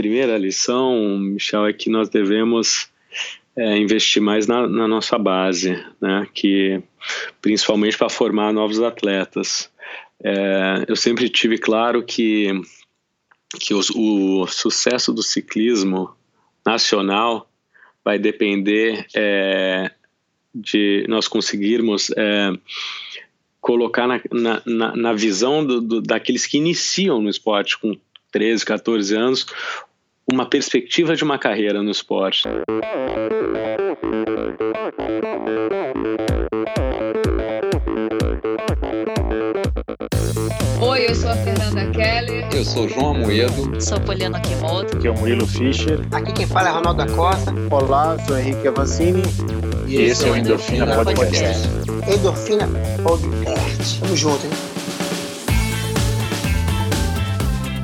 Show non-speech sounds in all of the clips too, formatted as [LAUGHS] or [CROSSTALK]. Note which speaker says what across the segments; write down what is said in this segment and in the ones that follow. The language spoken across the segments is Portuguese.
Speaker 1: primeira lição, Michel, é que nós devemos é, investir mais na, na, nossa base, né? Que principalmente para formar novos atletas. É, eu sempre tive claro que que o, o sucesso do ciclismo nacional vai depender é, de nós conseguirmos é, colocar na, na, na visão do, do, daqueles que iniciam no esporte com 13, 14 anos uma perspectiva de uma carreira no esporte.
Speaker 2: Oi, eu sou a Fernanda Keller.
Speaker 3: Eu sou João Amoedo.
Speaker 4: Sou Poliana Kimoto.
Speaker 5: Aqui é o Murilo Fischer.
Speaker 6: Aqui quem fala é Ronaldo da Costa.
Speaker 7: Olá, sou Henrique Avancini.
Speaker 5: E, e esse é o Endorfina, Endorfina Podcast.
Speaker 6: Podcast. Endorfina Podcast. Tamo junto, hein?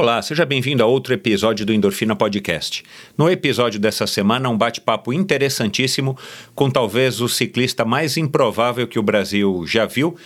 Speaker 8: Olá, seja bem-vindo a outro episódio do Endorfina Podcast. No episódio dessa semana, um bate-papo interessantíssimo com talvez o ciclista mais improvável que o Brasil já viu,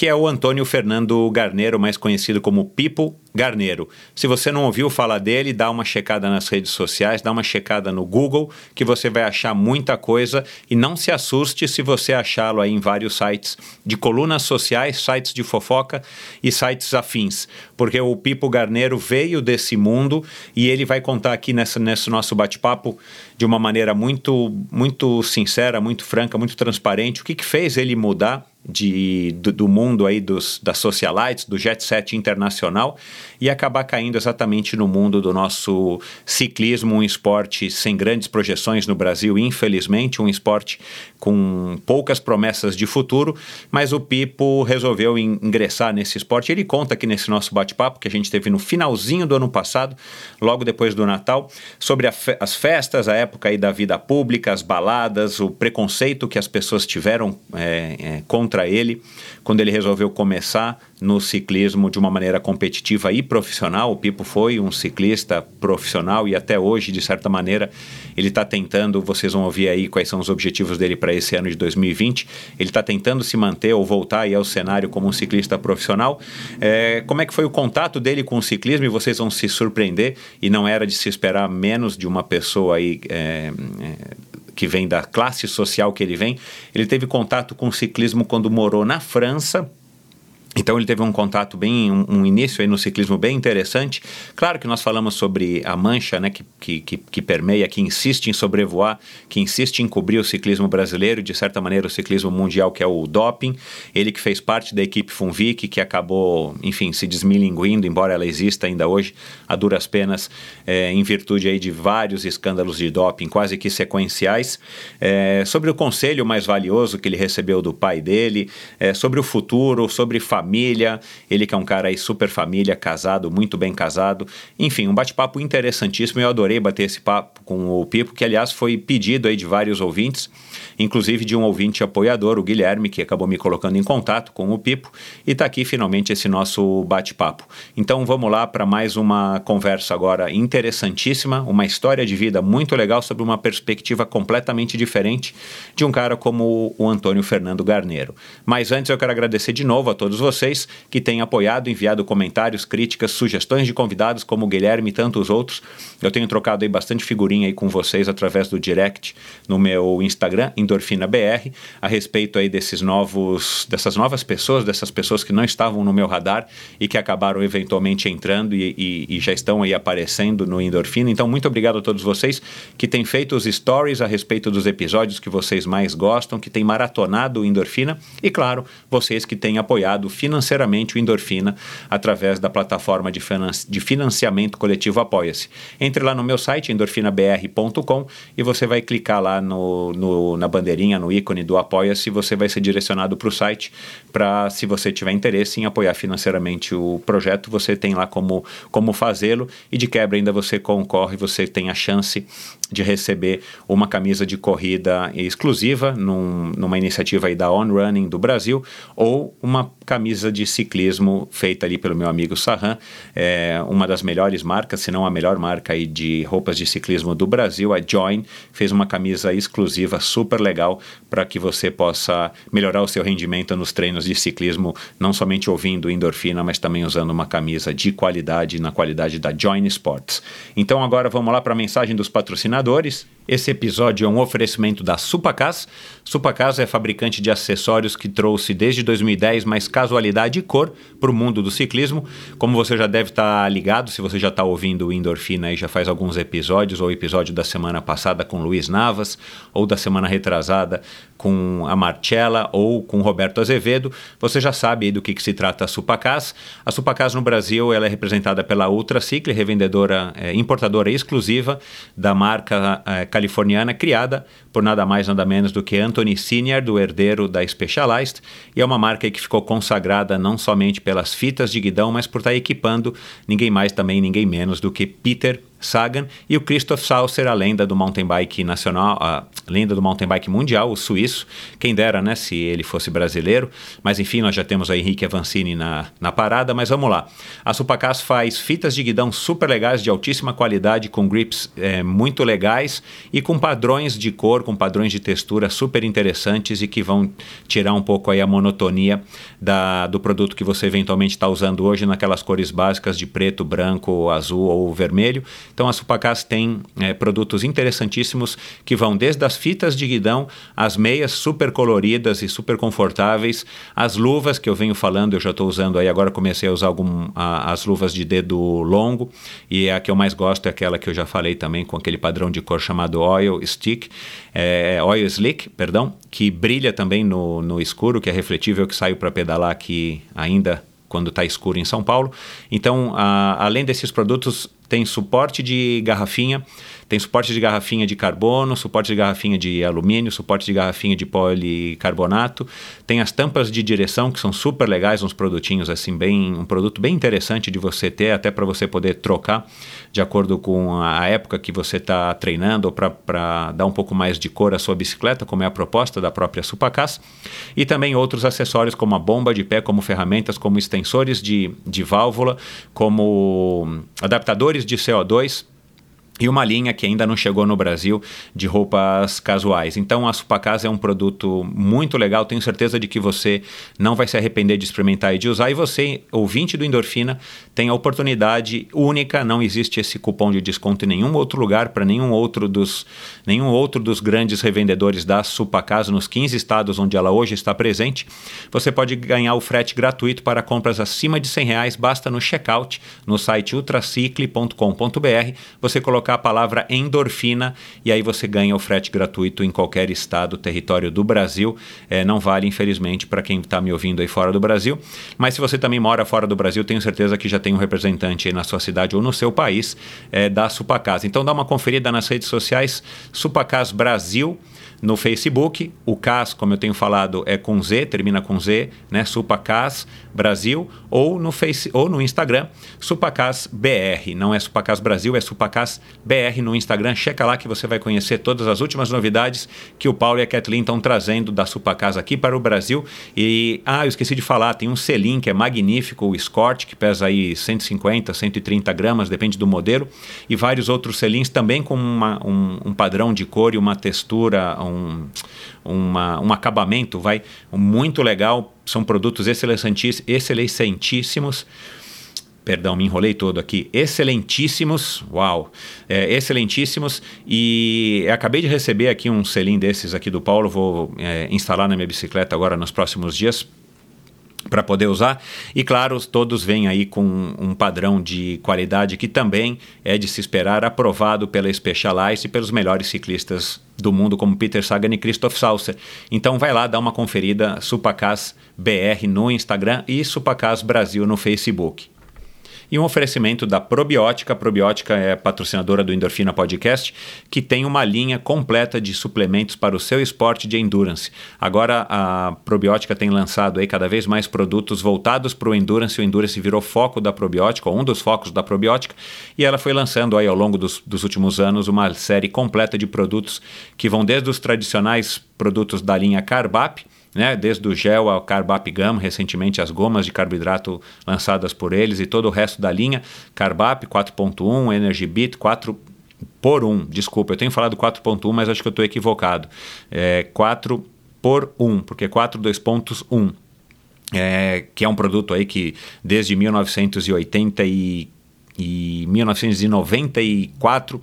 Speaker 8: que é o Antônio Fernando Garneiro, mais conhecido como Pipo Garneiro. Se você não ouviu falar dele, dá uma checada nas redes sociais, dá uma checada no Google, que você vai achar muita coisa e não se assuste se você achá-lo aí em vários sites de colunas sociais, sites de fofoca e sites afins, porque o Pipo Garneiro veio desse mundo e ele vai contar aqui nessa, nesse nosso bate-papo de uma maneira muito, muito sincera, muito franca, muito transparente, o que, que fez ele mudar de, do, do, mundo aí dos, das socialites, do jet set internacional e acabar caindo exatamente no mundo do nosso ciclismo, um esporte sem grandes projeções no Brasil, infelizmente, um esporte com poucas promessas de futuro, mas o Pipo resolveu ingressar nesse esporte. Ele conta aqui nesse nosso bate-papo que a gente teve no finalzinho do ano passado, logo depois do Natal, sobre fe as festas, a época aí da vida pública, as baladas, o preconceito que as pessoas tiveram é, é, contra ele quando ele resolveu começar no ciclismo de uma maneira competitiva e profissional. O Pipo foi um ciclista profissional e até hoje, de certa maneira, ele está tentando. Vocês vão ouvir aí quais são os objetivos dele para esse ano de 2020. Ele está tentando se manter ou voltar aí ao cenário como um ciclista profissional. É, como é que foi o contato dele com o ciclismo? E vocês vão se surpreender. E não era de se esperar menos de uma pessoa aí. É, é, que vem da classe social que ele vem, ele teve contato com o ciclismo quando morou na França então ele teve um contato bem, um, um, início aí no ciclismo bem interessante. Claro que nós falamos sobre a mancha, né, que, que, que, permeia, que insiste em sobrevoar, que insiste em cobrir o ciclismo brasileiro, de certa maneira o ciclismo mundial, que é o doping. Ele que fez parte da equipe Funvic, que acabou, enfim, se desmilinguindo, embora ela exista ainda hoje, a duras penas, é, em virtude aí de vários escândalos de doping, quase que sequenciais. É, sobre o conselho mais valioso que ele recebeu do pai dele, é, sobre o futuro, sobre família família, ele que é um cara aí super família, casado, muito bem casado. Enfim, um bate-papo interessantíssimo. Eu adorei bater esse papo com o Pipo, que aliás foi pedido aí de vários ouvintes, inclusive de um ouvinte apoiador, o Guilherme, que acabou me colocando em contato com o Pipo, e está aqui finalmente esse nosso bate-papo. Então vamos lá para mais uma conversa agora interessantíssima, uma história de vida muito legal sobre uma perspectiva completamente diferente de um cara como o Antônio Fernando Garneiro. Mas antes eu quero agradecer de novo a todos vocês vocês que têm apoiado, enviado comentários, críticas, sugestões de convidados como o Guilherme e tantos outros. Eu tenho trocado aí bastante figurinha aí com vocês através do direct no meu Instagram, EndorfinaBR, a respeito aí desses novos, dessas novas pessoas, dessas pessoas que não estavam no meu radar e que acabaram eventualmente entrando e, e, e já estão aí aparecendo no Endorfina. Então, muito obrigado a todos vocês que têm feito os stories a respeito dos episódios que vocês mais gostam, que têm maratonado o Endorfina e, claro, vocês que têm apoiado financeiramente o Endorfina através da plataforma de, de financiamento coletivo Apoia-se. Entre lá no meu site, endorfinabr.com, e você vai clicar lá no, no na bandeirinha, no ícone do Apoia-se, você vai ser direcionado para o site para, se você tiver interesse em apoiar financeiramente o projeto, você tem lá como, como fazê-lo. E de quebra ainda você concorre, você tem a chance de receber uma camisa de corrida exclusiva num, numa iniciativa aí da On Running do Brasil ou uma camisa de ciclismo feita ali pelo meu amigo Sarran, é uma das melhores marcas, se não a melhor marca aí de roupas de ciclismo do Brasil, a Join, fez uma camisa exclusiva super legal para que você possa melhorar o seu rendimento nos treinos de ciclismo, não somente ouvindo endorfina, mas também usando uma camisa de qualidade, na qualidade da Join Sports. Então agora vamos lá para a mensagem dos patrocinadores. Esse episódio é um oferecimento da Supacas. Supacas é fabricante de acessórios que trouxe desde 2010 mais casualidade e cor para o mundo do ciclismo. Como você já deve estar tá ligado, se você já está ouvindo o Endorfina aí já faz alguns episódios, ou episódio da semana passada com Luiz Navas, ou da semana retrasada com a Marcella ou com Roberto Azevedo, você já sabe do que, que, se trata a Supacas. A Supacas no Brasil ela é representada pela Ultracicle, revendedora é, importadora exclusiva da marca é, californiana, criada por nada mais nada menos do que Anthony Senior, do herdeiro da Specialized, e é uma marca que ficou consagrada não somente pelas fitas de guidão, mas por estar equipando ninguém mais também, ninguém menos do que Peter Sagan e o Christoph Saucer, a lenda do mountain bike nacional, a lenda do mountain bike mundial, o suíço. Quem dera, né, se ele fosse brasileiro. Mas enfim, nós já temos a Henrique Avancini na, na parada, mas vamos lá. A Supacas faz fitas de guidão super legais, de altíssima qualidade, com grips é, muito legais e com padrões de cor, com padrões de textura super interessantes e que vão tirar um pouco aí a monotonia da, do produto que você eventualmente está usando hoje naquelas cores básicas de preto, branco, azul ou vermelho então a Supacas tem é, produtos interessantíssimos que vão desde as fitas de guidão, as meias super coloridas e super confortáveis, as luvas que eu venho falando, eu já estou usando aí, agora comecei a usar algum, a, as luvas de dedo longo e a que eu mais gosto é aquela que eu já falei também com aquele padrão de cor chamado Oil Stick, é, Oil Slick, perdão, que brilha também no, no escuro, que é refletível, que saiu para pedalar aqui ainda quando está escuro em São Paulo. Então, a, além desses produtos, tem suporte de garrafinha, tem suporte de garrafinha de carbono, suporte de garrafinha de alumínio, suporte de garrafinha de policarbonato, tem as tampas de direção que são super legais, uns produtinhos assim bem, um produto bem interessante de você ter, até para você poder trocar de acordo com a época que você está treinando ou para dar um pouco mais de cor à sua bicicleta, como é a proposta da própria Supacas, e também outros acessórios como a bomba de pé, como ferramentas, como extensores de, de válvula, como adaptadores de CO2 e uma linha que ainda não chegou no Brasil de roupas casuais. Então a Supacasa é um produto muito legal, tenho certeza de que você não vai se arrepender de experimentar e de usar. E você, ouvinte do Endorfina, tem a oportunidade única, não existe esse cupom de desconto em nenhum outro lugar para nenhum outro dos nenhum outro dos grandes revendedores da Supacasa nos 15 estados onde ela hoje está presente. Você pode ganhar o frete gratuito para compras acima de 100 reais, basta no checkout no site ultracicle.com.br você colocar a palavra endorfina e aí você ganha o frete gratuito em qualquer estado, território do Brasil. É, não vale, infelizmente, para quem está me ouvindo aí fora do Brasil. Mas se você também mora fora do Brasil, tenho certeza que já tem um representante aí na sua cidade ou no seu país é, da Supacas. Então dá uma conferida nas redes sociais, Supacas Brasil no Facebook. O CAS, como eu tenho falado, é com Z, termina com Z, né? Supacas Brasil, ou no, face, ou no Instagram, Supacas BR. Não é Supacas Brasil, é Supacas BR no Instagram. Checa lá que você vai conhecer todas as últimas novidades que o Paulo e a Kathleen estão trazendo da Supacas aqui para o Brasil. E, ah, eu esqueci de falar, tem um selim que é magnífico, o Escort, que pesa aí 150, 130 gramas, depende do modelo, e vários outros selins também com uma, um, um padrão de cor e uma textura, um, uma, um acabamento, vai, muito legal. São produtos excelentíssimos. Perdão, me enrolei todo aqui, excelentíssimos, uau, é, excelentíssimos, e acabei de receber aqui um selim desses aqui do Paulo, vou é, instalar na minha bicicleta agora nos próximos dias, para poder usar. E claro, todos vêm aí com um padrão de qualidade que também é de se esperar, aprovado pela Specialized e pelos melhores ciclistas do mundo, como Peter Sagan e Christoph Saucer. Então vai lá, dá uma conferida, Supacas BR no Instagram e Supacas Brasil no Facebook. E um oferecimento da Probiótica. A Probiótica é patrocinadora do Endorfina Podcast, que tem uma linha completa de suplementos para o seu esporte de endurance. Agora a Probiótica tem lançado aí cada vez mais produtos voltados para o endurance. O endurance virou foco da Probiótica, ou um dos focos da Probiótica, e ela foi lançando aí ao longo dos, dos últimos anos uma série completa de produtos que vão desde os tradicionais produtos da linha Carbap, né, desde o gel ao Carbap Gum, recentemente as gomas de carboidrato lançadas por eles e todo o resto da linha, Carbap 4.1, Energy Beat 4 por 1, desculpa, eu tenho falado 4.1, mas acho que eu estou equivocado. É 4 por 1, porque 4 2 pontos 1. É, que é um produto aí que desde 1980 e, e 1994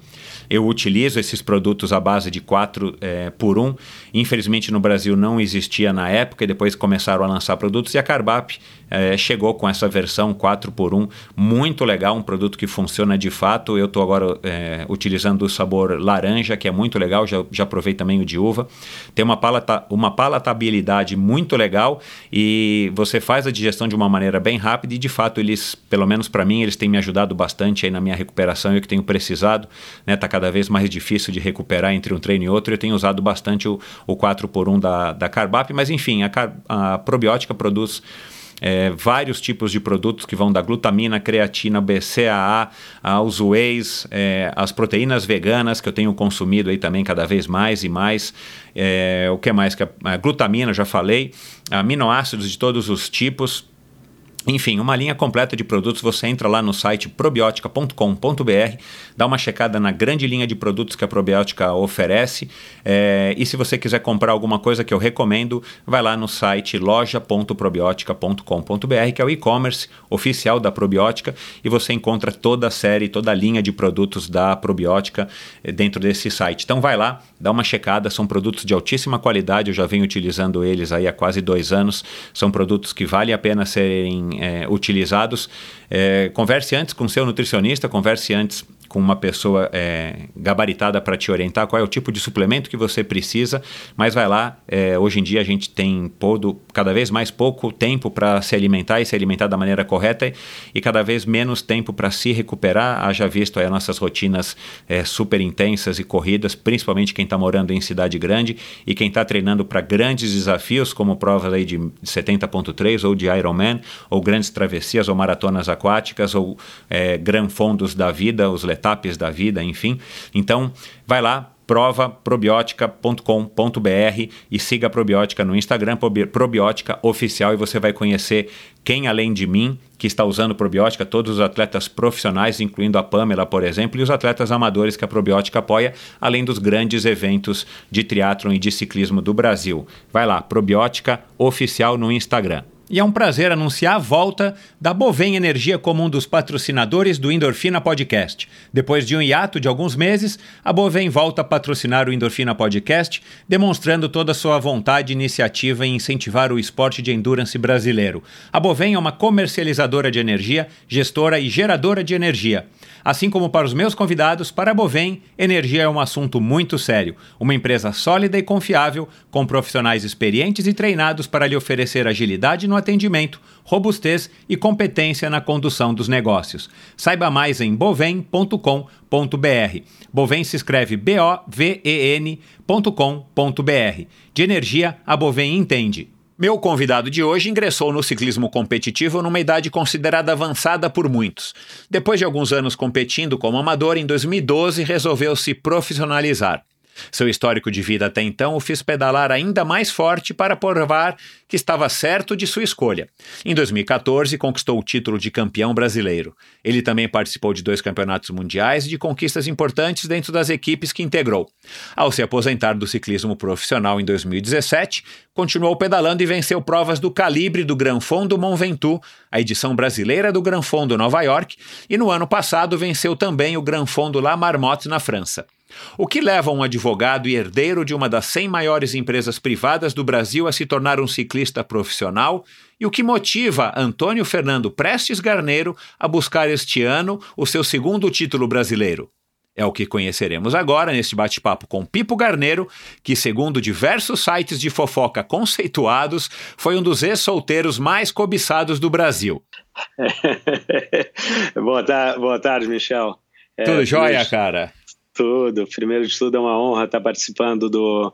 Speaker 8: eu utilizo esses produtos à base de 4 é, por 1. Infelizmente no Brasil não existia na época e depois começaram a lançar produtos e a Carbap é, chegou com essa versão 4 por 1 muito legal, um produto que funciona de fato. Eu estou agora é, utilizando o sabor laranja, que é muito legal, já, já provei também o de uva. Tem uma, palata, uma palatabilidade muito legal e você faz a digestão de uma maneira bem rápida e de fato eles, pelo menos para mim, eles têm me ajudado bastante aí na minha recuperação e o que tenho precisado. Né, tá cada vez mais difícil de recuperar entre um treino e outro. Eu tenho usado bastante o, o 4 por 1 da, da Carbap, mas enfim, a, a probiótica produz é, vários tipos de produtos que vão da glutamina, creatina, BCAA, aos whey's, é, as proteínas veganas que eu tenho consumido aí também cada vez mais e mais. É, o que mais? A, a glutamina, já falei, aminoácidos de todos os tipos enfim, uma linha completa de produtos, você entra lá no site probiotica.com.br, dá uma checada na grande linha de produtos que a Probiótica oferece. É, e se você quiser comprar alguma coisa que eu recomendo, vai lá no site loja.probiotica.com.br, que é o e-commerce oficial da Probiótica, e você encontra toda a série, toda a linha de produtos da Probiótica é, dentro desse site. Então vai lá, dá uma checada, são produtos de altíssima qualidade, eu já venho utilizando eles aí há quase dois anos, são produtos que vale a pena serem é, utilizados. É, converse antes com seu nutricionista, converse antes com uma pessoa é, gabaritada para te orientar qual é o tipo de suplemento que você precisa, mas vai lá. É, hoje em dia a gente tem podo, cada vez mais pouco tempo para se alimentar e se alimentar da maneira correta e cada vez menos tempo para se recuperar. Haja visto aí as nossas rotinas é, super intensas e corridas, principalmente quem está morando em cidade grande e quem está treinando para grandes desafios, como provas aí de 70.3 ou de Ironman, ou grandes travessias ou maratonas aquáticas ou é, gran fondos da vida, os etapas da vida, enfim. Então, vai lá, provaprobiótica.com.br e siga a Probiótica no Instagram, Probiótica Oficial, e você vai conhecer quem, além de mim, que está usando probiótica, todos os atletas profissionais, incluindo a Pamela, por exemplo, e os atletas amadores que a probiótica apoia, além dos grandes eventos de triatlon e de ciclismo do Brasil. Vai lá, Probiótica Oficial no Instagram. E é um prazer anunciar a volta da Bovem Energia como um dos patrocinadores do Endorfina Podcast. Depois de um hiato de alguns meses, a Bovem volta a patrocinar o Endorfina Podcast, demonstrando toda a sua vontade e iniciativa em incentivar o esporte de endurance brasileiro. A Bovem é uma comercializadora de energia, gestora e geradora de energia. Assim como para os meus convidados, para a Bovem, energia é um assunto muito sério. Uma empresa sólida e confiável, com profissionais experientes e treinados para lhe oferecer agilidade no atendimento, robustez e competência na condução dos negócios. Saiba mais em bovem.com.br. Bovem se escreve B-O-V-E-N.com.br. De energia, a Bovem entende. Meu convidado de hoje ingressou no ciclismo competitivo numa idade considerada avançada por muitos. Depois de alguns anos competindo como amador, em 2012 resolveu se profissionalizar. Seu histórico de vida até então o fez pedalar ainda mais forte para provar que estava certo de sua escolha. Em 2014, conquistou o título de campeão brasileiro. Ele também participou de dois campeonatos mundiais e de conquistas importantes dentro das equipes que integrou. Ao se aposentar do ciclismo profissional em 2017, continuou pedalando e venceu provas do calibre do Gran Fondo Mont Ventoux, a edição brasileira do Gran Fondo Nova York, e no ano passado venceu também o Gran Fondo La Marmotte na França. O que leva um advogado e herdeiro de uma das 100 maiores empresas privadas do Brasil a se tornar um ciclista profissional? E o que motiva Antônio Fernando Prestes Garneiro a buscar este ano o seu segundo título brasileiro? É o que conheceremos agora neste bate-papo com Pipo Garneiro, que, segundo diversos sites de fofoca conceituados, foi um dos ex-solteiros mais cobiçados do Brasil. [LAUGHS]
Speaker 1: boa, tarde, boa tarde, Michel.
Speaker 8: É, Tudo jóia, cara?
Speaker 1: Tudo. Primeiro de tudo, é uma honra estar participando do,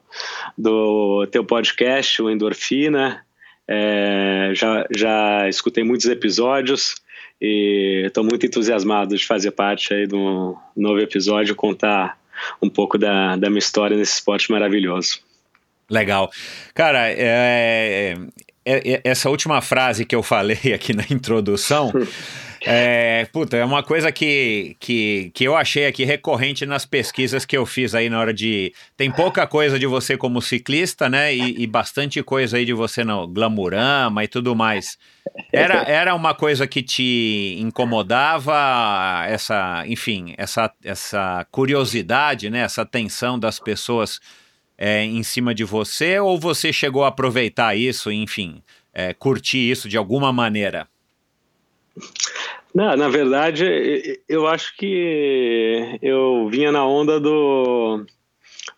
Speaker 1: do teu podcast, o Endorfina. É, já, já escutei muitos episódios e estou muito entusiasmado de fazer parte aí do novo episódio, contar um pouco da, da minha história nesse esporte maravilhoso.
Speaker 8: Legal. Cara, é, é, é, essa última frase que eu falei [LAUGHS] aqui na introdução [LAUGHS] É, puta, é uma coisa que, que, que eu achei aqui recorrente nas pesquisas que eu fiz aí na hora de. Tem pouca coisa de você como ciclista, né? E, e bastante coisa aí de você no glamurama e tudo mais. Era, era uma coisa que te incomodava, essa, enfim, essa, essa curiosidade, né? Essa atenção das pessoas é, em cima de você, ou você chegou a aproveitar isso, enfim, é, curtir isso de alguma maneira?
Speaker 1: Não, na verdade, eu acho que eu vinha na onda do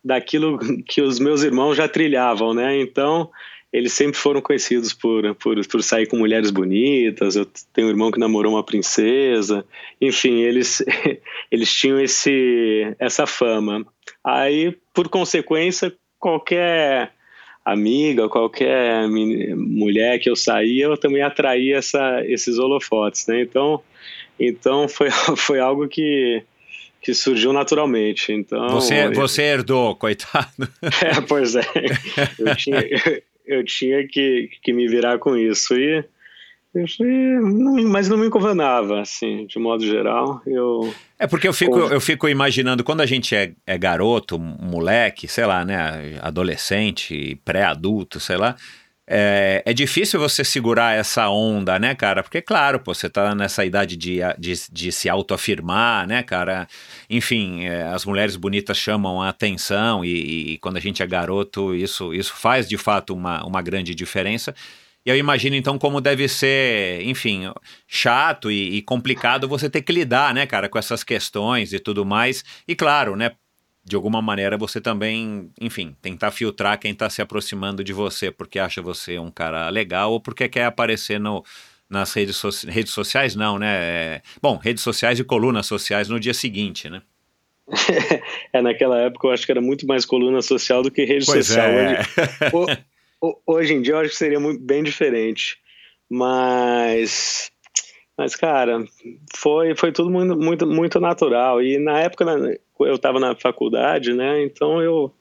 Speaker 1: daquilo que os meus irmãos já trilhavam, né? Então, eles sempre foram conhecidos por, por, por sair com mulheres bonitas. Eu tenho um irmão que namorou uma princesa. Enfim, eles, [LAUGHS] eles tinham esse, essa fama. Aí, por consequência, qualquer amiga, qualquer mulher que eu saía, eu também atraía essa, esses holofotes, né? Então, então foi, [LAUGHS] foi algo que, que surgiu naturalmente. Então,
Speaker 8: você, você herdou, coitado. [LAUGHS]
Speaker 1: É, pois é. Eu tinha, [LAUGHS] eu, tinha que, que me virar com isso. E mas não me governava, assim, de modo geral. Eu...
Speaker 8: É porque eu fico, eu fico imaginando, quando a gente é, é garoto, moleque, sei lá, né, adolescente, pré-adulto, sei lá, é, é, difícil você segurar essa onda, né, cara? Porque, claro, pô, você tá nessa idade de, de, de se autoafirmar, né, cara? Enfim, é, as mulheres bonitas chamam a atenção e, e, quando a gente é garoto, isso, isso faz de fato uma, uma grande diferença. E eu imagino então como deve ser, enfim, chato e, e, complicado você ter que lidar, né, cara, com essas questões e tudo mais. E claro, né, de alguma maneira você também, enfim, tentar filtrar quem está se aproximando de você porque acha você um cara legal ou porque quer aparecer no, nas redes, so redes sociais, não, né? É, bom, redes sociais e colunas sociais no dia seguinte, né? [LAUGHS]
Speaker 1: é, naquela época eu acho que era muito mais coluna social do que rede
Speaker 8: pois
Speaker 1: social.
Speaker 8: É. [LAUGHS]
Speaker 1: Hoje, hoje em dia eu acho que seria muito, bem diferente. Mas, mas cara, foi, foi tudo muito, muito, muito natural. E na época eu estava na faculdade, né? Então eu,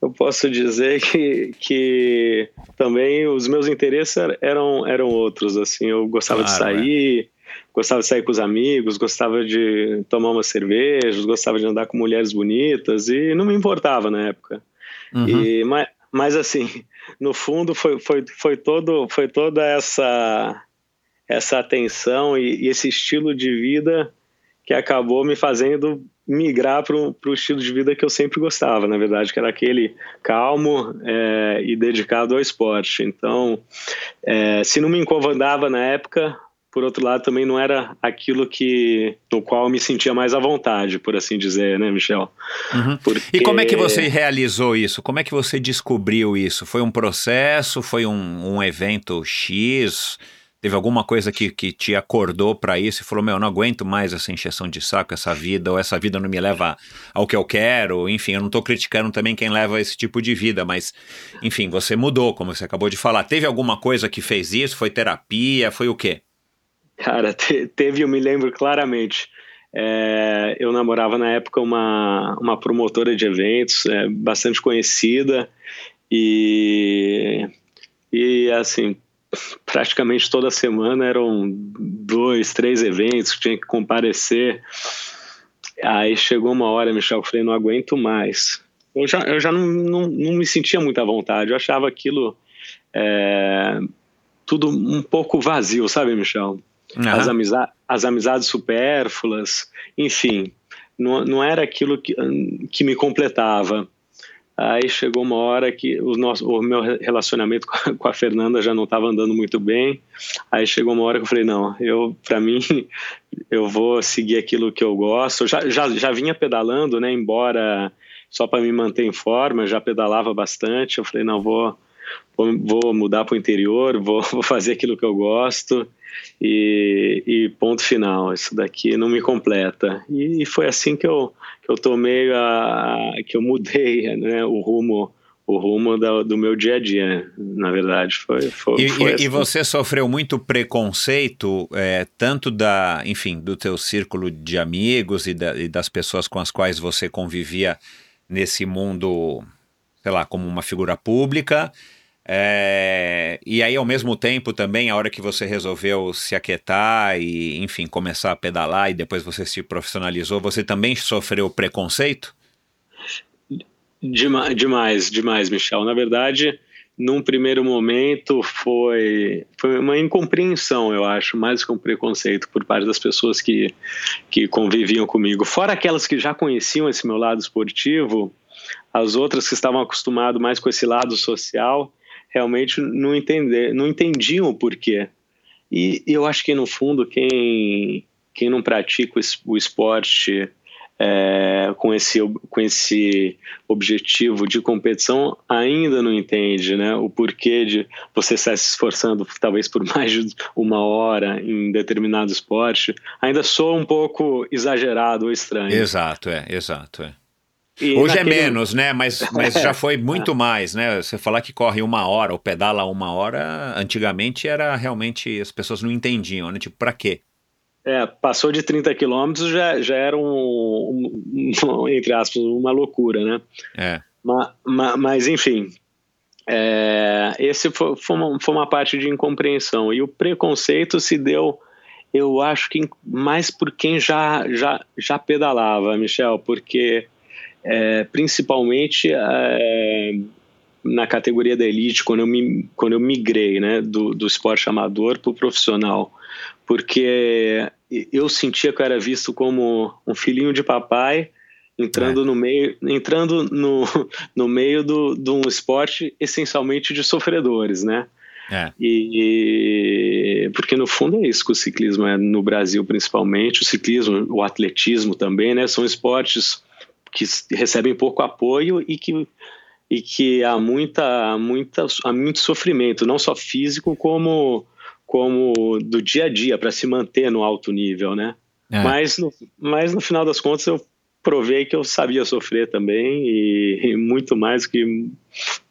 Speaker 1: eu posso dizer que, que também os meus interesses eram, eram outros. Assim, eu gostava claro, de sair. É. Gostava de sair com os amigos, gostava de tomar umas cervejas, gostava de andar com mulheres bonitas e não me importava na época. Uhum. E, mas, mas assim, no fundo foi, foi, foi, todo, foi toda essa, essa atenção e, e esse estilo de vida que acabou me fazendo migrar para o estilo de vida que eu sempre gostava, na verdade, que era aquele calmo é, e dedicado ao esporte. Então, é, se não me incomodava na época, por outro lado, também não era aquilo que no qual eu me sentia mais à vontade, por assim dizer, né, Michel?
Speaker 8: Uhum. Porque... E como é que você realizou isso? Como é que você descobriu isso? Foi um processo? Foi um, um evento X? Teve alguma coisa que, que te acordou para isso e falou: Meu, eu não aguento mais essa encheção de saco, essa vida, ou essa vida não me leva ao que eu quero. Enfim, eu não estou criticando também quem leva esse tipo de vida, mas, enfim, você mudou, como você acabou de falar. Teve alguma coisa que fez isso? Foi terapia? Foi o quê?
Speaker 1: Cara, [LAUGHS] te, teve, eu me lembro claramente. É, eu namorava na época uma, uma promotora de eventos é, bastante conhecida e, e assim, [LAUGHS] praticamente toda semana eram dois, três eventos que tinha que comparecer. Aí chegou uma hora, Michel, eu falei, não aguento mais. Eu já, eu já não, não, não me sentia muita vontade, eu achava aquilo é, tudo um pouco vazio, sabe, Michel? Uhum. As, amiza as amizades supérfluas, enfim, não, não era aquilo que, que me completava. Aí chegou uma hora que o, nosso, o meu relacionamento [LAUGHS] com a, com a Fernanda já não estava andando muito bem. Aí chegou uma hora que eu falei: não, eu, para mim, [LAUGHS] eu vou seguir aquilo que eu gosto. Já, já, já vinha pedalando, né? Embora só para me manter em forma, já pedalava bastante. Eu falei: não, vou, vou, vou mudar para o interior, vou, [LAUGHS] vou fazer aquilo que eu gosto. E, e, ponto final, isso daqui não me completa. E, e foi assim que eu, que eu tomei, a, que eu mudei né, o rumo o rumo da, do meu dia a dia, na verdade. Foi, foi,
Speaker 8: e,
Speaker 1: foi
Speaker 8: assim. e você sofreu muito preconceito, é, tanto da, enfim, do teu círculo de amigos e, da, e, das pessoas com as quais você convivia nesse mundo, sei lá, como uma figura pública, é, e aí, ao mesmo tempo, também, a hora que você resolveu se aquietar e, enfim, começar a pedalar e depois você se profissionalizou, você também sofreu preconceito?
Speaker 1: Demais, demais, demais, Michel. Na verdade, num primeiro momento foi, foi uma incompreensão, eu acho, mais que um preconceito por parte das pessoas que, que conviviam comigo. Fora aquelas que já conheciam esse meu lado esportivo, as outras que estavam acostumadas mais com esse lado social realmente não, entender, não entendiam o porquê. E eu acho que, no fundo, quem, quem não pratica o esporte é, com, esse, com esse objetivo de competição ainda não entende né, o porquê de você estar se esforçando talvez por mais de uma hora em determinado esporte, ainda soa um pouco exagerado ou estranho.
Speaker 8: Exato, é, exato, é. E Hoje é naquele... é menos, né? Mas, [LAUGHS] mas já foi muito mais, né? Você falar que corre uma hora ou pedala uma hora, antigamente era realmente as pessoas não entendiam, né? Tipo, para quê?
Speaker 1: É, passou de 30 quilômetros já, já era um, um, um, entre aspas, uma loucura, né?
Speaker 8: É.
Speaker 1: Mas, mas, mas enfim, é, esse foi, foi, uma, foi uma parte de incompreensão. E o preconceito se deu, eu acho que mais por quem já, já, já pedalava, Michel, porque é, principalmente é, na categoria da elite, quando eu, me, quando eu migrei né, do, do esporte amador para o profissional, porque eu sentia que eu era visto como um filhinho de papai entrando é. no meio entrando no, [LAUGHS] no meio do, de um esporte essencialmente de sofredores, né?
Speaker 8: É.
Speaker 1: E, e, porque no fundo é isso que o ciclismo é no Brasil principalmente, o ciclismo, o atletismo também, né? São esportes que recebem pouco apoio e que, e que há, muita, muita, há muito sofrimento, não só físico, como, como do dia a dia, para se manter no alto nível, né? É. Mas, no, mas no final das contas eu provei que eu sabia sofrer também e, e, muito mais que,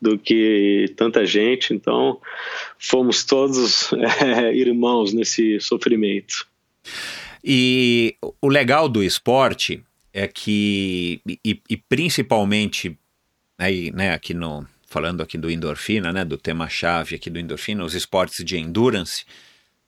Speaker 1: do que tanta gente. Então, fomos todos [LAUGHS] é, irmãos nesse sofrimento.
Speaker 8: E o legal do esporte é que, e, e principalmente, aí, né, aqui no, falando aqui do endorfina, né, do tema-chave aqui do endorfina, os esportes de endurance,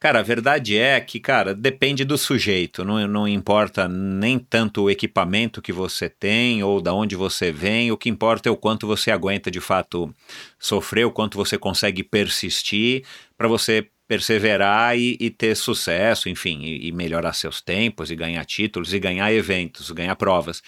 Speaker 8: Cara, a verdade é que, cara, depende do sujeito, não, não importa nem tanto o equipamento que você tem ou da onde você vem, o que importa é o quanto você aguenta de fato sofrer, o quanto você consegue persistir para você perseverar e, e, ter sucesso, enfim, e, e, melhorar seus tempos, e ganhar títulos, e ganhar eventos, ganhar provas.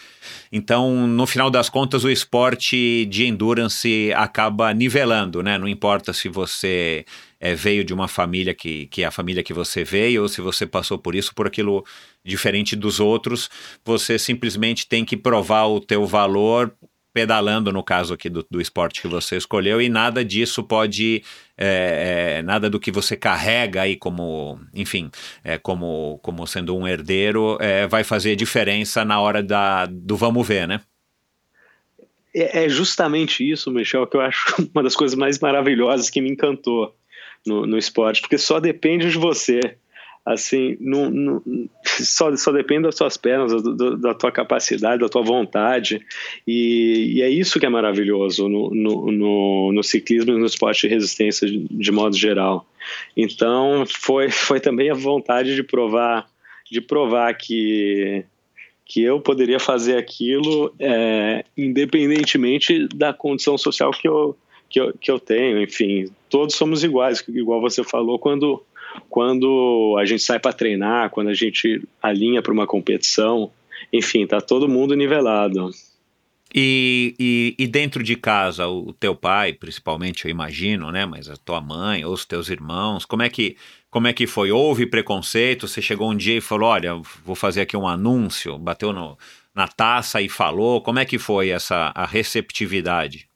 Speaker 8: Então, no final das contas, o esporte de endurance acaba nivelando, né? Não importa se você é, veio de uma família que, que é a família que você veio, ou se você passou por isso, por aquilo diferente dos outros, você simplesmente tem que provar o teu valor pedalando, no caso aqui do, do esporte que você escolheu, e nada disso pode, é, é, nada do que você carrega aí como, enfim, é, como, como sendo um herdeiro, é, vai fazer diferença na hora da, do vamos ver, né?
Speaker 1: É, é justamente isso, Michel, que eu acho [LAUGHS] uma das coisas mais maravilhosas que me encantou no, no esporte, porque só depende de você assim, só, só depende das suas pernas, do, da tua capacidade, da tua vontade, e, e é isso que é maravilhoso no, no, no, no ciclismo e no esporte de resistência de, de, modo geral. Então, foi, foi também a vontade de provar, de provar que que eu poderia fazer aquilo é, independentemente da condição social que eu, que eu, que eu tenho, enfim, todos somos iguais, igual você falou, quando quando a gente sai para treinar, quando a gente alinha para uma competição, enfim, tá todo mundo nivelado.
Speaker 8: E, e, e, dentro de casa, o teu pai, principalmente, eu imagino, né? Mas a tua mãe ou os teus irmãos, como é que como é que foi? Houve preconceito? Você chegou um dia e falou, olha, vou fazer aqui um anúncio, bateu no, na taça e falou. Como é que foi essa a receptividade?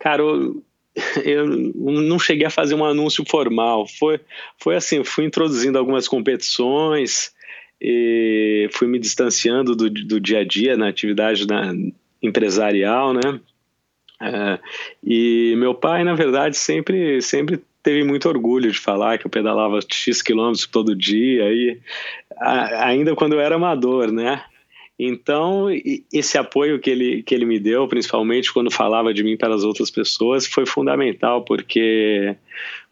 Speaker 1: Cara, eu, [LAUGHS] eu não cheguei a fazer um anúncio formal. Foi, foi assim, fui introduzindo algumas competições e fui me distanciando do, do dia a dia na atividade empresarial, né? É, e meu pai, na verdade, sempre, sempre teve muito orgulho de falar que eu pedalava X quilômetros todo dia, e, a, ainda quando eu era amador, né? Então, esse apoio que ele, que ele me deu, principalmente quando falava de mim para as outras pessoas, foi fundamental, porque,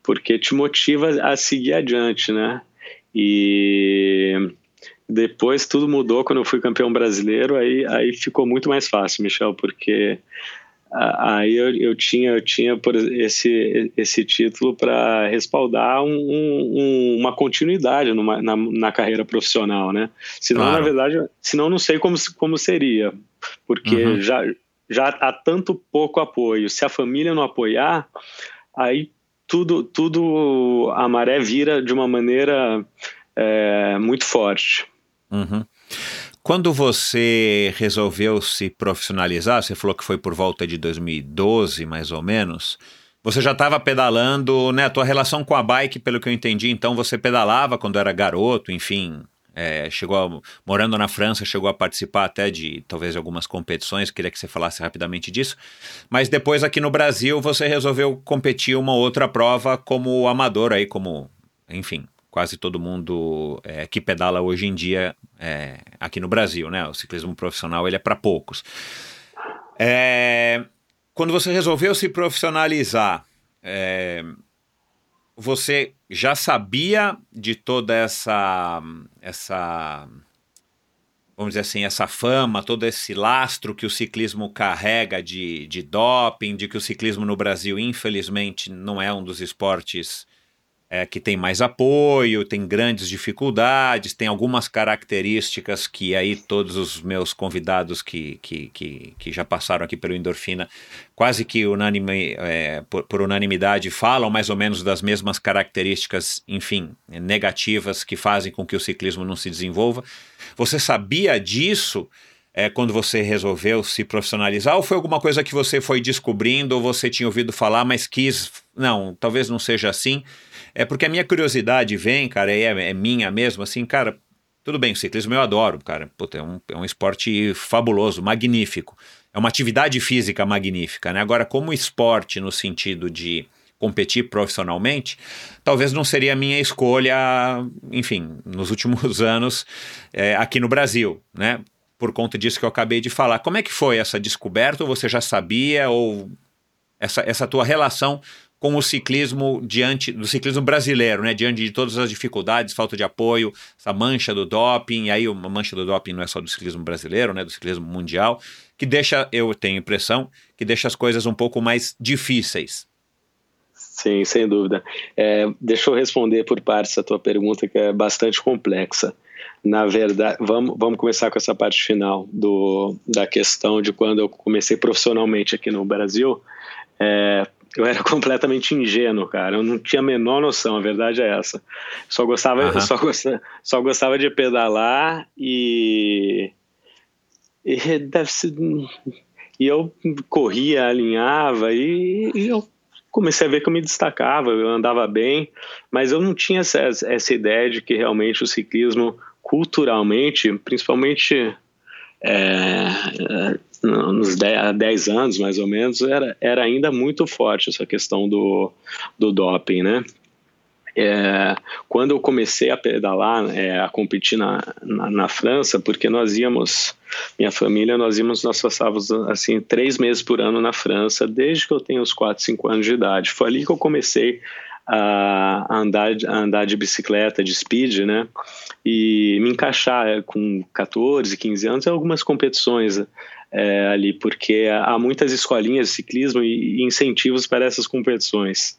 Speaker 1: porque te motiva a seguir adiante, né? E depois tudo mudou quando eu fui campeão brasileiro, aí, aí ficou muito mais fácil, Michel, porque aí eu, eu tinha eu tinha por esse esse título para respaldar um, um, uma continuidade numa, na, na, carreira profissional né senão claro. na verdade senão não sei como como seria porque uhum. já já há tanto pouco apoio se a família não apoiar aí tudo tudo a maré vira de uma maneira é, muito forte
Speaker 8: uhum. Quando você resolveu se profissionalizar, você falou que foi por volta de 2012, mais ou menos. Você já estava pedalando, né? A tua relação com a bike, pelo que eu entendi, então você pedalava quando era garoto, enfim, é, chegou a, morando na França, chegou a participar até de talvez algumas competições, queria que você falasse rapidamente disso. Mas depois aqui no Brasil você resolveu competir uma outra prova como amador aí, como, enfim, quase todo mundo é, que pedala hoje em dia é, aqui no Brasil, né? O ciclismo profissional ele é para poucos. É, quando você resolveu se profissionalizar, é, você já sabia de toda essa essa vamos dizer assim, essa fama, todo esse lastro que o ciclismo carrega de, de doping, de que o ciclismo no Brasil, infelizmente, não é um dos esportes é, que tem mais apoio, tem grandes dificuldades, tem algumas características que aí todos os meus convidados que, que, que, que já passaram aqui pelo Endorfina, quase que unanime, é, por, por, unanimidade, falam mais ou menos das mesmas características, enfim, negativas que fazem com que o ciclismo não se desenvolva. Você sabia disso? É, quando você resolveu se profissionalizar ou foi alguma coisa que você foi descobrindo ou você tinha ouvido falar, mas quis, não, talvez não seja assim, é porque a minha curiosidade vem, cara, é, é minha mesmo, assim, cara, tudo bem, o ciclismo eu adoro, cara. Puta, é, um, é um esporte fabuloso, magnífico. É uma atividade física magnífica, né? Agora, como esporte no sentido de competir profissionalmente, talvez não seria a minha escolha, enfim, nos últimos [LAUGHS] anos é, aqui no Brasil, né? Por conta disso que eu acabei de falar. Como é que foi essa descoberta? Ou você já sabia? Ou essa, essa tua relação com o ciclismo diante do ciclismo brasileiro, né? Diante de todas as dificuldades, falta de apoio, essa mancha do doping, aí uma mancha do doping não é só do ciclismo brasileiro, né? Do ciclismo mundial, que deixa, eu tenho impressão, que deixa as coisas um pouco mais difíceis.
Speaker 1: Sim, sem dúvida. É, deixa eu responder por partes a tua pergunta, que é bastante complexa. Na verdade, vamos, vamos começar com essa parte final do, da questão de quando eu comecei profissionalmente aqui no Brasil. É, eu era [LAUGHS] completamente ingênuo, cara. Eu não tinha a menor noção, a verdade é essa. Só gostava, uhum. só gostava, só gostava de pedalar e, e deve ser, e eu corria, alinhava e, e, eu comecei a ver que eu me destacava, eu andava bem, mas eu não tinha essa, essa ideia de que realmente o ciclismo culturalmente, principalmente é, nos 10, 10 anos mais ou menos, era, era ainda muito forte essa questão do, do doping, né? É, quando eu comecei a pedalar, é, a competir na, na, na, França, porque nós íamos, minha família, nós íamos, nós passávamos assim três meses por ano na França, desde que eu tenho uns 4, 5 anos de idade. Foi ali que eu comecei a andar, a andar de bicicleta, de speed, né? E me encaixar com 14, 15 anos em algumas competições é, ali, porque há muitas escolinhas de ciclismo e incentivos para essas competições,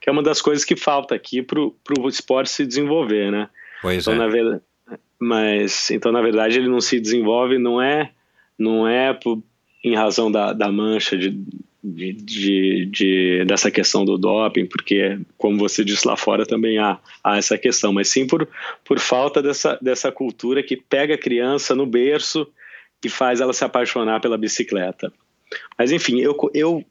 Speaker 1: que é uma das coisas que falta aqui para o esporte se desenvolver, né?
Speaker 8: Pois
Speaker 1: então,
Speaker 8: é.
Speaker 1: Verdade, mas, então, na verdade, ele não se desenvolve, não é não é por, em razão da, da mancha de, de, de, de, dessa questão do doping, porque, como você disse lá fora, também há, há essa questão, mas sim por, por falta dessa, dessa cultura que pega a criança no berço e faz ela se apaixonar pela bicicleta. Mas, enfim, eu, eu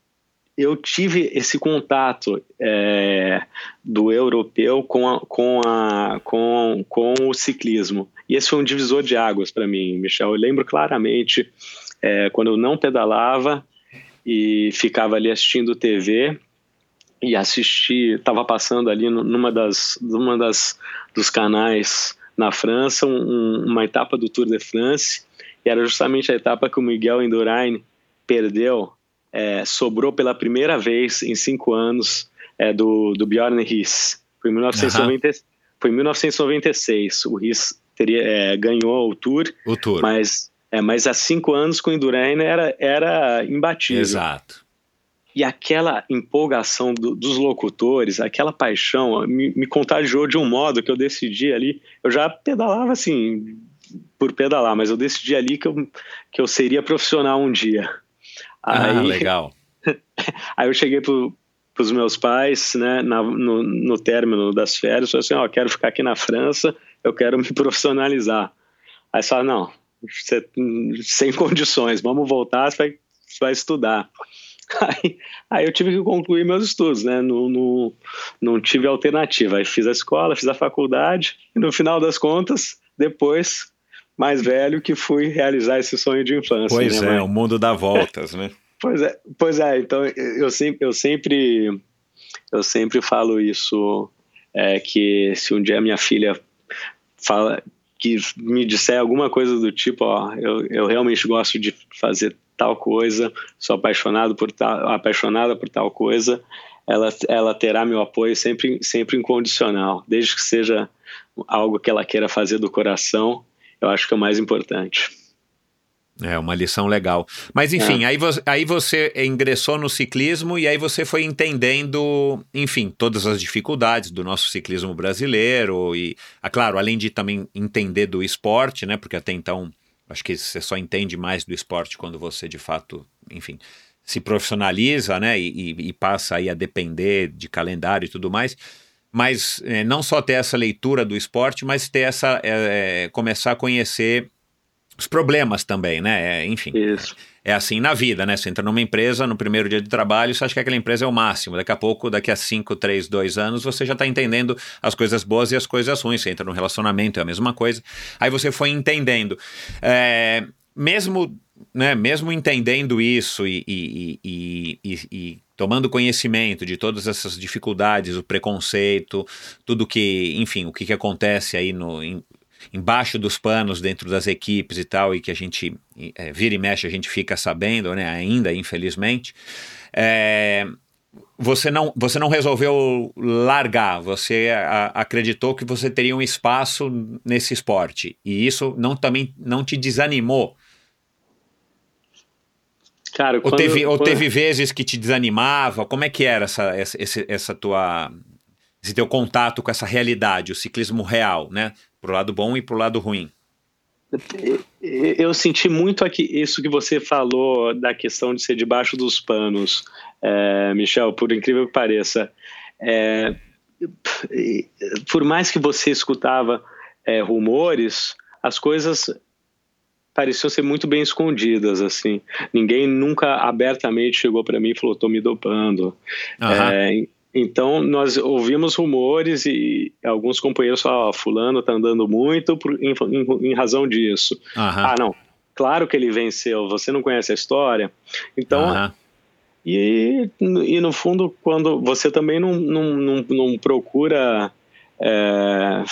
Speaker 1: eu tive esse contato é, do europeu com, a, com, a, com, com o ciclismo. E esse foi um divisor de águas para mim, Michel. Eu lembro claramente é, quando eu não pedalava e ficava ali assistindo TV e assisti, estava passando ali numa das, numa das dos canais na França um, uma etapa do Tour de France e era justamente a etapa que o Miguel Indurain perdeu é, sobrou pela primeira vez em cinco anos é, do, do Bjorn Riss. Foi em, 1990, uhum. foi em 1996. O Riss teria, é, ganhou o Tour,
Speaker 8: o tour.
Speaker 1: Mas, é, mas há cinco anos com o Indurain era, era imbatível.
Speaker 8: Exato.
Speaker 1: E aquela empolgação do, dos locutores, aquela paixão, me, me contagiou de um modo que eu decidi ali. Eu já pedalava assim, por pedalar, mas eu decidi ali que eu, que eu seria profissional um dia.
Speaker 8: Ah, aí, [LAUGHS] legal.
Speaker 1: aí eu cheguei para os meus pais, né, na, no, no término das férias, falei assim, ó, oh, quero ficar aqui na França, eu quero me profissionalizar. Aí falaram, não, você, sem [LAUGHS] condições, vamos voltar, você vai, você vai estudar. Aí, aí, eu tive que concluir meus estudos, né? Não, não, não tive alternativa. Aí fiz a escola, fiz a faculdade, e no final das contas, depois mais velho que fui realizar esse sonho de infância.
Speaker 8: Pois
Speaker 1: né,
Speaker 8: é, o mundo dá voltas, né? [LAUGHS]
Speaker 1: Pois é, pois é. Então eu sempre, eu sempre, eu sempre falo isso é, que se um dia minha filha fala que me disser alguma coisa do tipo, ó, eu, eu realmente gosto de fazer tal coisa, sou apaixonado por tal, apaixonada por tal coisa, ela, ela terá meu apoio sempre, sempre incondicional, desde que seja algo que ela queira fazer do coração eu acho que é o mais importante.
Speaker 8: É uma lição legal. Mas enfim, é. aí, você, aí você ingressou no ciclismo e aí você foi entendendo, enfim, todas as dificuldades do nosso ciclismo brasileiro e, ah, claro, além de também entender do esporte, né? Porque até então acho que você só entende mais do esporte quando você de fato, enfim, se profissionaliza, né? E, e, e passa aí a depender de calendário e tudo mais mas é, não só ter essa leitura do esporte, mas ter essa é, começar a conhecer os problemas também, né? É, enfim.
Speaker 1: Isso.
Speaker 8: É assim na vida, né? Você entra numa empresa, no primeiro dia de trabalho, você acha que aquela empresa é o máximo. Daqui a pouco, daqui a 5, 3, 2 anos, você já está entendendo as coisas boas e as coisas ruins. Você entra no relacionamento, é a mesma coisa. Aí você foi entendendo. É, mesmo, né, mesmo entendendo isso e, e, e, e tomando conhecimento de todas essas dificuldades, o preconceito, tudo que, enfim, o que, que acontece aí no, em, embaixo dos panos dentro das equipes e tal, e que a gente é, vira e mexe, a gente fica sabendo, né, ainda, infelizmente. É, você não, você não resolveu largar, você a, acreditou que você teria um espaço nesse esporte. E isso não também não te desanimou
Speaker 1: Cara,
Speaker 8: ou, teve, ou teve vezes que te desanimava? Como é que era essa, essa, essa tua, esse teu contato com essa realidade, o ciclismo real, né? Pro lado bom e pro lado ruim.
Speaker 1: Eu senti muito aqui isso que você falou da questão de ser debaixo dos panos, é, Michel, por incrível que pareça. É, por mais que você escutava é, rumores, as coisas pareciam ser muito bem escondidas, assim. Ninguém nunca abertamente chegou para mim e falou, tô me dopando. Uhum. É, então, nós ouvimos rumores e alguns companheiros falaram, oh, fulano tá andando muito por, em, em, razão disso. Uhum. Ah, não, claro que ele venceu, você não conhece a história. Então... Uhum. E, e no fundo, quando você também não, não, não, não procura é,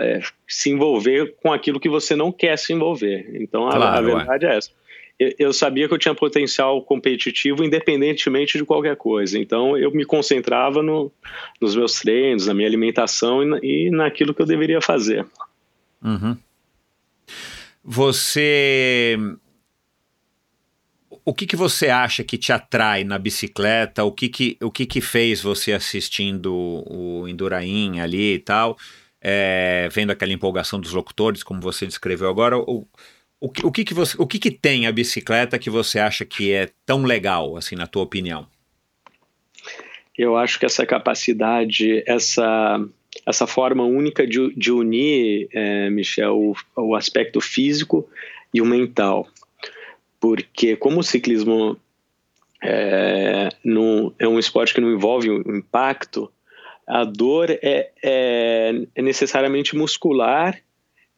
Speaker 1: é, se envolver com aquilo que você não quer se envolver. Então, a, claro, a verdade é essa. Eu, sabia que eu tinha potencial competitivo independentemente de qualquer coisa. Então, eu me concentrava no, nos meus treinos, na minha alimentação e, e naquilo que eu deveria fazer.
Speaker 8: Uhum. Você o que, que você acha que te atrai na bicicleta? O que que, o que, que fez você assistindo o Endurain ali e tal? É, vendo aquela empolgação dos locutores, como você descreveu agora, o, O que, o que, que, você, o que, que tem a bicicleta que você acha que é tão legal, assim, na tua opinião?
Speaker 1: Eu acho que essa capacidade, essa, essa forma única de, de unir, é, Michel, o, o aspecto físico e o mental. Porque como o ciclismo é, não, é um esporte que não envolve o impacto, a dor é, é, é necessariamente muscular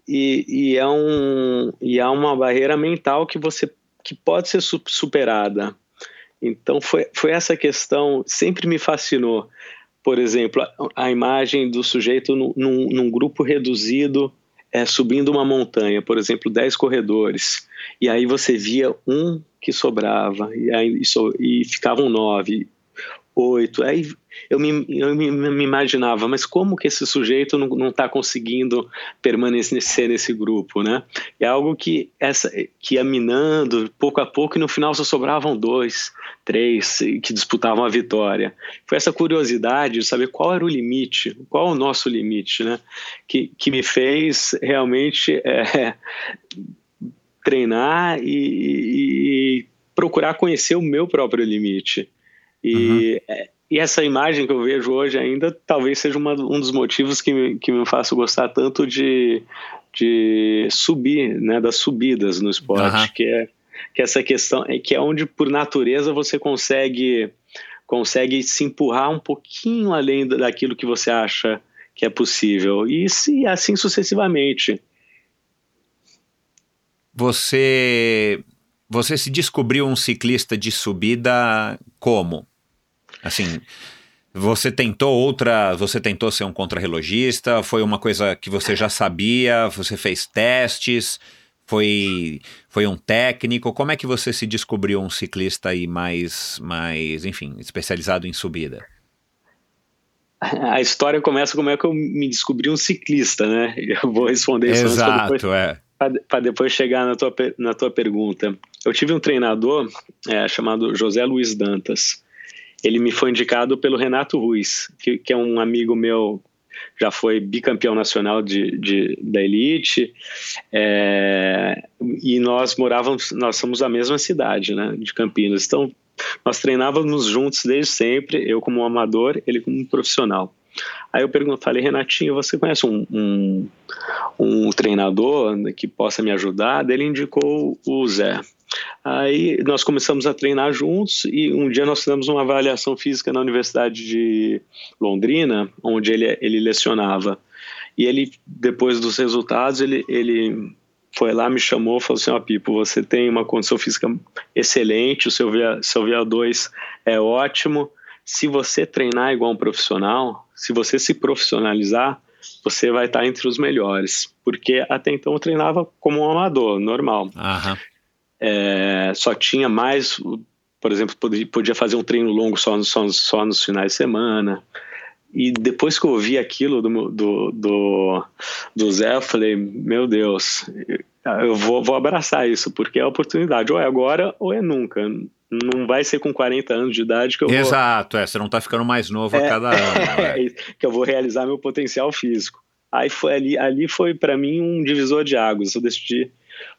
Speaker 1: e, e, é um, e uma barreira mental que você que pode ser superada. Então foi, foi essa questão sempre me fascinou. Por exemplo, a, a imagem do sujeito no, num, num, grupo reduzido é, subindo uma montanha, por exemplo, 10 corredores, e aí você via um que sobrava, e, aí, e, e ficavam nove, oito. Aí eu me, eu me, me, imaginava, mas como que esse sujeito não está conseguindo permanecer nesse grupo, né? É algo que essa que ia minando pouco a pouco e no final só sobravam dois, três que disputavam a vitória. Foi essa curiosidade de saber qual era o limite, qual é o nosso limite, né? Que, que me fez realmente é, [LAUGHS] treinar e, e procurar conhecer o meu próprio limite. E uhum. E essa imagem que eu vejo hoje ainda talvez seja uma, um dos motivos que me, que me faça gostar tanto de, de subir, né, das subidas no esporte, uhum. que é que é essa questão é que é onde por natureza você consegue consegue se empurrar um pouquinho além daquilo que você acha que é possível e, e assim sucessivamente.
Speaker 8: Você você se descobriu um ciclista de subida como? Assim, você tentou outra, você tentou ser um contrarrelogista? Foi uma coisa que você já sabia? Você fez testes? Foi, foi um técnico? Como é que você se descobriu um ciclista aí mais, mais, enfim, especializado em subida?
Speaker 1: A história começa como é que eu me descobri um ciclista, né? Eu vou responder isso
Speaker 8: Exato, é.
Speaker 1: Para depois chegar na tua, na tua pergunta. Eu tive um treinador é, chamado José Luiz Dantas ele me foi indicado pelo Renato Ruiz, que, que é um amigo meu, já foi bicampeão nacional de, de da elite, é, e nós morávamos, nós somos a mesma cidade, né, de Campinas. Então, nós treinávamos juntos desde sempre, eu como amador, ele como profissional. Aí eu pergunto, falei, Renatinho, você conhece um, um, um treinador que possa me ajudar? Ele indicou o Zé. Aí nós começamos a treinar juntos e um dia nós fizemos uma avaliação física na Universidade de Londrina, onde ele, ele lecionava. E ele, depois dos resultados, ele, ele foi lá, me chamou, falou assim, ó oh, Pipo, você tem uma condição física excelente, o seu, VA, seu VA2 é ótimo, se você treinar igual um profissional, se você se profissionalizar, você vai estar entre os melhores. Porque até então eu treinava como um amador, normal.
Speaker 8: Aham
Speaker 1: é, só tinha mais, por exemplo, podia, fazer um treino longo só, só, só nos finais de semana. E depois que eu ouvi aquilo do, do, do, do Zé, eu falei: Meu Deus, eu vou, vou abraçar isso, porque é a oportunidade. Ou é agora ou é nunca. Não vai ser com 40 anos de idade que eu
Speaker 8: Exato, vou. Exato, é, você não está ficando mais novo é, a cada ano. [LAUGHS]
Speaker 1: É, que eu vou realizar meu potencial físico. Aí foi ali, ali foi para mim um divisor de águas. Eu decidi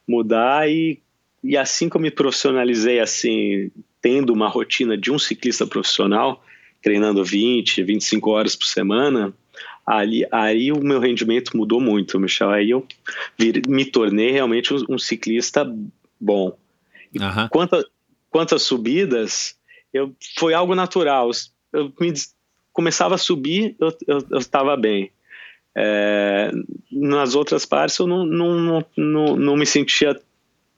Speaker 1: mudar e e assim que eu me profissionalizei, assim, tendo uma rotina de um ciclista profissional, treinando 20, 25 horas por semana, ali, aí o meu rendimento mudou muito, Michel. Aí eu vir, me tornei realmente um, um ciclista bom. Uhum. Quanto, quanto às subidas, eu, foi algo natural. Eu me, começava a subir, eu estava bem. É, nas outras partes, eu não, não, não, não me sentia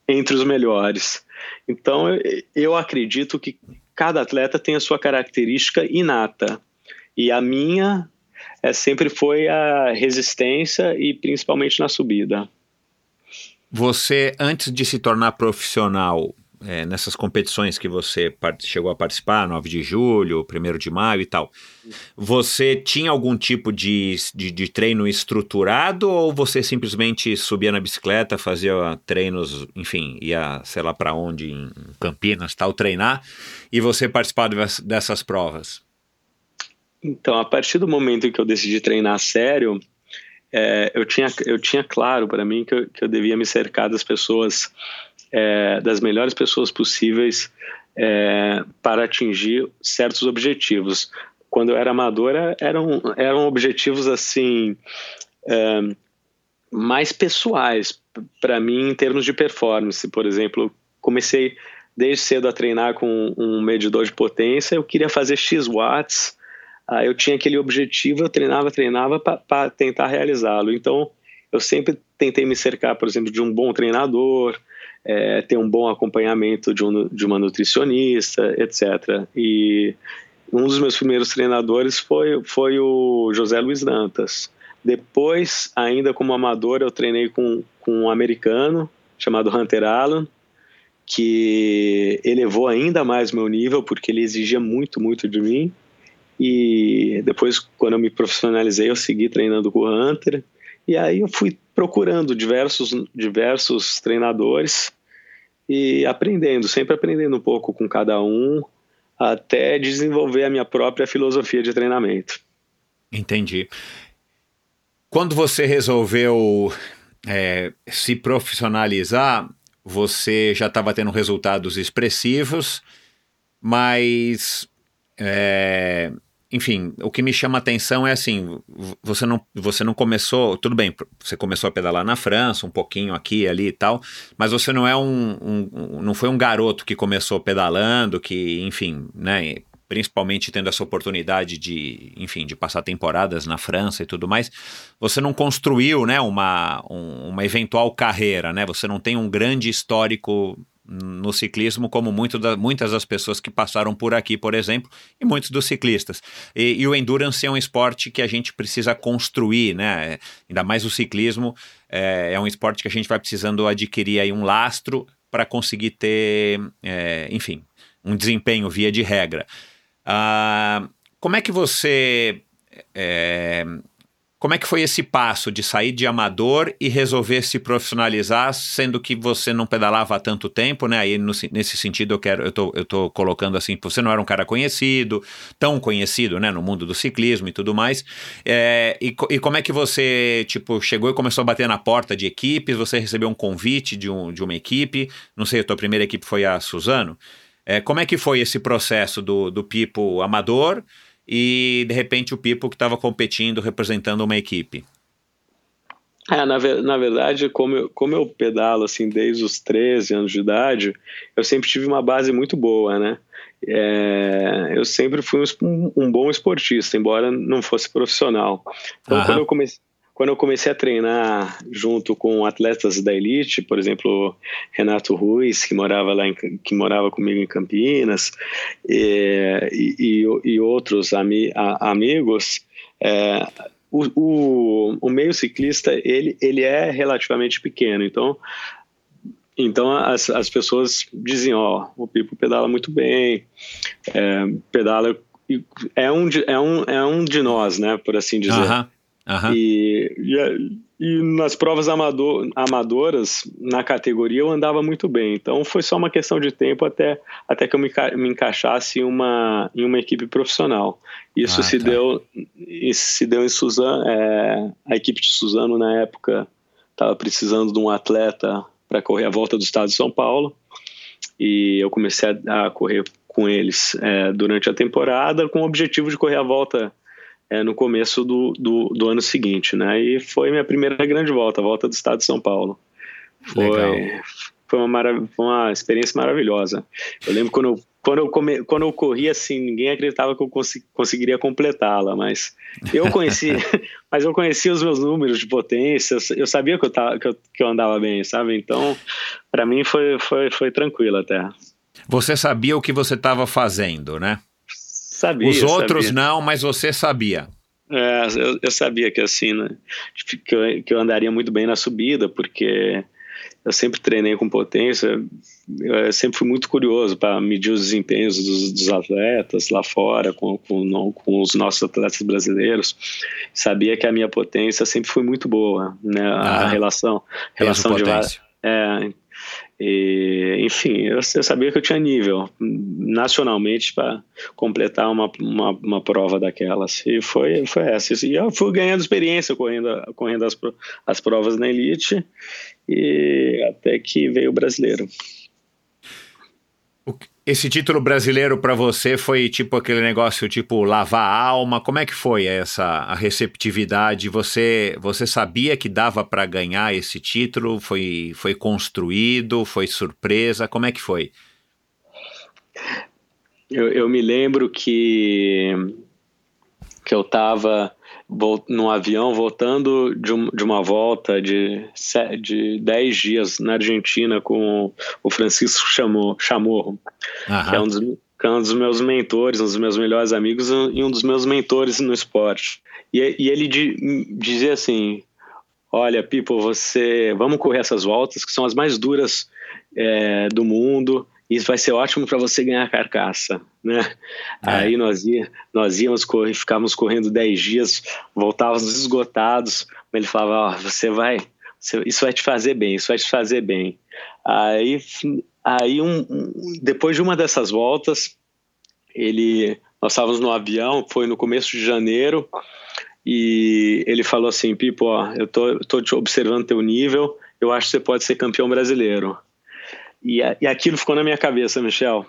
Speaker 1: entre os melhores. Então, eu acredito que cada atleta tem a sua característica inata. E a minha é, sempre foi a resistência e principalmente na subida.
Speaker 8: Você, antes de se tornar profissional, é, nessas competições que você chegou a participar, 9 de julho, 1 de maio e tal, você tinha algum tipo de, de, de, treino estruturado ou você simplesmente subia na bicicleta, fazia treinos, enfim, ia sei lá para onde, em Campinas, tal, treinar, e você participava dessas provas?
Speaker 1: Então, a partir do momento em que eu decidi treinar sério, é, eu, tinha, eu tinha claro para mim que eu, que eu devia me cercar das pessoas, é, das melhores pessoas possíveis é, para atingir certos objetivos. Quando eu era amadora, eram, eram objetivos assim é, mais pessoais para mim em termos de performance. Por exemplo, comecei desde cedo a treinar com um medidor de potência, eu queria fazer X watts, eu tinha aquele objetivo, eu treinava, treinava para tentar realizá-lo. Então, eu sempre tentei me cercar, por exemplo, de um bom treinador, é, ter um bom acompanhamento de, um, de uma nutricionista, etc. E um dos meus primeiros treinadores foi, foi o José Luiz Dantas. Depois, ainda como amador, eu treinei com, com um americano chamado Hunter Allen, que elevou ainda mais meu nível, porque ele exigia muito, muito de mim. E depois, quando eu me profissionalizei, eu segui treinando com o Hunter. E aí eu fui procurando diversos, diversos treinadores e aprendendo, sempre aprendendo um pouco com cada um, até desenvolver a minha própria filosofia de treinamento.
Speaker 8: Entendi. Quando você resolveu é, se profissionalizar, você já estava tendo resultados expressivos, mas é, enfim, o que me chama a atenção é assim, você não, você não começou, tudo bem, você começou a pedalar na França, um pouquinho aqui, ali e tal, mas você não é um, um não foi um garoto que começou pedalando, que, enfim, né, principalmente tendo essa oportunidade de, enfim, de passar temporadas na França e tudo mais, você não construiu, né, uma, um, uma eventual carreira, né, você não tem um grande histórico no ciclismo, como muito da, muitas das pessoas que passaram por aqui, por exemplo, e muitos dos ciclistas. E, e, o endurance é um esporte que a gente precisa construir, né? Ainda mais o ciclismo é, é um esporte que a gente vai precisando adquirir aí um lastro para conseguir ter, é, enfim, um desempenho via de regra. Ah, como é que você é, como é que foi esse passo de sair de amador e resolver se profissionalizar, sendo que você não pedalava há tanto tempo, né? Aí no, nesse sentido eu quero, eu tô, eu tô colocando assim, você não era um cara conhecido, tão conhecido, né, no mundo do ciclismo e tudo mais. É, e, e, como é que você, tipo, chegou e começou a bater na porta de equipes? Você recebeu um convite de, um, de uma equipe? Não sei, a tua primeira equipe foi a Suzano. É, como é que foi esse processo do, do Pipo amador? E de repente o Pipo que estava competindo, representando uma equipe?
Speaker 1: É, na, na verdade, como eu, como eu pedalo assim desde os 13 anos de idade, eu sempre tive uma base muito boa, né? É, eu sempre fui um, um, bom esportista, embora não fosse profissional. Então, quando eu comecei quando eu comecei a treinar junto com atletas da elite, por exemplo, Renato Ruiz, que morava lá em, que morava comigo em Campinas, e, e, e outros ami, a, amigos, é, o, o, o, meio ciclista ele, ele é relativamente pequeno, então então as, as pessoas diziam, ó, o Pipo pedala muito bem, é, pedala é um, é, um, é um de nós, né, por assim dizer. Uh. Uhum. E, e, e, nas provas amador, amadoras, na categoria, eu andava muito bem. Então foi só uma questão de tempo até, até que eu me, me encaixasse em uma, em uma equipe profissional. Isso ah, se, tá. deu, se deu em Suzano. É, a equipe de Suzano, na época, estava precisando de um atleta para correr a volta do estado de São Paulo. E eu comecei a, a correr com eles é, durante a temporada com o objetivo de correr a volta é, no começo do, do, do, ano seguinte, né? E foi minha primeira grande volta, a volta do estado de São Paulo. Foi, foi, uma, uma experiência maravilhosa. Eu lembro quando eu, quando eu, come, quando eu corri assim, ninguém acreditava que eu cons conseguiria completá-la, mas eu conheci, [LAUGHS] mas eu conhecia os meus números de potência, eu sabia que eu, tava, que eu, que eu andava bem, sabe? Então, para mim foi, foi, foi tranquilo até.
Speaker 8: Você sabia o que você estava fazendo, né?
Speaker 1: Sabia.
Speaker 8: Os outros
Speaker 1: sabia.
Speaker 8: não, mas você sabia.
Speaker 1: É, eu, eu, sabia que assim, né, que, eu, que eu andaria muito bem na subida, porque eu sempre treinei com potência, eu sempre fui muito curioso para medir os desempenhos dos, dos, atletas lá fora, com, com, com, os nossos atletas brasileiros. Sabia que a minha potência sempre foi muito boa, né? A relação, relação de é, E, enfim, eu, eu, sabia que eu tinha nível nacionalmente para completar uma, uma, uma, prova daquelas. E foi, foi essa. E eu fui ganhando experiência correndo, correndo as, as provas na Elite, e até que veio o brasileiro.
Speaker 8: Esse título brasileiro para você foi tipo aquele negócio tipo lavar a alma. Como é que foi essa a receptividade? Você você sabia que dava para ganhar esse título? Foi foi construído? Foi surpresa? Como é que foi?
Speaker 1: Eu, eu me lembro que que eu estava no avião voltando de, um, de uma volta de, de 10 dias na Argentina com o Francisco Chamorro, que é um dos, que é um dos meus mentores, um dos meus melhores amigos e um dos meus mentores no esporte. E, e ele di, dizia assim: Olha, Pipo, você vamos correr essas voltas que são as mais duras é, do mundo isso vai ser ótimo para você ganhar carcaça, né? É. Aí nós, ia, nós íamos correr, ficávamos correndo 10 dias, voltávamos esgotados, mas ele falava, oh, você vai, isso vai te fazer bem, isso vai te fazer bem. Aí, aí um, um, depois de uma dessas voltas, ele, nós estávamos no avião, foi no começo de janeiro, e ele falou assim, Pipo, ó, eu tô, tô te observando teu nível, eu acho que você pode ser campeão brasileiro. E, e aquilo ficou na minha cabeça, Michel.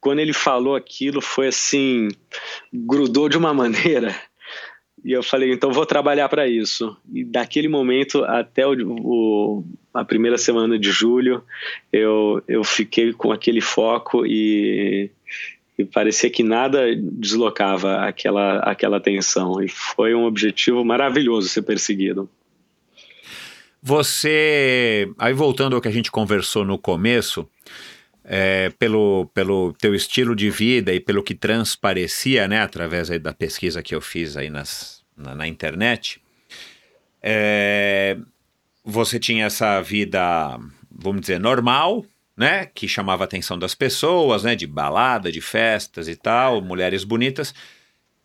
Speaker 1: Quando ele falou aquilo, foi assim, grudou de uma [LAUGHS] maneira. E eu falei, então vou trabalhar para isso. E daquele momento até o, o, a primeira semana de julho, eu, eu fiquei com aquele foco e, e parecia que nada deslocava aquela, aquela atenção. E foi um objetivo maravilhoso ser perseguido.
Speaker 8: Você, aí voltando ao que a gente conversou no começo, é, pelo, pelo teu estilo de vida e pelo que transparecia, né, através da pesquisa que eu fiz aí nas, na, na internet, é, você tinha essa vida, vamos dizer, normal, né, que chamava a atenção das pessoas, né, de balada, de festas e tal, mulheres bonitas,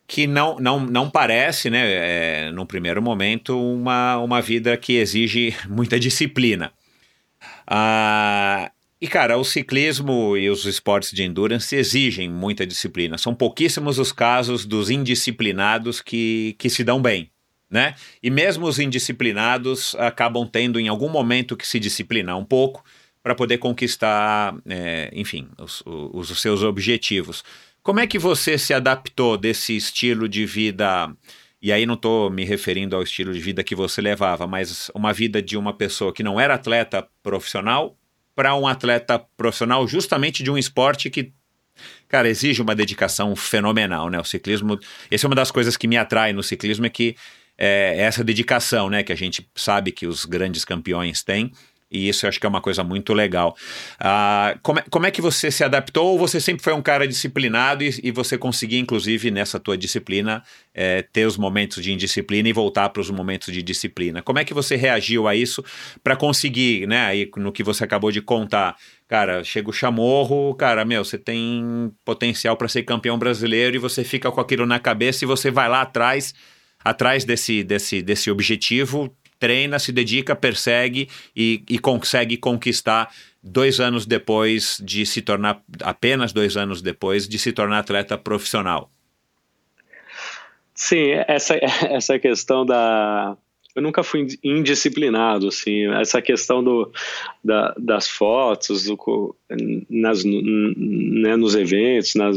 Speaker 8: que não, não, não parece, né, é, num primeiro momento, uma, uma vida que exige [LAUGHS] muita disciplina. Ah, e, cara, o ciclismo e os esportes de endurance exigem muita disciplina. São pouquíssimos os casos dos indisciplinados que, que se dão bem, né? E mesmo os indisciplinados acabam tendo, em algum momento, que se disciplinar um pouco para poder conquistar, é, enfim, os, os, os seus objetivos. Como é que você se adaptou desse estilo de vida? E aí não estou me referindo ao estilo de vida que você levava, mas uma vida de uma pessoa que não era atleta profissional para um atleta profissional justamente de um esporte que cara, exige uma dedicação fenomenal, né? O ciclismo, essa é uma das coisas que me atrai no ciclismo é que é essa dedicação, né, que a gente sabe que os grandes campeões têm. E isso eu acho que é uma coisa muito legal. Ah, como, é, como é que você se adaptou? Ou você sempre foi um cara disciplinado e, e você conseguia, inclusive, nessa tua disciplina, é, ter os momentos de indisciplina e voltar para os momentos de disciplina? Como é que você reagiu a isso para conseguir, né, aí no que você acabou de contar? Cara, chega o chamorro, cara, meu, você tem potencial para ser campeão brasileiro e você fica com aquilo na cabeça e você vai lá atrás atrás desse, desse, desse objetivo, treina, se dedica, persegue e, e consegue conquistar dois anos depois de se tornar, apenas dois anos depois de se tornar atleta profissional.
Speaker 1: Sim, essa, [LAUGHS] essa questão da, eu nunca fui indisciplinado, assim, essa questão do, da, das fotos, do, nas, né, nos eventos, nas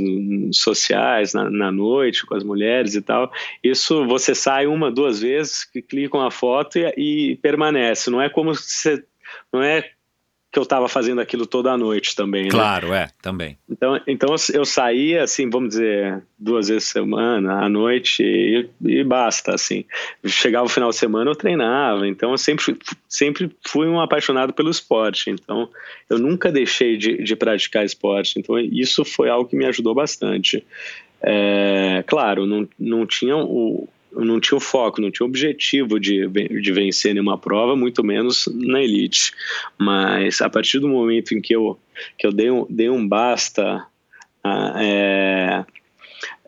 Speaker 1: sociais, na, na, noite com as mulheres e tal, isso você sai uma, duas vezes, clica uma foto e, e permanece, não é como você, não é que eu estava fazendo aquilo toda a noite também. Né?
Speaker 8: Claro, é, também.
Speaker 1: Então, então eu saía, assim, vamos dizer, duas vezes por semana, à noite, e, e, basta, assim. Chegava o final de semana, eu treinava, então eu sempre, sempre fui um apaixonado pelo esporte, então eu nunca deixei de, de praticar esporte, então isso foi algo que me ajudou bastante. É, claro, não, não tinha o, não tinha o foco, não tinha o objetivo de, de vencer nenhuma prova, muito menos na elite. Mas a partir do momento em que eu, que eu dei, um, dei um basta ah, é,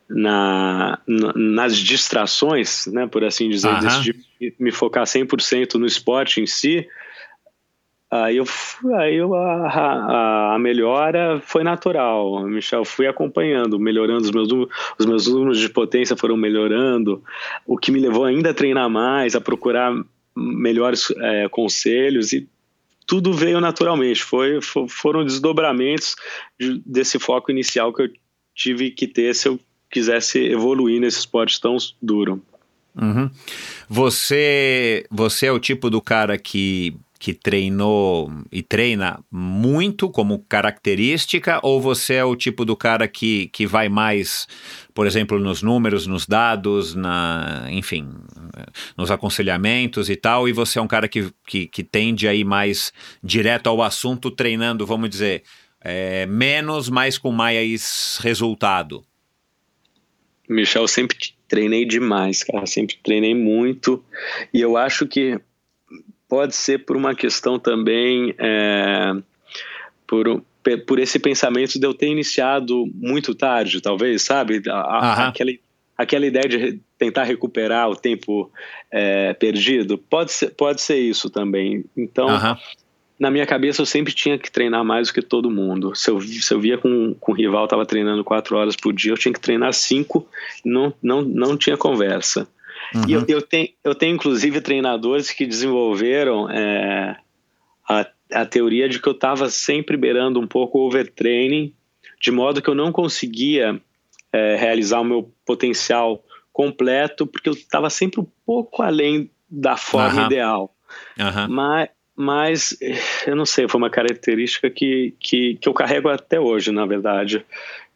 Speaker 1: na, na, nas distrações, né, por assim dizer, decidi me focar 100% no esporte em si, Aí, eu, aí eu, a, a, melhora foi natural, Michel. Fui acompanhando, melhorando os meus, os meus números de potência foram melhorando, o que me levou ainda a treinar mais, a procurar melhores é, conselhos e tudo veio naturalmente. Foi, for, foram desdobramentos de, desse foco inicial que eu tive que ter se eu quisesse evoluir nesse esporte tão duro.
Speaker 8: Uhum. Você, você é o tipo do cara que que treinou e treina muito como característica, ou você é o tipo do cara que, que vai mais, por exemplo, nos números, nos dados, na, enfim, nos aconselhamentos e tal, e você é um cara que, que, que tende a ir mais direto ao assunto, treinando, vamos dizer, é, menos, mas com mais resultado?
Speaker 1: Michel, sempre treinei demais, cara, sempre treinei muito, e eu acho que pode ser por uma questão também é, por, por esse pensamento de eu ter iniciado muito tarde, talvez, sabe? A, aquela, aquela ideia de tentar recuperar o tempo é, perdido, pode ser, pode ser isso também. Então, na minha cabeça, eu sempre tinha que treinar mais do que todo mundo. Se eu, se eu via com, com um rival estava treinando quatro horas por dia, eu tinha que treinar cinco, não, não, não tinha conversa. Uhum. E eu, eu, tenho, eu tenho, inclusive, treinadores que desenvolveram é, a, a teoria de que eu estava sempre beirando um pouco o overtraining, de modo que eu não conseguia é, realizar o meu potencial completo, porque eu estava sempre um pouco além da forma uhum. ideal. Uhum. Mas, mas, eu não sei, foi uma característica que, que, que eu carrego até hoje, na verdade.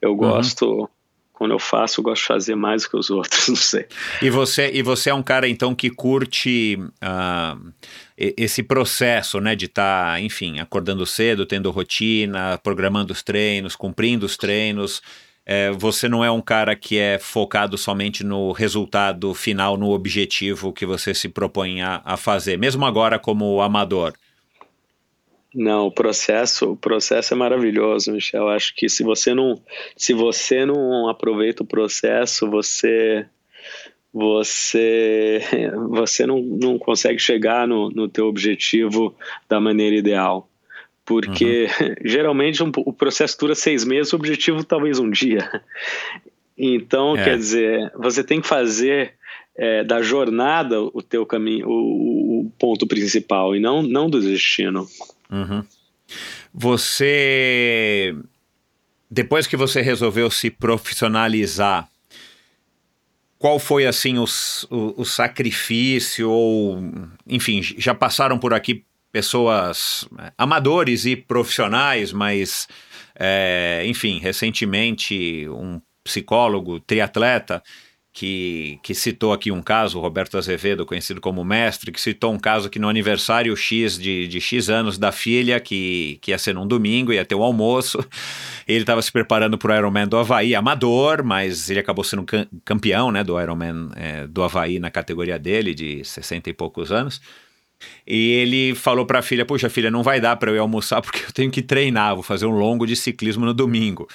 Speaker 1: Eu uhum. gosto quando eu faço, eu gosto de fazer mais do que os [LAUGHS] outros, não sei.
Speaker 8: E você, e você é um cara, então, que curte uh, esse processo, né, de estar, tá, enfim, acordando cedo, tendo rotina, programando os treinos, cumprindo os treinos. É, você não é um cara que é focado somente no resultado final, no objetivo que você se propõe a, a fazer, mesmo agora como amador.
Speaker 1: Não, o processo, o processo é maravilhoso, Michel. Acho que se você não, se você não aproveita o processo, você você [LAUGHS] você não, não consegue chegar no, no teu objetivo da maneira ideal. Porque uhum. [LAUGHS] geralmente um, o processo dura seis meses, o objetivo talvez um dia. Então, é. quer dizer, você tem que fazer é, da jornada o teu caminho, o, o ponto principal, e não, não do destino.
Speaker 8: Uhum. Você, depois que você resolveu se profissionalizar, qual foi assim o, o, o, sacrifício ou, enfim, já passaram por aqui pessoas é, amadores e profissionais, mas, é, enfim, recentemente um psicólogo, triatleta, que, que citou aqui um caso, Roberto Azevedo, conhecido como mestre, que citou um caso que no aniversário X de, de X anos da filha, que, que ia ser num domingo, ia ter um almoço, ele estava se preparando para o Ironman do Havaí, amador, mas ele acabou sendo campeão né, do Ironman é, do Havaí na categoria dele, de 60 e poucos anos. E ele falou para a filha: Puxa, filha, não vai dar para eu ir almoçar porque eu tenho que treinar, vou fazer um longo de ciclismo no domingo.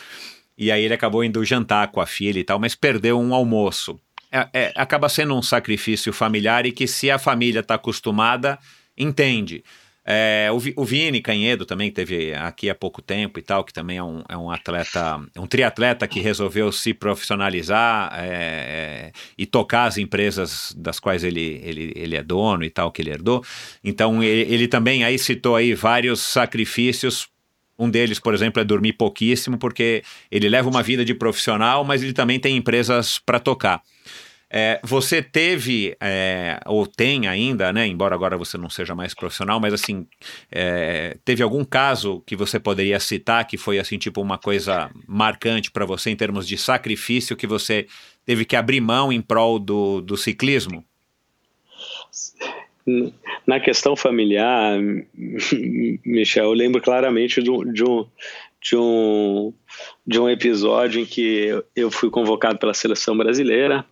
Speaker 8: E aí ele acabou indo jantar com a filha e tal, mas perdeu um almoço. É, é, acaba sendo um sacrifício familiar e que se a família está acostumada, entende. É, o, o Vini Canhedo também teve aqui há pouco tempo e tal, que também é um, é um atleta, um triatleta que resolveu se profissionalizar é, é, e tocar as empresas das quais ele, ele, ele é dono e tal, que ele herdou. Então ele, ele também aí citou aí vários sacrifícios um deles, por exemplo, é dormir pouquíssimo, porque ele leva uma vida de profissional, mas ele também tem empresas para tocar. É, você teve, é, ou tem ainda, né, embora agora você não seja mais profissional, mas assim, é, teve algum caso que você poderia citar que foi assim, tipo uma coisa marcante para você em termos de sacrifício que você teve que abrir mão em prol do, do ciclismo?
Speaker 1: Na questão familiar, Michel, eu lembro claramente de um, de um, de um, de um episódio em que eu fui convocado pela seleção brasileira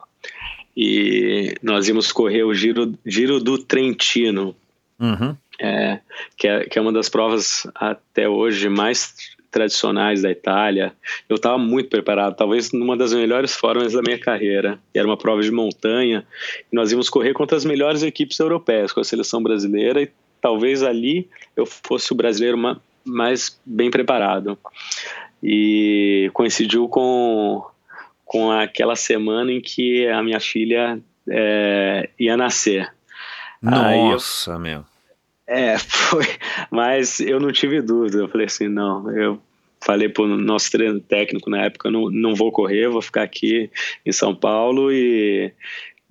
Speaker 1: e nós íamos correr o Giro, Giro do Trentino, uhum. é, que, é, que é uma das provas até hoje mais tradicionais da Itália. Eu estava muito preparado, talvez numa das melhores formas da minha carreira. Era uma prova de montanha e nós íamos correr contra as melhores equipes europeias, com a seleção brasileira e talvez ali eu fosse o brasileiro mais bem preparado. E coincidiu com, com aquela semana em que a minha filha é, ia nascer.
Speaker 8: Nossa, eu, meu.
Speaker 1: É, [LAUGHS] foi. Mas eu não tive dúvida. Eu falei assim: não, eu falei para o nosso treino técnico na época: não, não vou correr, vou ficar aqui em São Paulo e.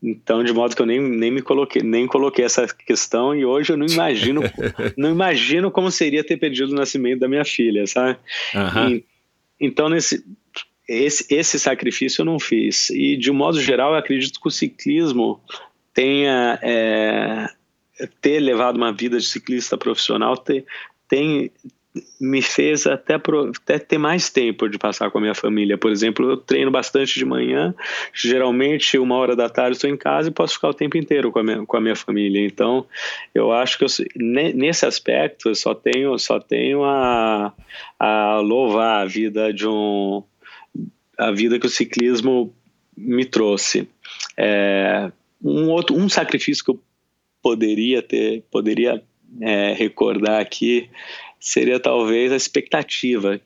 Speaker 1: Então, de modo que eu nem, nem me coloquei, nem coloquei essa questão e hoje eu não imagino, [LAUGHS] não imagino como seria ter perdido o nascimento da minha filha, sabe? Uhum. E, então, nesse, esse, esse sacrifício eu não fiz. E, de um modo geral, eu acredito que o ciclismo tenha é, ter levado uma vida de ciclista profissional ter, tem me fez até, pro, até ter mais tempo de passar com a minha família. Por exemplo, eu treino bastante de manhã, geralmente uma hora da tarde estou em casa e posso ficar o tempo inteiro com a minha, com a minha família. Então, eu acho que eu, nesse aspecto eu só tenho, só tenho a, a louvar a vida de um a vida que o ciclismo me trouxe. É, um outro um sacrifício que eu poderia ter poderia é, recordar aqui seria talvez a expectativa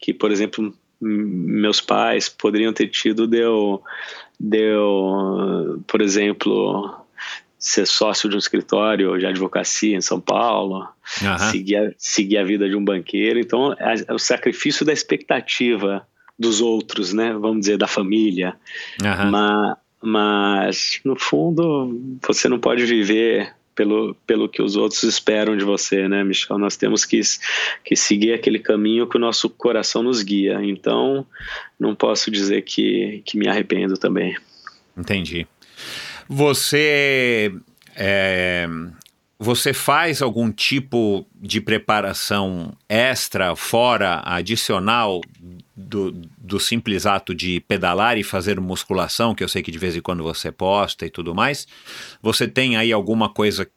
Speaker 1: que, por exemplo, meus pais poderiam ter tido de eu, de eu por exemplo, ser sócio de um escritório de advocacia em São Paulo, uhum. seguir, a, seguir a vida de um banqueiro. Então, o sacrifício da expectativa dos outros, né? Vamos dizer, da família. Uhum. Mas, mas, no fundo, você não pode viver pelo, pelo que os outros esperam de você, né, Michel? Nós temos que, que seguir aquele caminho que o nosso coração nos guia. Então, não posso dizer que, que me arrependo também.
Speaker 8: Entendi. Você. É, você faz algum tipo de preparação extra, fora, adicional do, do simples ato de pedalar e fazer musculação, que eu sei que de vez em quando você posta e tudo mais, você tem aí alguma coisa,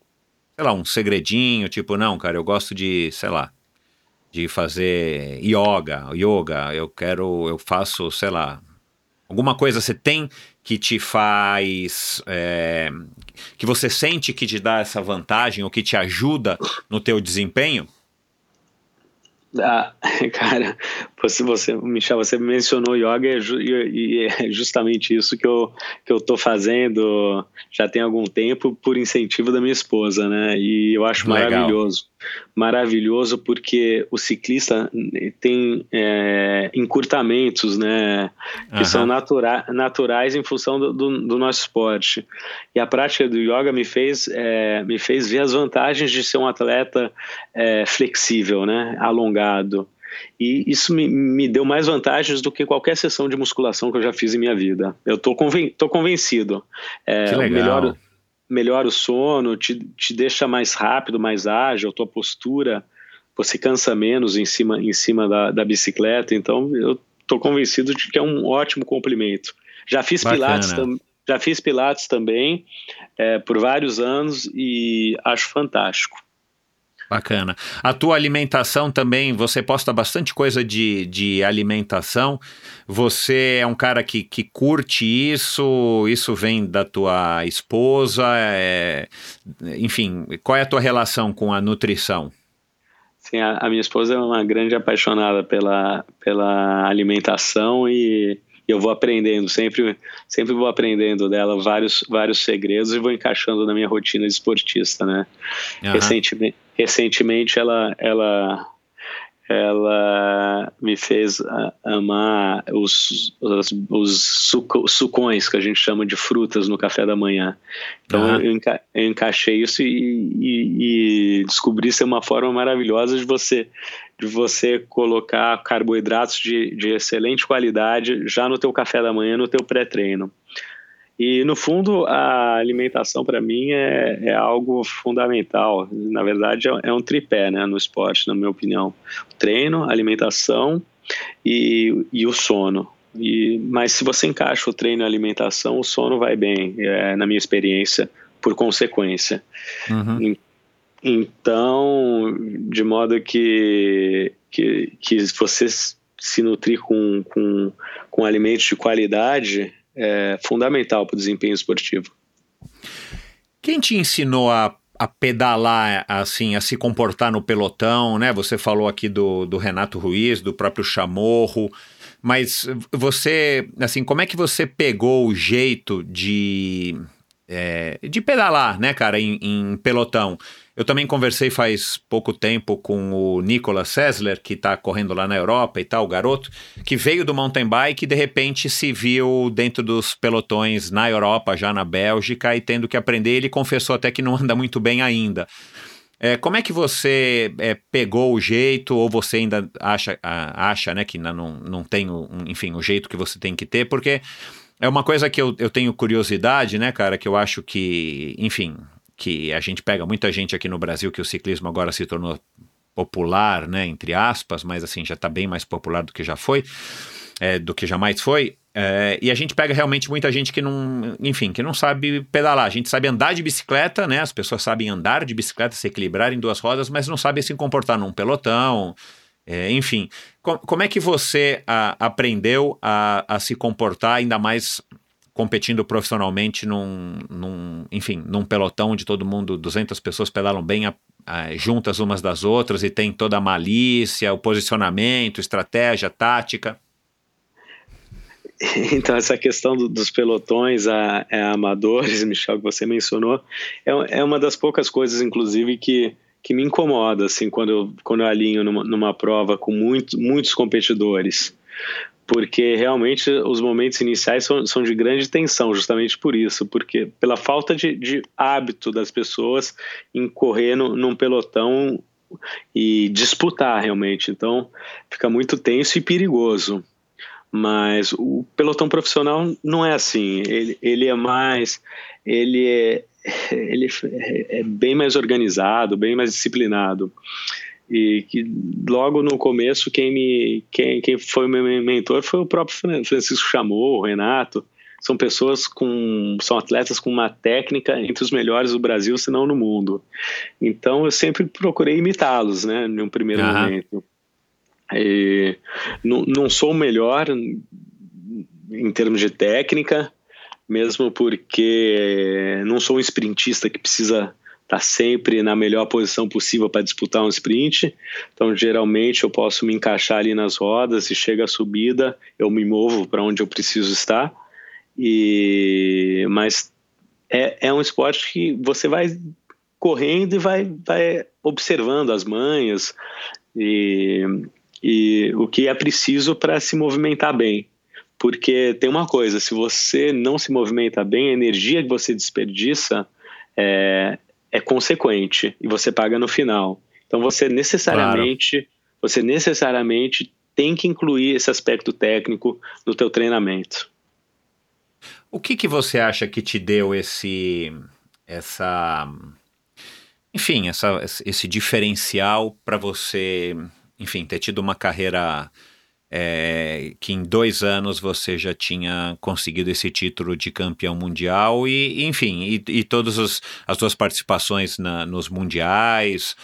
Speaker 8: sei lá, um segredinho, tipo, não, cara, eu gosto de, sei lá, de fazer yoga, yoga, eu quero, eu faço, sei lá, alguma coisa você tem que te faz, é, que você sente que te dá essa vantagem ou que te ajuda no teu desempenho?
Speaker 1: Ah, [LAUGHS] cara, você, você, Michel, você mencionou yoga e, e, é justamente isso que eu, que eu tô fazendo já tem algum tempo por incentivo da minha esposa, né? E eu acho Legal. maravilhoso maravilhoso porque o ciclista tem é, encurtamentos, né, que uhum. são natura naturais em função do, do, do, nosso esporte. E a prática do yoga me fez, é, me fez ver as vantagens de ser um atleta é, flexível, né, alongado. E isso me, me, deu mais vantagens do que qualquer sessão de musculação que eu já fiz em minha vida. Eu tô, conven tô convencido. É, que legal. melhor, melhora o sono, te, te deixa mais rápido, mais ágil, tua postura, você cansa menos em cima, em cima da, da bicicleta. Então, eu estou convencido de que é um ótimo complemento. Já fiz Bacana. pilates também. Já fiz Pilates também é, por vários anos e acho fantástico.
Speaker 8: Bacana. A tua alimentação também, você posta bastante coisa de, de alimentação. Você é um cara que, que curte isso? Isso vem da tua esposa? É, enfim, qual é a tua relação com a nutrição?
Speaker 1: Sim, a, a minha esposa é uma grande apaixonada pela, pela alimentação e eu vou aprendendo, sempre, sempre vou aprendendo dela vários, vários segredos e vou encaixando na minha rotina de esportista, né? Uhum. Recentemente, recentemente ela, ela, ela me fez amar os, os, os suco, sucões, que a gente chama de frutas no café da manhã. Então uhum. eu, enca, eu, encaixei isso e, e, e, descobri ser uma forma maravilhosa de você de você colocar carboidratos de, de excelente qualidade já no teu café da manhã, no teu pré-treino. E, no fundo, a alimentação para mim é, é, algo fundamental. Na verdade, é, é, um tripé né, no esporte, na minha opinião: o treino, a alimentação e, e o sono. E, mas se você encaixa o treino e a alimentação, o sono vai bem, é, na minha experiência, por consequência. Uhum. Então, de modo que, que, que você se nutrir com, com, com alimentos de qualidade é fundamental para o desempenho esportivo.
Speaker 8: Quem te ensinou a, a pedalar, assim, a se comportar no pelotão, né? Você falou aqui do, do Renato Ruiz, do próprio Chamorro, mas você, assim, como é que você pegou o jeito de, é, de pedalar, né, cara, em, em pelotão? Eu também conversei faz pouco tempo com o Nicolas Sessler, que está correndo lá na Europa e tal, o garoto, que veio do mountain bike e de repente se viu dentro dos pelotões na Europa, já na Bélgica, e tendo que aprender. Ele confessou até que não [LAUGHS] anda muito bem ainda. É, como é que você é, pegou o jeito, ou você ainda acha, acha né, que não, não tem, o, enfim, o jeito que você tem que ter? Porque é uma coisa que eu, eu tenho curiosidade, né, cara, que eu acho que, enfim, que a gente pega muita gente aqui no Brasil que o ciclismo agora se tornou popular, né, entre aspas, mas assim, já está bem mais popular do que já foi, é, do que jamais foi. É, e a gente pega realmente muita gente que não, enfim, que não sabe pedalar. A gente sabe andar de bicicleta, né? As pessoas sabem andar de bicicleta, se equilibrar em duas rodas, mas não sabem se comportar num pelotão. É, enfim, com, como é que você a, aprendeu a, a se comportar ainda mais competindo profissionalmente num, num, enfim, num pelotão de todo mundo, 200 pessoas pedalam bem a, a, juntas umas das outras e tem toda a malícia, o posicionamento, estratégia, tática. [LAUGHS]
Speaker 1: Então, essa questão do, dos pelotões a, a, amadores, [LAUGHS] Michel, que você mencionou, é, é uma das poucas coisas, inclusive, que, que me incomoda, assim, quando eu, quando eu alinho numa, numa prova com muito, muitos competidores porque realmente os momentos iniciais são, são de grande tensão, justamente por isso, porque pela falta de, de hábito das pessoas em correr no, num pelotão e disputar realmente. Então fica muito tenso e perigoso. Mas o pelotão profissional não é assim. Ele, ele é mais. Ele é, ele é bem mais organizado, bem mais disciplinado e que logo no começo quem me quem, quem foi meu mentor foi o próprio Francisco Chamou, o Renato. São pessoas com são atletas com uma técnica entre os melhores do Brasil se não no mundo. Então eu sempre procurei imitá-los né num primeiro uhum. momento. E, não, não sou o melhor em termos de técnica mesmo porque não sou um sprintista que precisa está sempre na melhor posição possível para disputar um sprint. Então, geralmente, eu posso me encaixar ali nas rodas e chega a subida, eu me movo para onde eu preciso estar. E mas é, é um esporte que você vai correndo e vai, vai observando as manhas e, e o que é preciso para se movimentar bem. Porque tem uma coisa, se você não se movimenta bem, a energia que você desperdiça é, é consequente e você paga no final. Então você necessariamente, claro. você necessariamente tem que incluir esse aspecto técnico no teu treinamento.
Speaker 8: O que que você acha que te deu esse essa enfim, essa, esse diferencial para você, enfim, ter tido uma carreira é, que em dois anos você já tinha conseguido esse título de campeão mundial e, enfim, e, e todas as, as suas participações na, nos mundiais,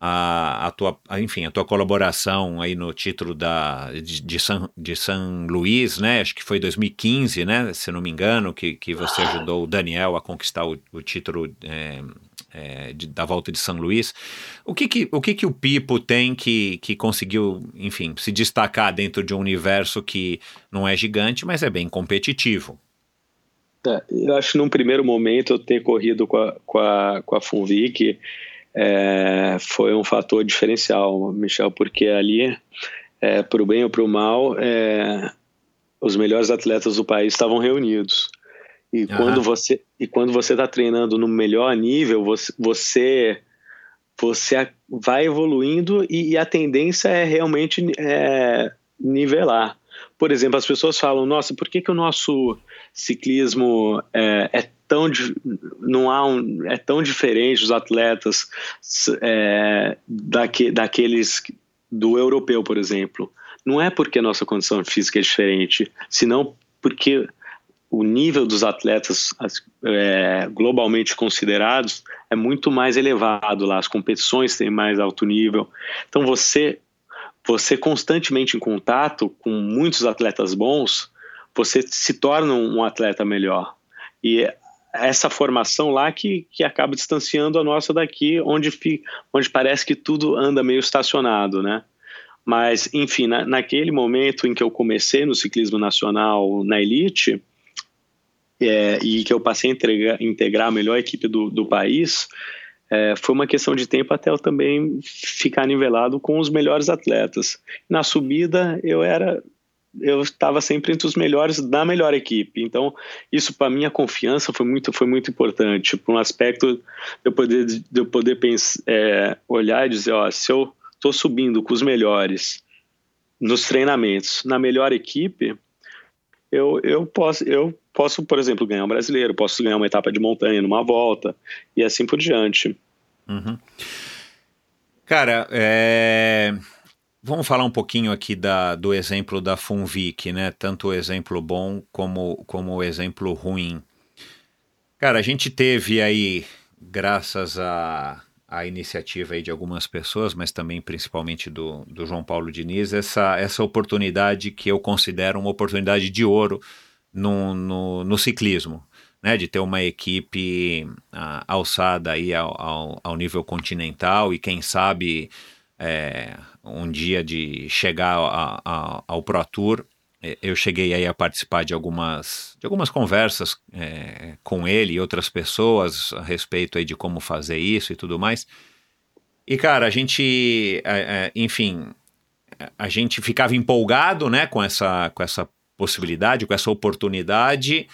Speaker 8: a, a tua, a, enfim, a tua colaboração aí no título da, de, de, de Luís, né? Acho que foi 2015, né? Se não me engano, que, que você ajudou o Daniel a conquistar o, o título é, é, de, da volta de São Luís. O que que o, que que o Pipo tem que, que conseguiu, enfim, se destacar dentro de um universo que não é gigante, mas é bem competitivo?
Speaker 1: É, eu acho que num primeiro momento eu ter corrido com a, com a, com a Funvic é, foi um fator diferencial, Michel, porque ali, é, para o bem ou para o mal, é, os melhores atletas do país estavam reunidos. E uhum. quando você e quando você está treinando no melhor nível, você você, você vai evoluindo e, e a tendência é realmente é, nivelar. Por exemplo, as pessoas falam: Nossa, por que, que o nosso ciclismo é, é tão não há um, é tão diferente os atletas é, daque, daqueles do europeu, por exemplo? Não é porque a nossa condição física é diferente, senão porque o nível dos atletas é, globalmente considerados é muito mais elevado lá, as competições têm mais alto nível. Então você você constantemente em contato com muitos atletas bons, você se torna um atleta melhor. E essa formação lá que, que acaba distanciando a nossa daqui, onde, onde parece que tudo anda meio estacionado, né? Mas, enfim, na, naquele momento em que eu comecei no ciclismo nacional na elite, é, e que eu passei a entregar, integrar a melhor equipe do, do país, é, foi uma questão de tempo até eu também ficar nivelado com os melhores atletas. Na subida, eu era eu estava sempre entre os melhores da melhor equipe. Então, isso para minha confiança foi muito, foi muito importante. Por um aspecto de eu poder, de eu poder pensar, é, olhar e dizer: ó, se eu estou subindo com os melhores nos treinamentos, na melhor equipe, eu, eu, posso, eu posso, por exemplo, ganhar um brasileiro, posso ganhar uma etapa de montanha numa volta e assim por diante.
Speaker 8: Uhum. Cara, é... vamos falar um pouquinho aqui da, do exemplo da Funvic, né? Tanto o exemplo bom como, como o exemplo ruim. Cara, a gente teve aí, graças a, a iniciativa aí de algumas pessoas, mas também principalmente do, do João Paulo Diniz, essa, essa oportunidade que eu considero uma oportunidade de ouro no, no, no ciclismo. Né, de ter uma equipe uh, alçada aí ao, ao, ao, nível continental e quem sabe é, um dia de chegar a, a, ao Pro Tour eu cheguei aí a participar de algumas, de algumas conversas é, com ele e outras pessoas a respeito aí de como fazer isso e tudo mais. E, cara, a gente, é, é, enfim, a gente ficava empolgado, né, com essa, com essa possibilidade, com essa oportunidade,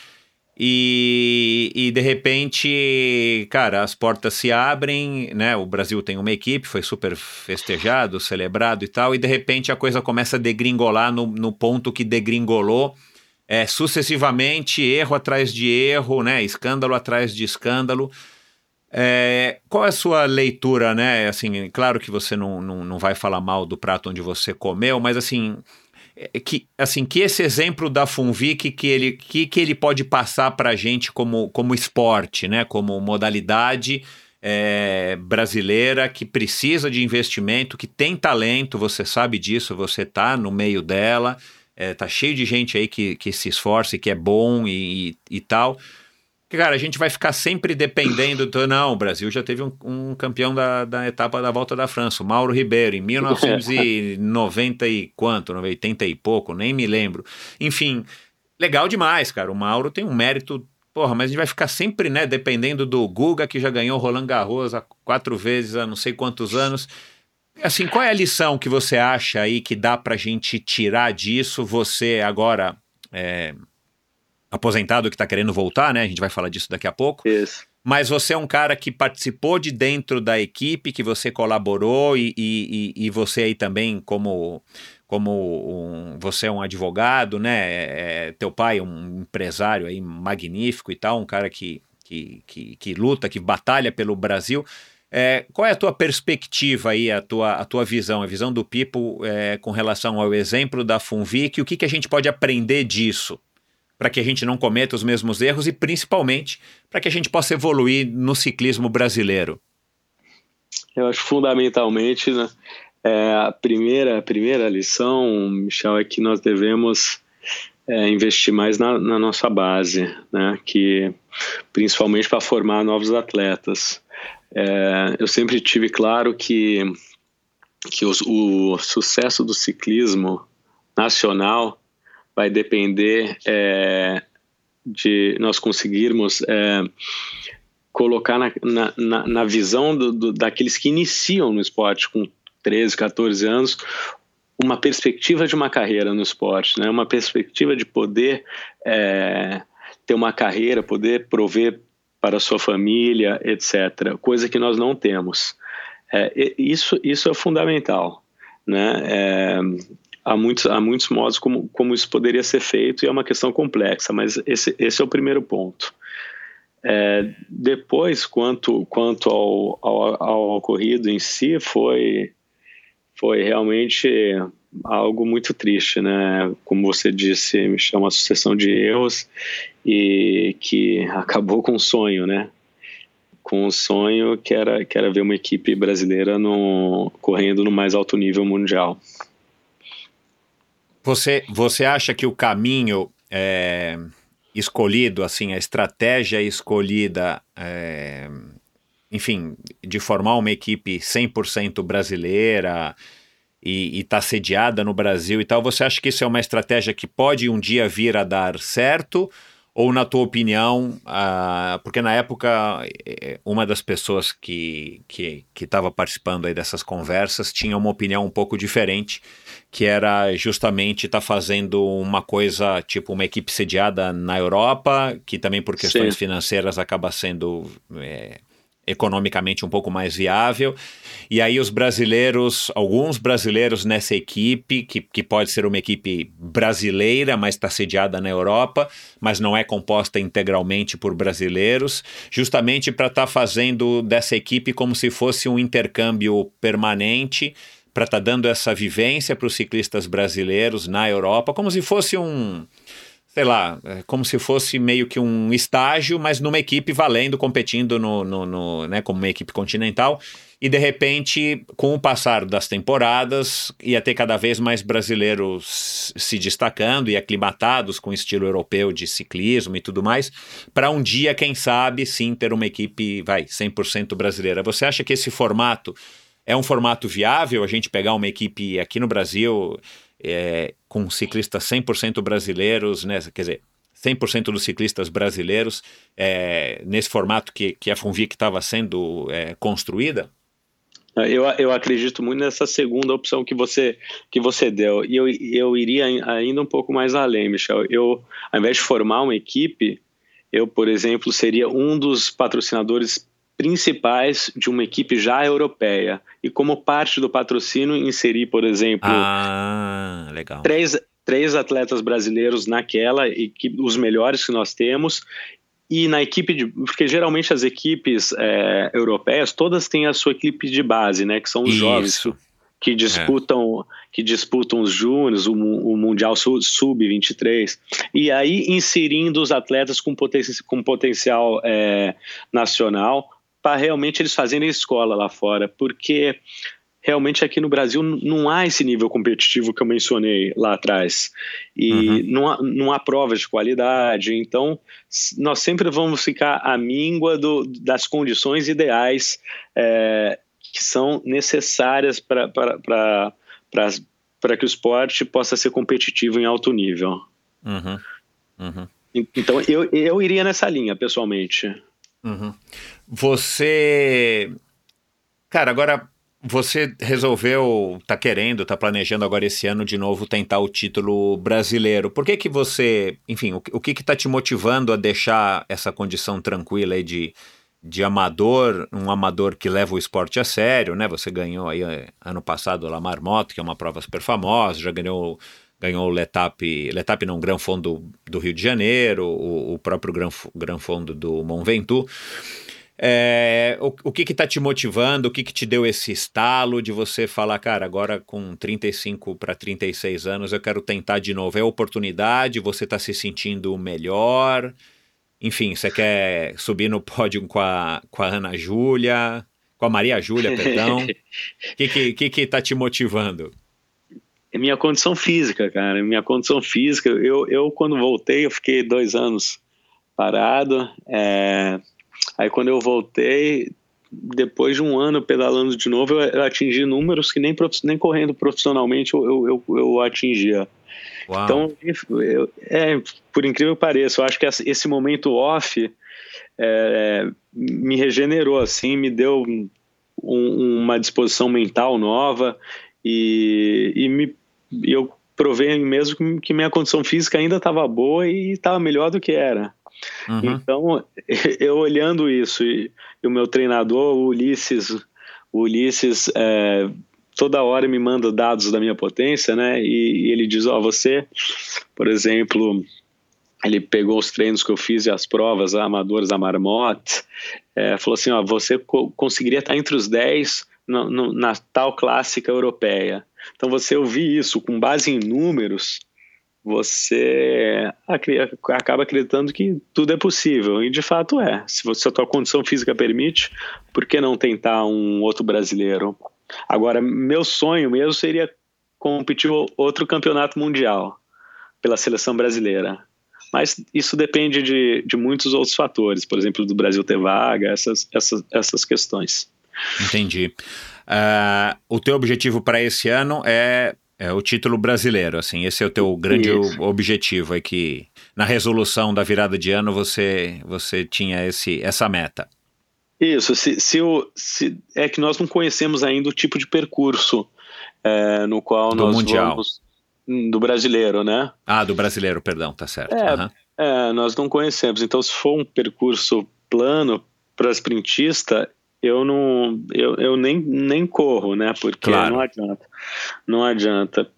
Speaker 8: e, e de repente, cara, as portas se abrem, né? O Brasil tem uma equipe, foi super festejado, celebrado e tal, e de repente a coisa começa a degringolar no, no ponto que degringolou é, sucessivamente, erro atrás de erro, né? Escândalo atrás de escândalo. É, qual é a sua leitura, né? Assim, claro que você não, não, não vai falar mal do prato onde você comeu, mas assim, que assim que esse exemplo da Funvic que ele que, que ele pode passar para a gente como, como esporte, né, como modalidade é, brasileira que precisa de investimento, que tem talento, você sabe disso, você está no meio dela, é, tá cheio de gente aí que, que se esforça e que é bom e, e, e tal. Cara, a gente vai ficar sempre dependendo. Do... Não, o Brasil já teve um, um, campeão da, da etapa da volta da França, o Mauro Ribeiro, em [LAUGHS] 1990 e quanto? 80 e pouco, nem me lembro. Enfim, legal demais, cara. O Mauro tem um mérito. Porra, mas a gente vai ficar sempre, né, dependendo do Guga, que já ganhou Roland Garros há quatro vezes há não sei quantos anos. Assim, qual é a lição que você acha aí que dá pra gente tirar disso? Você agora. É aposentado que está querendo voltar, né? A gente vai falar disso daqui a pouco.
Speaker 1: Isso.
Speaker 8: Mas você é um cara que participou de dentro da equipe, que você colaborou e, e, e você aí também como como um, você é um advogado, né? É, é, teu pai é um empresário aí magnífico e tal, um cara que, que, que, que luta, que batalha pelo Brasil. É, qual é a tua perspectiva aí, a tua, a tua visão, a visão do Pipo é, com relação ao exemplo da Funvic? O que, que a gente pode aprender disso? Para que a gente não cometa os mesmos erros e principalmente para que a gente possa evoluir no ciclismo brasileiro?
Speaker 1: Eu acho fundamentalmente né, é, a primeira a primeira lição, Michel, é que nós devemos é, investir mais na, na, nossa base, né, que principalmente para formar novos atletas. É, eu sempre tive claro que que os, o sucesso do ciclismo nacional vai depender é, de nós conseguirmos é, colocar na, na, na visão do, do, daqueles que iniciam no esporte com 13, 14 anos uma perspectiva de uma carreira no esporte, né? uma perspectiva de poder é, ter uma carreira, poder prover para a sua família, etc. Coisa que nós não temos. É, isso, isso é fundamental. Né? É, há muitos, há muitos modos como, como isso poderia ser feito e é uma questão complexa, mas esse, esse é o primeiro ponto. É, depois, quanto, quanto ao, ao, ao, ocorrido em si, foi, foi realmente algo muito triste, né? Como você disse, me chama sucessão de erros e que [LAUGHS] acabou com o sonho, né? Com o sonho que era, que era ver uma equipe brasileira no, correndo no mais alto nível mundial.
Speaker 8: Você, você acha que o caminho é, escolhido, assim, a estratégia escolhida, é, enfim, de formar uma equipe 100% brasileira e está sediada no Brasil e tal, você acha que isso é uma estratégia que pode um dia vir a dar certo? Ou, na tua opinião, ah, porque na época eh, uma das pessoas que estava que, participando aí dessas conversas tinha uma opinião um pouco diferente, que era justamente estar tá fazendo uma coisa, tipo uma equipe sediada na Europa, que também por questões Sim. financeiras acaba sendo é, economicamente um pouco mais viável. E aí os brasileiros, alguns brasileiros nessa equipe, que, que pode ser uma equipe brasileira, mas está sediada na Europa, mas não é composta integralmente por brasileiros, justamente para estar tá fazendo dessa equipe como se fosse um intercâmbio permanente, para estar tá dando essa vivência para os ciclistas brasileiros na Europa, como se fosse um sei lá, é como se fosse meio que um estágio, mas numa equipe valendo, competindo no, no, no, né, como uma equipe continental. E de repente, com o passar das temporadas, ia ter cada vez mais brasileiros se destacando e aclimatados com o estilo europeu de ciclismo e tudo mais, para um dia, quem sabe, sim ter uma equipe, vai, 100% brasileira. Você acha que esse formato é um formato viável? A gente pegar uma equipe aqui no Brasil, é, com ciclistas 100% brasileiros, né? quer dizer, 100% dos ciclistas brasileiros é, nesse formato que, que a Funvic estava sendo é, construída?
Speaker 1: Eu, eu acredito muito nessa segunda opção que você, que você deu. E eu, eu iria ainda um pouco mais além, Michel. Eu, ao invés de formar uma equipe, eu, por exemplo, seria um dos patrocinadores principais de uma equipe já europeia. E como parte do patrocínio, inserir, por exemplo,
Speaker 8: ah.
Speaker 1: Três, três atletas brasileiros naquela, equipe, os melhores que nós temos. E na equipe de. Porque geralmente as equipes é, europeias todas têm a sua equipe de base, né? Que são os Isso. jovens que disputam é. que disputam os júniores, o, o Mundial Sub-23, e aí inserindo os atletas com, poten com potencial é, nacional para realmente eles fazerem escola lá fora, porque realmente aqui no Brasil não há esse nível competitivo que eu mencionei lá atrás. E uhum. não, há, não há provas de qualidade. Então, nós sempre vamos ficar à míngua do, das condições ideais é, que são necessárias para que o esporte possa ser competitivo em alto nível.
Speaker 8: Uhum. Uhum.
Speaker 1: Então, eu, eu iria nessa linha, pessoalmente.
Speaker 8: Uhum. Você. Cara, agora você resolveu, tá querendo, tá planejando agora esse ano de novo tentar o título brasileiro. Por que que você, enfim, o, o que que tá te motivando a deixar essa condição tranquila aí de, de amador, um amador que leva o esporte a sério, né? Você ganhou aí eh, ano passado a Marmota, que é uma prova super famosa, já ganhou ganhou o Letap, Letap não, Gran Fondo do Rio de Janeiro, o, o próprio Gran, Gran Fondo do Mont Ventoux. É, o, o que está te motivando? O que, que te deu esse estalo de você falar, cara, agora com 35 para 36 anos eu quero tentar de novo? É oportunidade? Você está se sentindo melhor? Enfim, você quer subir no pódio com a, com a Ana Júlia, com a Maria Júlia, perdão? O [LAUGHS] que, que, que, que tá te motivando?
Speaker 1: É minha condição física, cara. Minha condição física. Eu, eu quando voltei, eu fiquei dois anos parado. É, Aí quando eu voltei, depois de um ano pedalando de novo, eu, atingi números que nem, nem correndo profissionalmente eu, eu, eu, eu atingia. Uau. Então, eu, é, por incrível que pareça, eu acho que esse momento off é, me regenerou, assim, me deu um, uma disposição mental nova e, e me, eu provei mesmo que, minha condição física ainda estava boa e estava melhor do que era. Uhum. Então, [LAUGHS] eu olhando isso e, e, o meu treinador, o Ulisses, o Ulisses é, toda hora me manda dados da minha potência, né? E, e ele diz, ó, oh, você, por exemplo, ele pegou os treinos que eu fiz e as provas amadoras da Marmotte, é, falou assim, ó, você co conseguiria estar entre os 10 no, no, na tal clássica europeia. Então você ouvir isso com base em números, você acaba acreditando que tudo é possível. E de fato é. Se, você, a tua condição física permite, por que não tentar um outro brasileiro? Agora, meu sonho mesmo seria competir outro campeonato mundial pela seleção brasileira. Mas isso depende de, de muitos outros fatores, por exemplo, do Brasil ter vaga, essas, essas, essas questões.
Speaker 8: Entendi. Uh, o teu objetivo para esse ano é, é, o título brasileiro, assim, esse é o teu grande Isso. objetivo, é que na resolução da virada de ano você, você tinha esse, essa meta.
Speaker 1: Isso, se, se, o, se é que nós não conhecemos ainda o tipo de percurso é, no qual
Speaker 8: do
Speaker 1: nós
Speaker 8: mundial.
Speaker 1: vamos hum, do brasileiro, né?
Speaker 8: Ah, do brasileiro, perdão, tá certo.
Speaker 1: É,
Speaker 8: uhum.
Speaker 1: é, nós não conhecemos. Então, se for um percurso plano para sprintista, eu não eu, eu nem, nem corro, né? Porque claro. não adianta. Não adianta.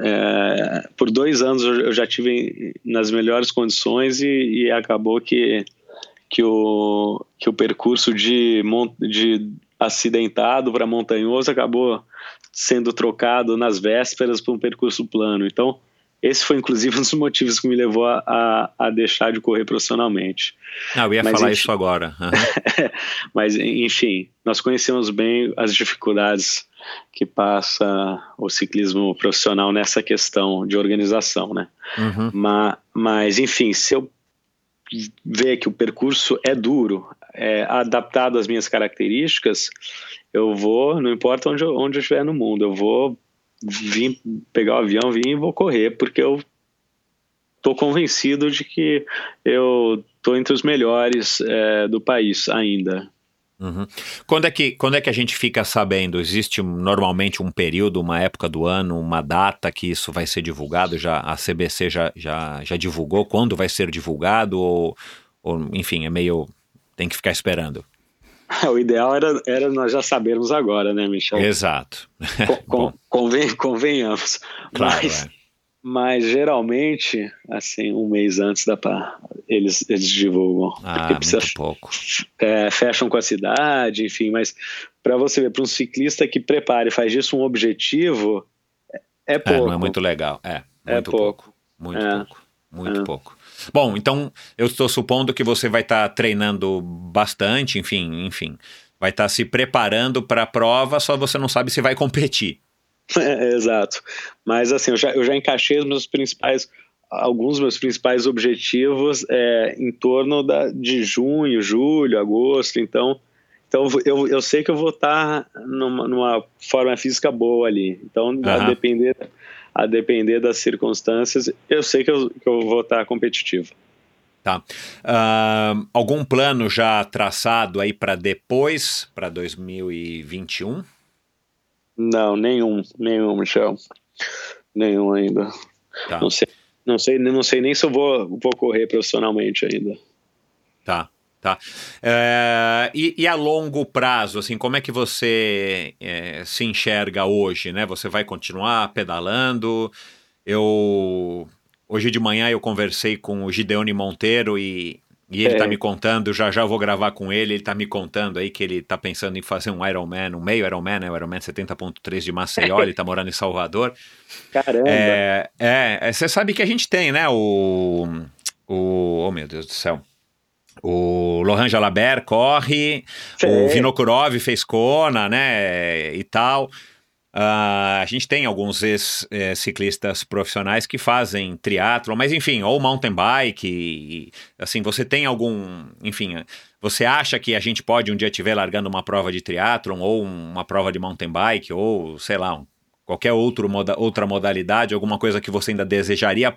Speaker 1: É, por dois anos eu já tive nas melhores condições e, e acabou que, que, o, que o percurso de, de acidentado para montanhoso acabou sendo trocado nas vésperas para um percurso plano. Então, esse foi, inclusive, [LAUGHS] um dos motivos que me levou a, a deixar de correr profissionalmente.
Speaker 8: Ah, eu ia Mas, falar enfim, isso agora. [LAUGHS]
Speaker 1: Uhum. Mas, enfim, nós conhecemos bem as dificuldades que passa o ciclismo profissional nessa questão de organização, né? Uhum. Mas, mas, enfim, se eu ver que o percurso é duro, é adaptado às minhas características, eu vou, não importa onde eu, onde eu estiver no mundo, eu vou vim pegar o avião, vim e vou correr, porque eu tô convencido de que eu tô entre os melhores é, do país ainda.
Speaker 8: Uhum. Quando, é que, quando é que a gente fica sabendo? Existe normalmente um período, uma época do ano, uma data que isso vai ser divulgado? Já A CBC já, já, já divulgou quando vai ser divulgado? Ou, ou, enfim, é meio. tem que ficar esperando? [LAUGHS]
Speaker 1: O ideal era, era nós já sabermos agora, né, Michel?
Speaker 8: Exato. [LAUGHS]
Speaker 1: Com, conven, convenhamos. Claro, mas, é. mas geralmente, assim, um mês antes dá pra. Eles, eles divulgam.
Speaker 8: Ah, muito precisa, pouco.
Speaker 1: É, fecham com a cidade, enfim, mas para você ver, para um ciclista que prepare e faz disso um objetivo, é, pouco. É,
Speaker 8: não é muito legal. É,
Speaker 1: é
Speaker 8: muito
Speaker 1: é pouco.
Speaker 8: pouco. Muito é. pouco. Muito é. pouco. Bom, então eu estou supondo que você vai estar tá treinando bastante, enfim, enfim, vai estar tá se preparando para a prova, só você não sabe se vai competir. [LAUGHS]
Speaker 1: É, exato. Mas assim, eu já, eu já encaixei os meus principais, alguns dos meus principais objetivos é, em torno da, de junho, julho, agosto, então. Então eu, eu sei que eu vou estar tá numa, numa forma física boa ali. Então, uhum. a depender a depender das circunstâncias, eu sei que eu, que eu vou estar competitivo.
Speaker 8: Tá. Uh, algum plano já traçado aí para depois, para 2021?
Speaker 1: Não, nenhum, nenhum, Michel. Nenhum ainda. Tá. Não sei, não sei, não sei nem se eu vou, vou correr profissionalmente ainda.
Speaker 8: Tá. Tá. É, e, e, a longo prazo, assim, como é que você é, se enxerga hoje, né? Você vai continuar pedalando? Eu hoje de manhã eu conversei com o Gideone Monteiro e, e ele está é. me contando, já já vou gravar com ele, ele está me contando aí que ele está pensando em fazer um Ironman, um meio Ironman, né? O Ironman 70.3 de Maceió, ele está morando em Salvador. [LAUGHS]
Speaker 1: Caramba!
Speaker 8: É, é, você sabe que a gente tem, né? O, o, oh meu Deus do céu. O Lohan Jalabert corre, Sim. o Vinokurov fez Kona, né, e tal. Uh, a gente tem alguns ex-ciclistas profissionais que fazem triatlo, mas enfim, ou mountain bike, e, assim, você tem algum, enfim, você acha que a gente pode um dia estiver largando uma prova de triatlon, ou uma prova de mountain bike, ou sei lá, um, qualquer outro moda, outra modalidade, alguma coisa que você ainda desejaria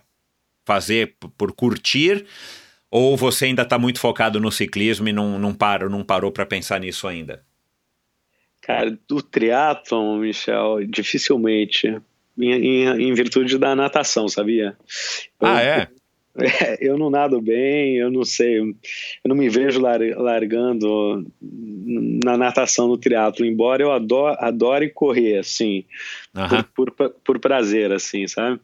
Speaker 8: fazer por curtir, ou você ainda está muito focado no ciclismo e não, não, parou, não parou para pensar nisso ainda?
Speaker 1: Cara, do triatlon, Michel, dificilmente. Em, em, em, virtude da natação, sabia?
Speaker 8: Eu, ah, [LAUGHS] é?
Speaker 1: Eu não nado bem, eu não sei, eu não me vejo lar, largando na natação no triatlo, embora eu adore, adore correr, assim, por, por, por prazer, assim, sabe?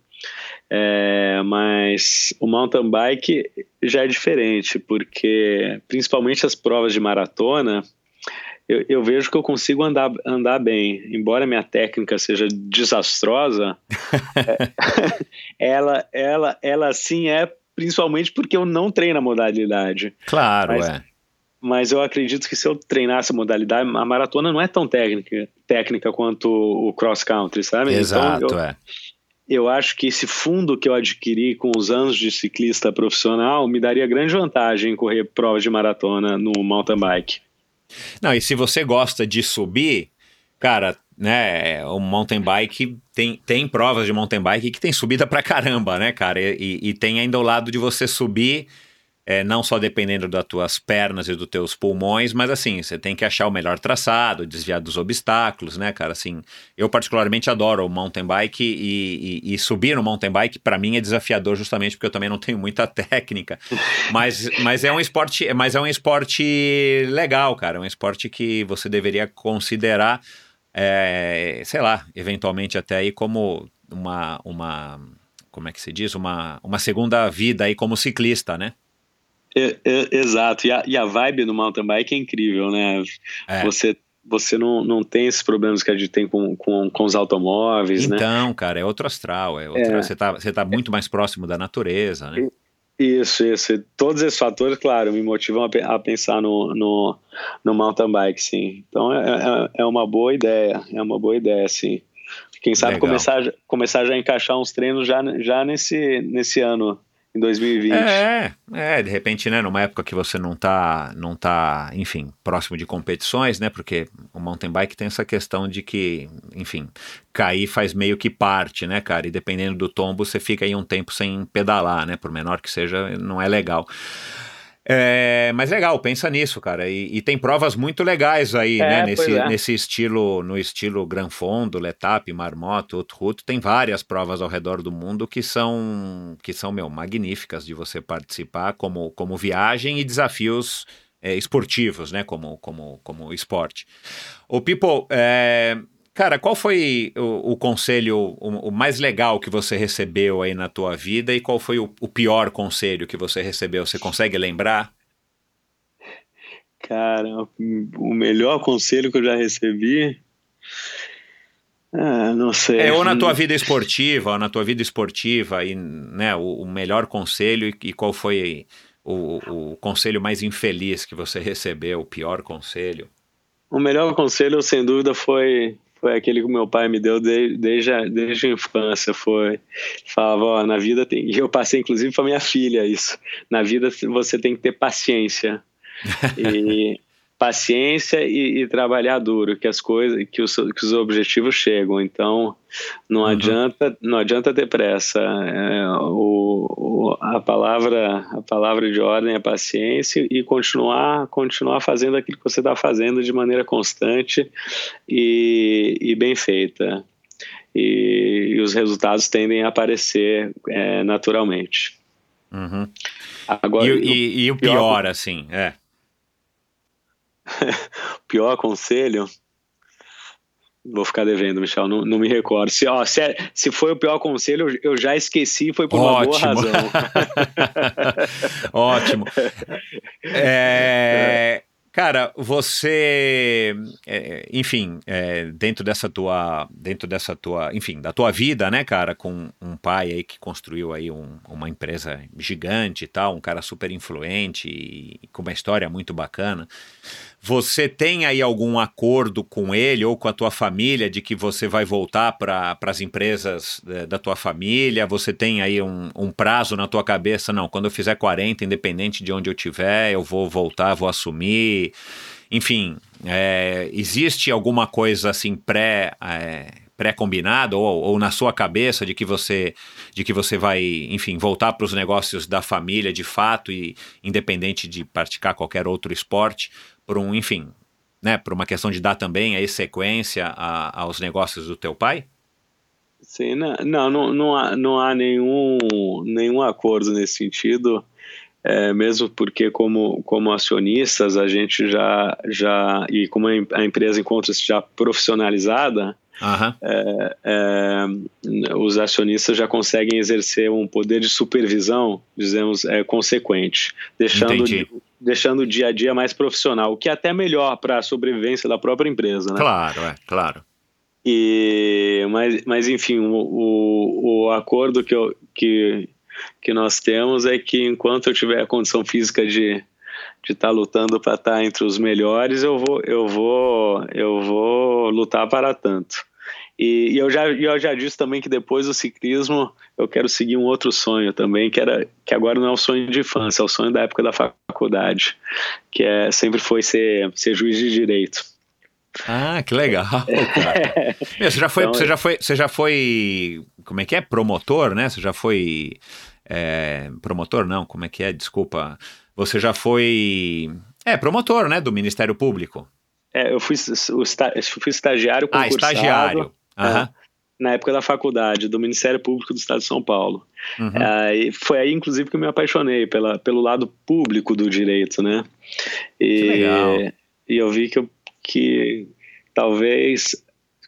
Speaker 1: É, mas o mountain bike já é diferente, porque principalmente as provas de maratona, eu, eu, vejo que eu consigo andar, andar bem. Embora minha técnica seja desastrosa, [LAUGHS] é, [LAUGHS] ela, ela, ela sim é principalmente porque eu não treino a modalidade.
Speaker 8: Claro,
Speaker 1: mas,
Speaker 8: é.
Speaker 1: Mas eu acredito que se eu treinasse a modalidade, a maratona não é tão técnica, técnica quanto o cross country, sabe?
Speaker 8: Exato, então, eu, é
Speaker 1: eu acho que esse fundo que eu adquiri com os anos de ciclista profissional me daria grande vantagem em correr provas de maratona no mountain bike.
Speaker 8: Não, e se você gosta de subir, cara, né, o mountain bike tem, tem provas de mountain bike que tem subida pra caramba, né, cara? E, e tem ainda o lado de você subir é, não só dependendo das tuas pernas e dos teus pulmões, mas assim, você tem que achar o melhor traçado, desviar dos obstáculos, né, cara? Assim, eu particularmente adoro o mountain bike e, e, e subir no mountain bike, para mim, é desafiador justamente porque eu também não tenho muita [LAUGHS] técnica. mas, mas é um esporte, mas é um esporte legal, cara. É um esporte que você deveria considerar, é, sei lá, eventualmente até aí como uma, uma como é que se diz? Uma, uma segunda vida aí como ciclista, né?
Speaker 1: É, é, exato, e a, e a vibe do mountain bike é incrível, né? É. Você você não, não tem esses problemas que a gente tem com, com, com os automóveis,
Speaker 8: então,
Speaker 1: né?
Speaker 8: Então, cara, é outro astral, é, outra, é. Você, tá, você tá muito mais próximo da natureza, né?
Speaker 1: Isso, isso. Todos esses fatores, claro, me motivam a, a pensar no, no, no, mountain bike, sim. Então é, é, é, uma boa ideia, é uma boa ideia, sim. Quem sabe começar, começar já a encaixar uns treinos já, já nesse, nesse ano em 2020.
Speaker 8: É, é, de repente, né, numa época que você não tá, não tá, enfim, próximo de competições, né, porque o mountain bike tem essa questão de que, enfim, cair faz meio que parte, né, cara, e dependendo do tombo você fica aí um tempo sem pedalar, né, por menor que seja, não é legal. É, mas legal, pensa nisso, cara. E, e tem provas muito legais aí, é, né? Nesse, é. nesse estilo, no estilo Gran Fondo, Letap, Marmoto, Outroute, tem várias provas ao redor do mundo que são, que são meu, magníficas de você participar como, como viagem e desafios é, esportivos, né? Como, como, como esporte. O People, é, Cara, qual foi o, o conselho o, o, mais legal que você recebeu aí na tua vida e qual foi o, o, pior conselho que você recebeu? Você consegue lembrar?
Speaker 1: Cara, o melhor conselho que eu já recebi. Ah, não sei.
Speaker 8: É, ou na tua vida esportiva, ou na tua vida esportiva, e, né, o, melhor conselho e, e qual foi o, o conselho mais infeliz que você recebeu, o pior conselho?
Speaker 1: O melhor conselho, sem dúvida, foi foi aquele que o meu pai me deu desde, desde, a, desde a infância. Foi, falava, ó, na vida tem. E eu passei, inclusive, para minha filha isso. Na vida você tem que ter paciência. [LAUGHS] E paciência e, e, trabalhar duro, que as coisas, que os, que os objetivos chegam. Então, não uhum. adianta, não adianta ter pressa. É, o, o, a palavra, a palavra de ordem é paciência e continuar, continuar fazendo aquilo que você está fazendo de maneira constante e, e bem feita. E, e, os resultados tendem a aparecer é, naturalmente.
Speaker 8: Uhum. Agora, e, o pior, pior assim, é. [LAUGHS]
Speaker 1: pior conselho. Vou ficar devendo, Michel, não, não me recordo. Se, ó, se, é, se foi o pior conselho, eu já esqueci, foi por Ótimo. uma boa razão. [LAUGHS]
Speaker 8: Ótimo. É, Cara, você, é, enfim, é, dentro dessa tua, dentro dessa tua, enfim, da tua vida, né, cara, com um pai aí que construiu aí um, uma empresa gigante e tal, um cara super influente e com uma história muito bacana. Você tem aí algum acordo com ele ou com a tua família de que você vai voltar para as empresas é, da tua família? Você tem aí um, um, prazo na tua cabeça? Não, quando eu fizer 40, independente de onde eu tiver, eu vou voltar, vou assumir. Enfim, é, existe alguma coisa assim pré. É, pré-combinado ou, ou, na sua cabeça de que você de que você vai enfim voltar para os negócios da família de fato e independente de praticar qualquer outro esporte por um, enfim, né, por uma questão de dar também aí sequência a, aos negócios do teu pai?
Speaker 1: Sim, não, não, não, há, não há nenhum, nenhum acordo nesse sentido, é, mesmo porque como, como acionistas a gente já, já e como a empresa encontra-se já profissionalizada, Uhum. É, é, os acionistas já conseguem exercer um poder de supervisão, dizemos, é, consequente, deixando, deixando o dia a dia mais profissional, o que é até melhor para a sobrevivência da própria empresa. Né?
Speaker 8: Claro, é, claro.
Speaker 1: E, mas, mas enfim, o, o, o acordo que, eu, que, que nós temos é que enquanto eu tiver a condição física de de estar tá lutando para estar tá entre os melhores, eu vou, eu vou, eu vou lutar para tanto. E, e, eu, já, eu já disse também que depois do ciclismo eu quero seguir um outro sonho também, que, era, que agora não é o sonho de infância, é o sonho da época da faculdade, que é, sempre foi ser, ser juiz de direito.
Speaker 8: Ah, que legal, cara. [LAUGHS] você, já foi, então, você, já foi, você já foi, como é que é? Promotor, né? Você já foi, é, promotor não, como é que é? Desculpa. Você já foi, é, promotor, né? Do Ministério Público.
Speaker 1: É, eu fui, eu fui estagiário
Speaker 8: Ah, estagiário.
Speaker 1: Uhum. na época da faculdade, do Ministério Público do Estado de São Paulo. Uhum. É, foi aí, inclusive, que eu me apaixonei pela, pelo lado público do direito, né? E,
Speaker 8: que legal.
Speaker 1: E eu vi que, eu, que talvez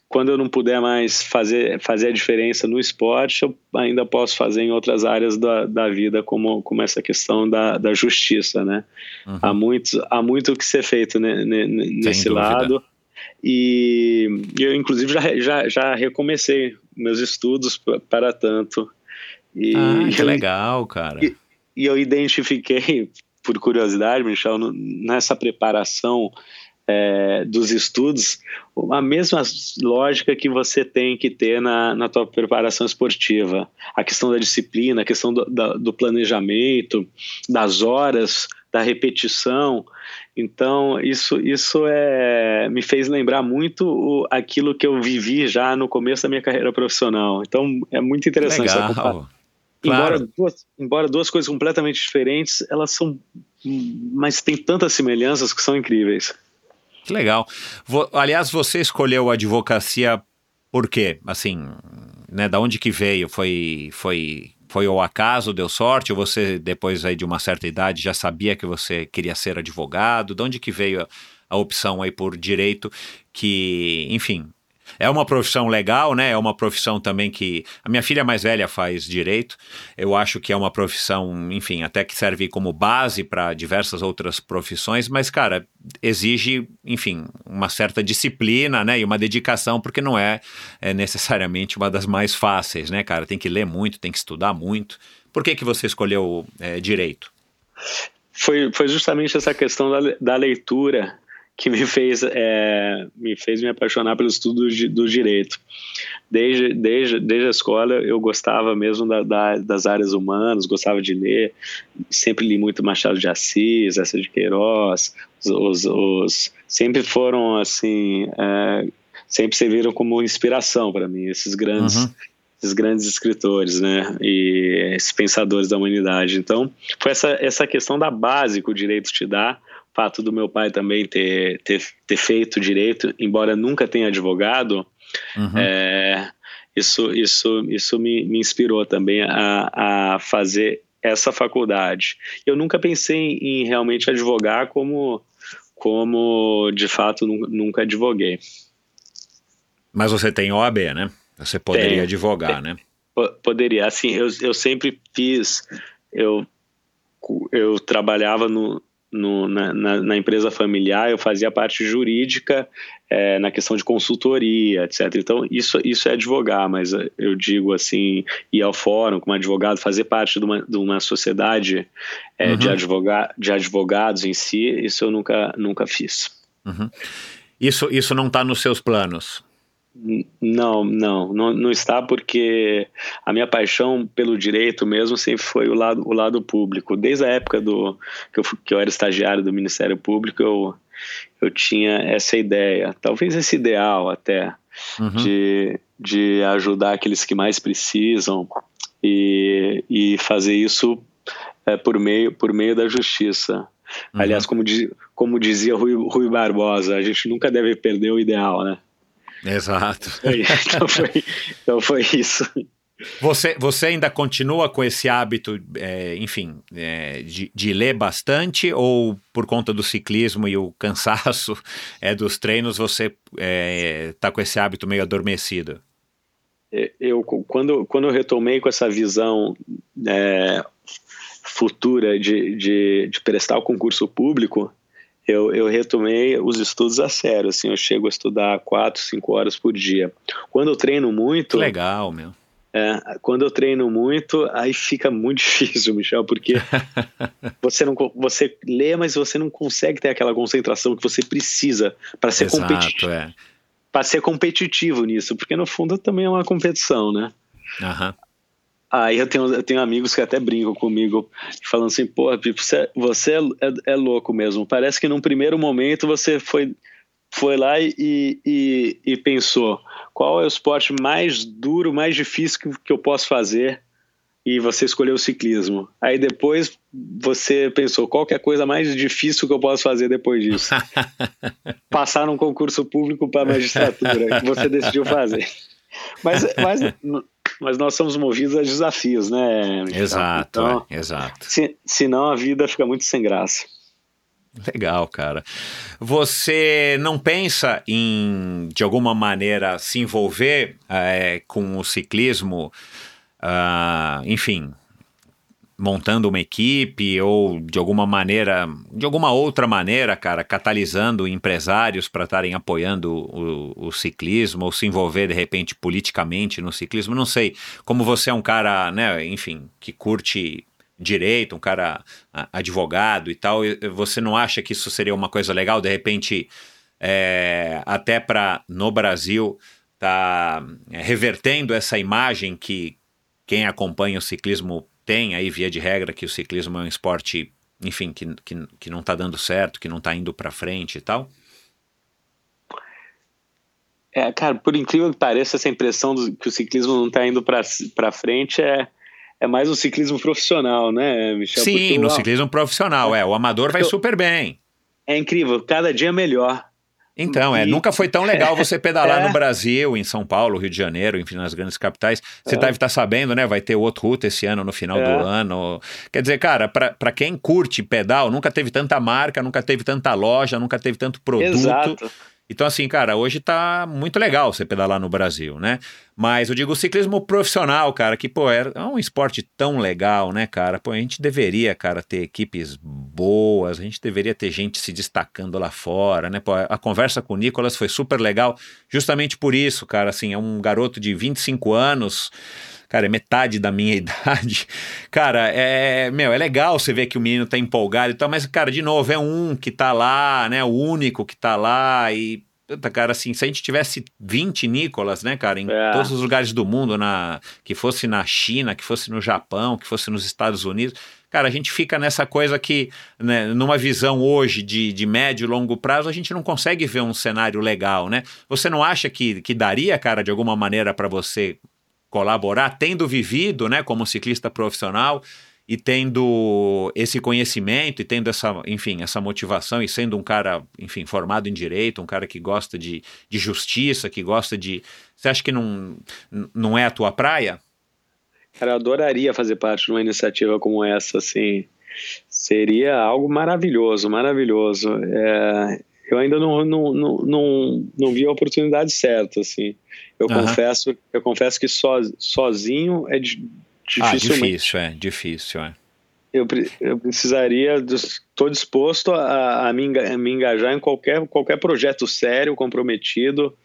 Speaker 1: quando eu não puder mais fazer, fazer a diferença no esporte, eu ainda posso fazer em outras áreas da, da vida, como, como essa questão da, da justiça, né? Uhum. Há, muito, há muito o que ser feito né, nesse lado. E eu, inclusive, já, já, já recomecei meus estudos para tanto.
Speaker 8: E, ah, que legal, cara.
Speaker 1: E, e, eu identifiquei, por curiosidade, Michel, nessa preparação é, dos estudos, a mesma lógica que você tem que ter na, na tua preparação esportiva. A questão da disciplina, a questão do, da, do planejamento, das horas, da repetição. Então, isso, isso é, me fez lembrar muito o, aquilo que eu vivi já no começo da minha carreira profissional. Então, é muito interessante
Speaker 8: Legal.
Speaker 1: essa
Speaker 8: Claro.
Speaker 1: Embora, duas, embora duas coisas completamente diferentes, elas são. Mas tem tantas semelhanças que são incríveis.
Speaker 8: Que legal. Vo, aliás, você escolheu a advocacia por quê? Assim, né, da onde que veio? Foi, foi foi o acaso, deu sorte, ou você, depois aí de uma certa idade, já sabia que você queria ser advogado? De onde que veio a, a opção aí por direito que, enfim, é uma profissão legal, né? É uma profissão também que. A minha filha mais velha faz direito. Eu acho que é uma profissão, enfim, até que serve como base para diversas outras profissões, mas, cara, exige, enfim, uma certa disciplina, né? E uma dedicação, porque não é, é necessariamente uma das mais fáceis, né, cara? Tem que ler muito, tem que estudar muito. Por que, que você escolheu é, direito?
Speaker 1: Foi, foi justamente essa questão da, da leitura que me fez, é, me fez me apaixonar pelo estudo do, do direito. Desde, desde, desde a escola eu gostava mesmo da, da, das áreas humanas, gostava de ler, sempre li muito Machado de Assis, essa de Queiroz, os, os, os sempre foram assim, é, sempre serviram como inspiração para mim, esses grandes... Uhum esses grandes escritores, né, e esses pensadores da humanidade. Então, foi essa, essa questão da base que o direito te dá fato do meu pai também ter, ter, ter feito direito, embora nunca tenha advogado, uhum. é, isso, isso, isso me, me inspirou também a, a fazer essa faculdade. Eu nunca pensei em realmente advogar como, como de fato nunca advoguei.
Speaker 8: Mas você tem OAB, né? Você poderia tem, advogar, tem, né?
Speaker 1: Poderia. Assim, eu, eu sempre fiz. Eu, eu trabalhava no, no, na, na, na, empresa familiar, eu fazia parte jurídica é, na questão de consultoria, etc. Então, isso, isso é advogar, mas eu digo assim, ir ao fórum como advogado, fazer parte de uma, de uma sociedade é, uhum. de, advoga, de advogados em si, isso eu nunca, nunca fiz.
Speaker 8: Uhum. Isso, isso não está nos seus planos?
Speaker 1: Não, não, não, não, está porque a minha paixão pelo direito mesmo sempre foi o lado, o lado público. Desde a época do que eu, que eu era estagiário do Ministério Público, eu, eu tinha essa ideia, talvez esse ideal até, uhum. de, de ajudar aqueles que mais precisam e, e fazer isso é, por, meio, por meio da justiça. Uhum. Aliás, como, como dizia Rui, Rui Barbosa, a gente nunca deve perder o ideal, né?
Speaker 8: Exato. [LAUGHS]
Speaker 1: Então foi, então foi isso.
Speaker 8: Você, você ainda continua com esse hábito, é, enfim, é, de, de, ler bastante ou por conta do ciclismo e o [LAUGHS] cansaço é, dos treinos você está é, tá com esse hábito meio adormecido?
Speaker 1: É, eu, quando, quando eu retomei com essa visão é, futura de, de, de prestar o concurso público, eu, eu retomei os estudos a sério, assim, eu chego a estudar quatro, cinco horas por dia. Quando eu treino muito...
Speaker 8: Legal, meu.
Speaker 1: É, quando eu treino muito, aí fica muito [LAUGHS] difícil, Michel, porque [LAUGHS] você não você lê, mas você não consegue ter aquela concentração que você precisa para ser
Speaker 8: Exato,
Speaker 1: competitivo.
Speaker 8: É.
Speaker 1: para ser competitivo nisso, porque no fundo também é uma competição, né?
Speaker 8: Aham.
Speaker 1: Aí eu tenho, eu tenho amigos que até brincam comigo, falando assim, porra, Pipo, você, você é, é, é louco mesmo. Parece que num primeiro momento você foi, foi lá e, e, e pensou qual é o esporte mais duro, mais difícil que, que eu posso fazer e você escolheu o ciclismo. Aí depois você pensou qual que é a coisa mais difícil que eu posso fazer depois disso. [LAUGHS] Passar num concurso público para magistratura, que você decidiu fazer. [LAUGHS] Mas, mas, mas nós somos movidos a desafios, né? Michel?
Speaker 8: Exato,
Speaker 1: Então,
Speaker 8: é, exato.
Speaker 1: se, senão a vida fica muito sem graça.
Speaker 8: Legal, cara. Você não pensa em, de alguma maneira, se envolver eh, com o ciclismo, ah, enfim, montando uma equipe ou de alguma maneira, de alguma outra maneira, cara, catalisando empresários para estarem apoiando o, o ciclismo ou se envolver de repente politicamente no ciclismo? Não sei. Como você é um cara, né, enfim, que curte direito, um cara advogado e tal, você não acha que isso seria uma coisa legal, de repente, é, até para no Brasil tá é, revertendo essa imagem que quem acompanha o ciclismo tem aí via de regra que o ciclismo é um esporte, enfim, que, que, que não está dando certo, que não está indo para frente e tal?
Speaker 1: É, cara, por incrível que pareça, essa impressão do, que o ciclismo não está indo para frente é, é mais o ciclismo profissional, né, Michel?
Speaker 8: Sim,
Speaker 1: Porque
Speaker 8: no ciclismo profissional, é. O amador vai
Speaker 1: Eu-
Speaker 8: super bem.
Speaker 1: É incrível, cada dia melhor.
Speaker 8: Então, é,
Speaker 1: E-
Speaker 8: nunca foi tão legal você [LAUGHS] pedalar
Speaker 1: É.
Speaker 8: no Brasil, em São Paulo, Rio de Janeiro, enfim, nas grandes capitais. Você
Speaker 1: É.
Speaker 8: deve estar sabendo, né? Vai ter outro Ruta esse ano, no final
Speaker 1: É.
Speaker 8: do ano. Quer dizer, cara, para quem curte pedal, nunca teve tanta marca, nunca teve tanta loja, nunca teve tanto produto.
Speaker 1: Exato.
Speaker 8: Então, assim, cara, hoje tá muito legal você pedalar no Brasil, né? Mas eu digo o ciclismo profissional, cara, que, pô, é um esporte tão legal, né, cara? Pô, a gente deveria, cara, ter equipes boas, a gente deveria ter gente se destacando lá fora, né? Pô, a conversa com o Nicolas foi super legal, justamente por isso, cara, assim, é um garoto de 25 anos. Cara, é metade da minha [LAUGHS] idade. Cara, é. Meu, é legal você ver que o menino tá empolgado e tal, mas, cara, de novo, é um que tá lá, né? O único que tá lá e. Puta, cara, assim, se a gente tivesse 20 Nicolas, né, cara, em
Speaker 1: É.
Speaker 8: todos os lugares do mundo, na, que fosse na China, que fosse no Japão, que fosse nos Estados Unidos, cara, a gente fica nessa coisa que, né, numa visão hoje de, de médio e longo prazo, a gente não consegue ver um cenário legal, né? Você não acha que, que daria, cara, de alguma maneira para você colaborar, tendo vivido, né, como ciclista profissional e tendo esse conhecimento e tendo essa, enfim, essa motivação e sendo um cara, enfim, formado em direito, um cara que gosta de, de justiça, que gosta de, você acha que não, não é a tua praia?
Speaker 1: Cara, eu adoraria fazer parte de uma iniciativa como essa, assim. Seria algo maravilhoso, maravilhoso. É, eu ainda não, não, não, não, não vi a oportunidade certa, assim. Eu
Speaker 8: Aham.
Speaker 1: confesso, eu confesso que so, sozinho é di-
Speaker 8: Ah, difícil, é, difícil, é.
Speaker 1: eu, eu precisaria, estou disposto a, a, me, a me engajar em qualquer, qualquer projeto sério, comprometido,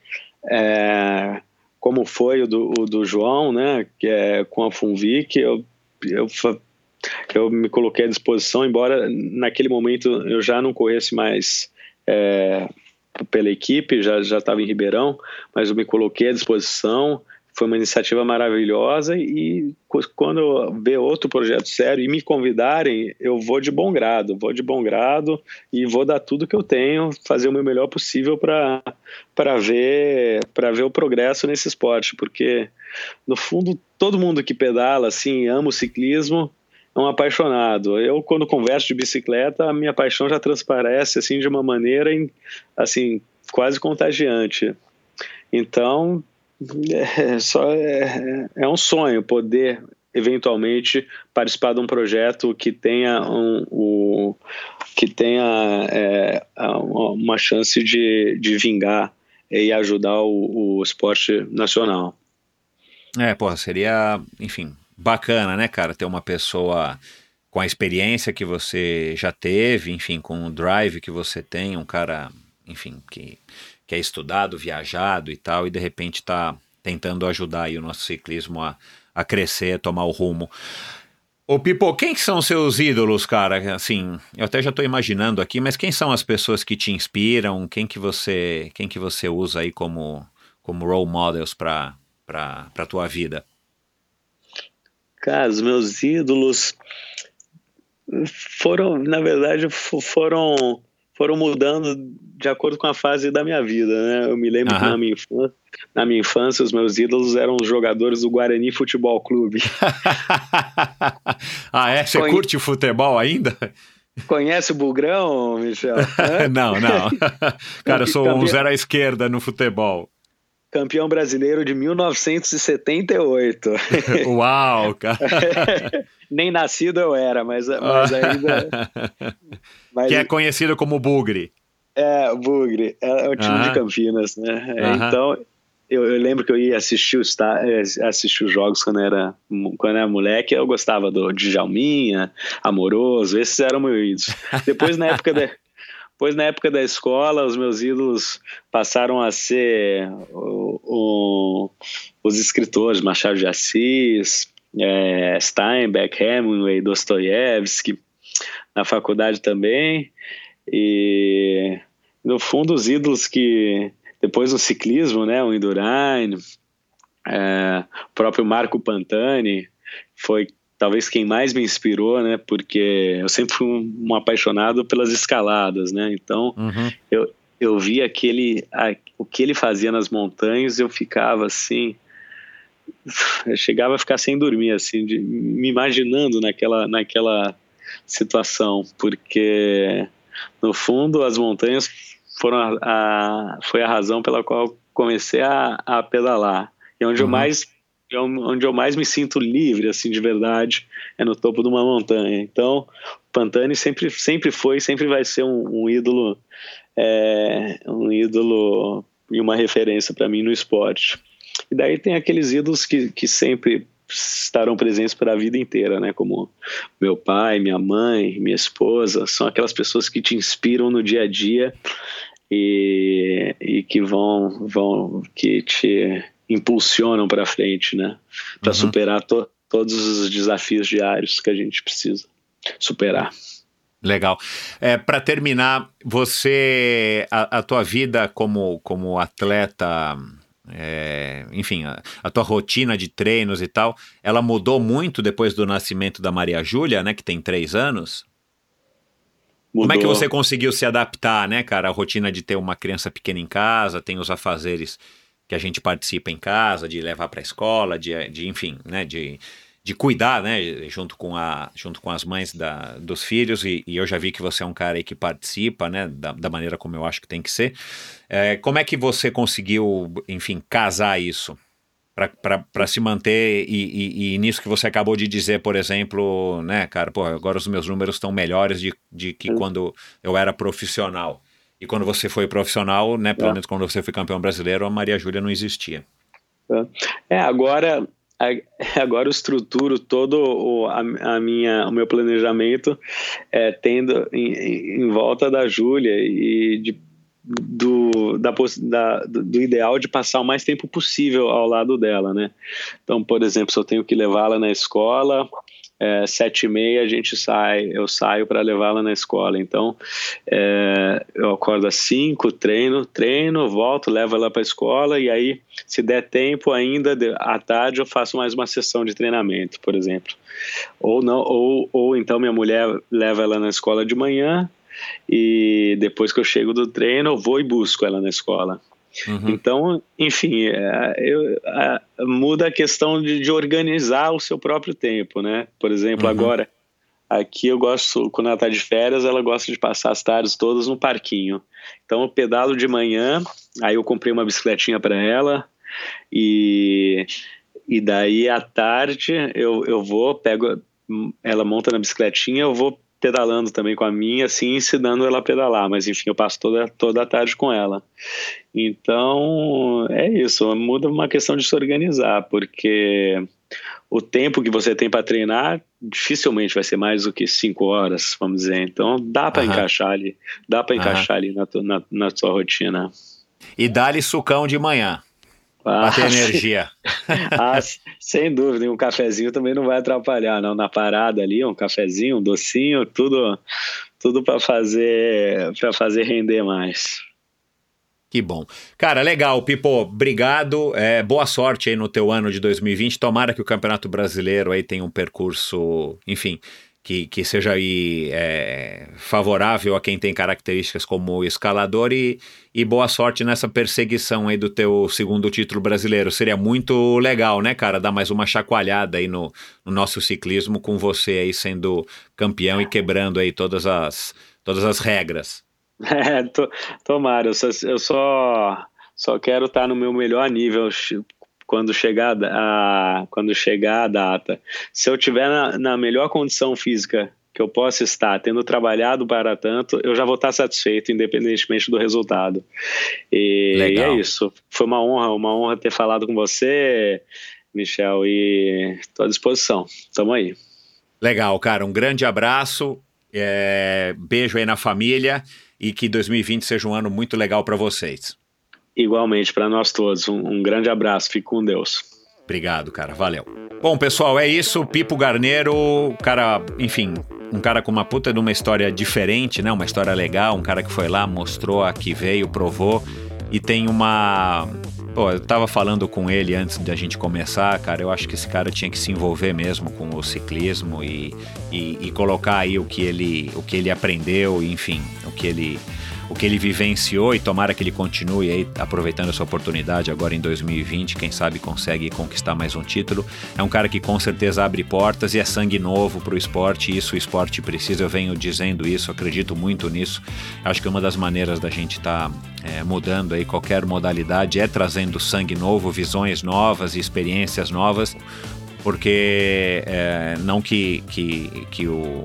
Speaker 1: é, como foi o do, o do João, né, que é com a Funvic, eu, eu, eu me coloquei à disposição, embora naquele momento eu já não corresse mais é, pela equipe, já já estava em Ribeirão, mas eu me coloquei à disposição, foi uma iniciativa maravilhosa e quando ver outro projeto sério e me convidarem, eu vou de bom grado, vou de bom grado e vou dar tudo que eu tenho, fazer o meu melhor possível para para ver para ver o progresso nesse esporte, porque no fundo todo mundo que pedala assim, ama o ciclismo, um apaixonado. Eu quando converso de bicicleta, a minha paixão já transparece assim de uma maneira assim quase contagiante. Então, é, só é, é um sonho poder eventualmente participar de um projeto que tenha um, o, que tenha é, uma chance de, de vingar e ajudar o, o esporte nacional.
Speaker 8: É, porra, seria, enfim, bacana, né, cara, ter uma pessoa com a experiência que você já teve, enfim, com o drive que você tem, um cara, enfim, que, que é estudado, viajado e tal, e de repente tá tentando ajudar aí o nosso ciclismo a, a crescer, a tomar o rumo. Ô Pipo, quem são seus ídolos, cara? Assim, eu até já estou imaginando aqui, mas quem são as pessoas que te inspiram? Quem que você, quem que você usa aí como, como role models para para tua vida?
Speaker 1: Cara, os meus ídolos foram, na verdade, foram foram mudando de acordo com a fase da minha vida, né? Eu me lembro que na minha, infância, na minha infância os meus ídolos eram os jogadores do Guarani Futebol Clube. [LAUGHS]
Speaker 8: ah, é? Você Conhe... curte futebol ainda?
Speaker 1: Conhece o Bugrão, Michel? [LAUGHS]
Speaker 8: não, não. [LAUGHS] Cara, eu sou um zero à esquerda no futebol
Speaker 1: campeão brasileiro de 1978. [LAUGHS]
Speaker 8: Uau, cara! [LAUGHS]
Speaker 1: Nem nascido eu era, mas, mas ainda.
Speaker 8: Mas, [LAUGHS] que é conhecido como Bugre.
Speaker 1: É, Bugre. É, é o time uh -huh. de Campinas, né? Uh -huh. Então, eu, eu, lembro que eu ia assistir os, assistir os jogos quando era, quando era moleque. Eu gostava do Djalminha, Amoroso, esses eram meus ídolos. Depois, na época da. Pois na época da escola, os meus ídolos passaram a ser o, o, os escritores Machado de Assis, é, Steinbeck, Hemingway, Dostoiévski, na faculdade também. E no fundo, os ídolos que depois no ciclismo, né, o Indurain, é, o próprio Marco Pantani foi talvez quem mais me inspirou, né? Porque eu sempre fui um, um apaixonado pelas escaladas, né? Então uhum. eu, eu vi aquele a, o que ele fazia nas montanhas, eu ficava assim, eu chegava a ficar sem dormir, assim, de, me imaginando naquela naquela situação, porque no fundo as montanhas foram a, a foi a razão pela qual comecei a, a pedalar e onde uhum. eu mais onde eu mais me sinto livre, assim, de verdade, é no topo de uma montanha. Então, Pantani sempre, sempre foi, sempre vai ser um, um ídolo, é, um ídolo e uma referência para mim no esporte. E daí tem aqueles ídolos que, que sempre estarão presentes para a vida inteira, né? Como meu pai, minha mãe, minha esposa, são aquelas pessoas que te inspiram no dia a dia e, e que vão, vão que te impulsionam para frente, né? Para uhum. superar to todos os desafios diários que a gente precisa superar.
Speaker 8: Legal. É, para terminar, você, a, a, tua vida como, como atleta, é, enfim, a, a, tua rotina de treinos e tal, ela mudou muito depois do nascimento da Maria Júlia, né, que tem três anos? Mudou. Como é que você conseguiu se adaptar, né, cara, à rotina de ter uma criança pequena em casa, tem os afazeres que a gente participa em casa, de levar para a escola, de, de enfim, né, de, de cuidar, né, junto com, a, junto com as mães da, dos filhos, e, e eu já vi que você é um cara aí que participa, né, da, da maneira como eu acho que tem que ser. É, como é que você conseguiu, enfim, casar isso? para se manter e, e, e, nisso que você acabou de dizer, por exemplo, né, cara, pô, agora os meus números estão melhores de, de que quando eu era profissional. E quando você foi profissional, né, pelo é. menos quando você foi campeão brasileiro, a Maria Júlia não existia.
Speaker 1: É, é agora [LAUGHS] agora eu estruturo todo o, a, a, minha, o meu planejamento é, tendo em, em volta da Júlia e de, do, da, da, do ideal de passar o mais tempo possível ao lado dela, né? Então, por exemplo, se eu tenho que levá-la na escola, é, sete e meia a gente sai, eu saio para levá-la na escola. Então, é, eu acordo às cinco, treino, treino, volto, levo ela para a escola e aí, se der tempo ainda, à tarde eu faço mais uma sessão de treinamento, por exemplo. Ou não, ou, ou então minha mulher leva ela na escola de manhã e depois que eu chego do treino, eu vou e busco ela na escola. Uhum. Então, enfim, é, eu, é, muda a questão de, de, organizar o seu próprio tempo, né? Por exemplo, uhum. agora, aqui eu gosto, quando ela está de férias, ela gosta de passar as tardes todas no parquinho. Então, eu pedalo de manhã, aí eu comprei uma bicicletinha para ela e, e daí à tarde eu, eu vou, pego, ela monta na bicicletinha, eu vou pedalando também com a minha, assim, ensinando ela a pedalar, mas enfim, eu passo toda, toda a tarde com ela. Então, é isso, muda uma questão de se organizar, porque o tempo que você tem para treinar dificilmente vai ser mais do que cinco horas, vamos dizer. Então, dá para encaixar ali, dá para encaixar ali na, na, na sua rotina.
Speaker 8: E dá-lhe sucão de manhã. Bater [LAUGHS] energia. [LAUGHS]
Speaker 1: ah, sem dúvida, um cafezinho também não vai atrapalhar, não. Na parada ali, um cafezinho, um docinho, tudo, tudo para fazer, para fazer render mais.
Speaker 8: Que bom. Cara, legal, Pipo, obrigado. É, boa sorte aí no teu ano de 2020. Tomara que o Campeonato Brasileiro aí tenha um percurso, enfim, que, que seja aí é, favorável a quem tem características como escalador e, e boa sorte nessa perseguição aí do teu segundo título brasileiro. Seria muito legal, né, cara, dar mais uma chacoalhada aí no, no nosso ciclismo com você aí sendo campeão e quebrando aí todas as, todas as regras. [LAUGHS]
Speaker 1: É, to, tomara, eu só, eu só, só quero estar no meu melhor nível quando chegar a, quando chegar a data. Se eu tiver na, na melhor condição física que eu possa estar, tendo trabalhado para tanto, eu já vou estar satisfeito, independentemente do resultado. E, e é isso. Foi uma honra, uma honra ter falado com você, Michel, e estou à disposição. Tamo aí.
Speaker 8: Legal, cara. Um grande abraço. É, beijo aí na família e que 2020 seja um ano muito legal para vocês.
Speaker 1: Igualmente para nós todos. Um, um grande abraço. Fique com Deus.
Speaker 8: Obrigado, cara. Valeu. Bom, pessoal, é isso. Pipo Garneiro, cara, enfim, um cara com uma puta de uma história diferente, né? Uma história legal, um cara que foi lá, mostrou a que veio, provou e tem uma Pô, eu tava falando com ele antes da gente começar, cara. Eu acho que esse cara tinha que se envolver mesmo com o ciclismo e, e, e colocar aí o que ele, o que ele aprendeu, enfim, o que ele o que ele vivenciou e tomara que ele continue aí aproveitando essa oportunidade agora em 2020, quem sabe consegue conquistar mais um título. É um cara que com certeza abre portas e é sangue novo para o esporte, e isso o esporte precisa. Eu venho dizendo isso, acredito muito nisso. Acho que uma das maneiras da gente estar tá, é, mudando aí qualquer modalidade é trazendo sangue novo, visões novas e experiências novas porque é, não que, que, que o,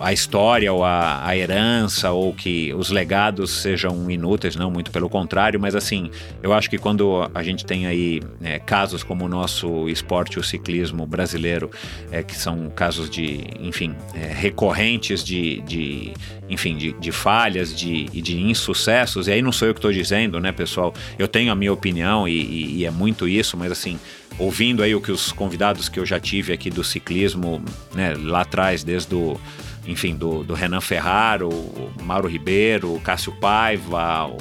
Speaker 8: a história ou a, a, herança ou que os legados sejam inúteis, não, muito pelo contrário, mas assim, eu acho que quando a gente tem aí é, casos como o nosso esporte, o ciclismo brasileiro, é, que são casos de, enfim, é, recorrentes de, de enfim, de, de falhas de, de insucessos, e aí não sou eu que estou dizendo, né, pessoal? Eu tenho a minha opinião e, e, e é muito isso, mas assim, ouvindo aí o que os convidados que eu já tive aqui do ciclismo, né, lá atrás, desde o enfim, do, do Renan Ferraro, o Mauro Ribeiro, o Cássio Paiva, o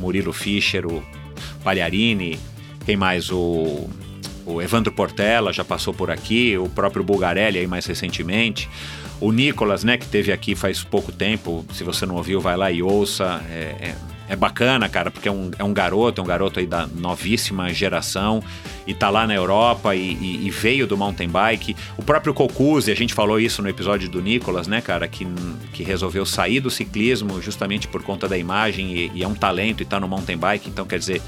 Speaker 8: Murilo Fischer, o Pagliarini, quem mais? O, o Evandro Portela já passou por aqui, o próprio Bulgarelli aí mais recentemente, o Nicolas, né, que teve aqui faz pouco tempo, se você não ouviu, vai lá e ouça, é, é é bacana, cara, porque é um, é um garoto, é um garoto aí da novíssima geração e tá lá na Europa e, e, e veio do mountain bike. O próprio Cocuzzi, a gente falou isso no episódio do Nicolas, né, cara, que, que resolveu sair do ciclismo justamente por conta da imagem e, e é um talento e tá no mountain bike, então quer dizer.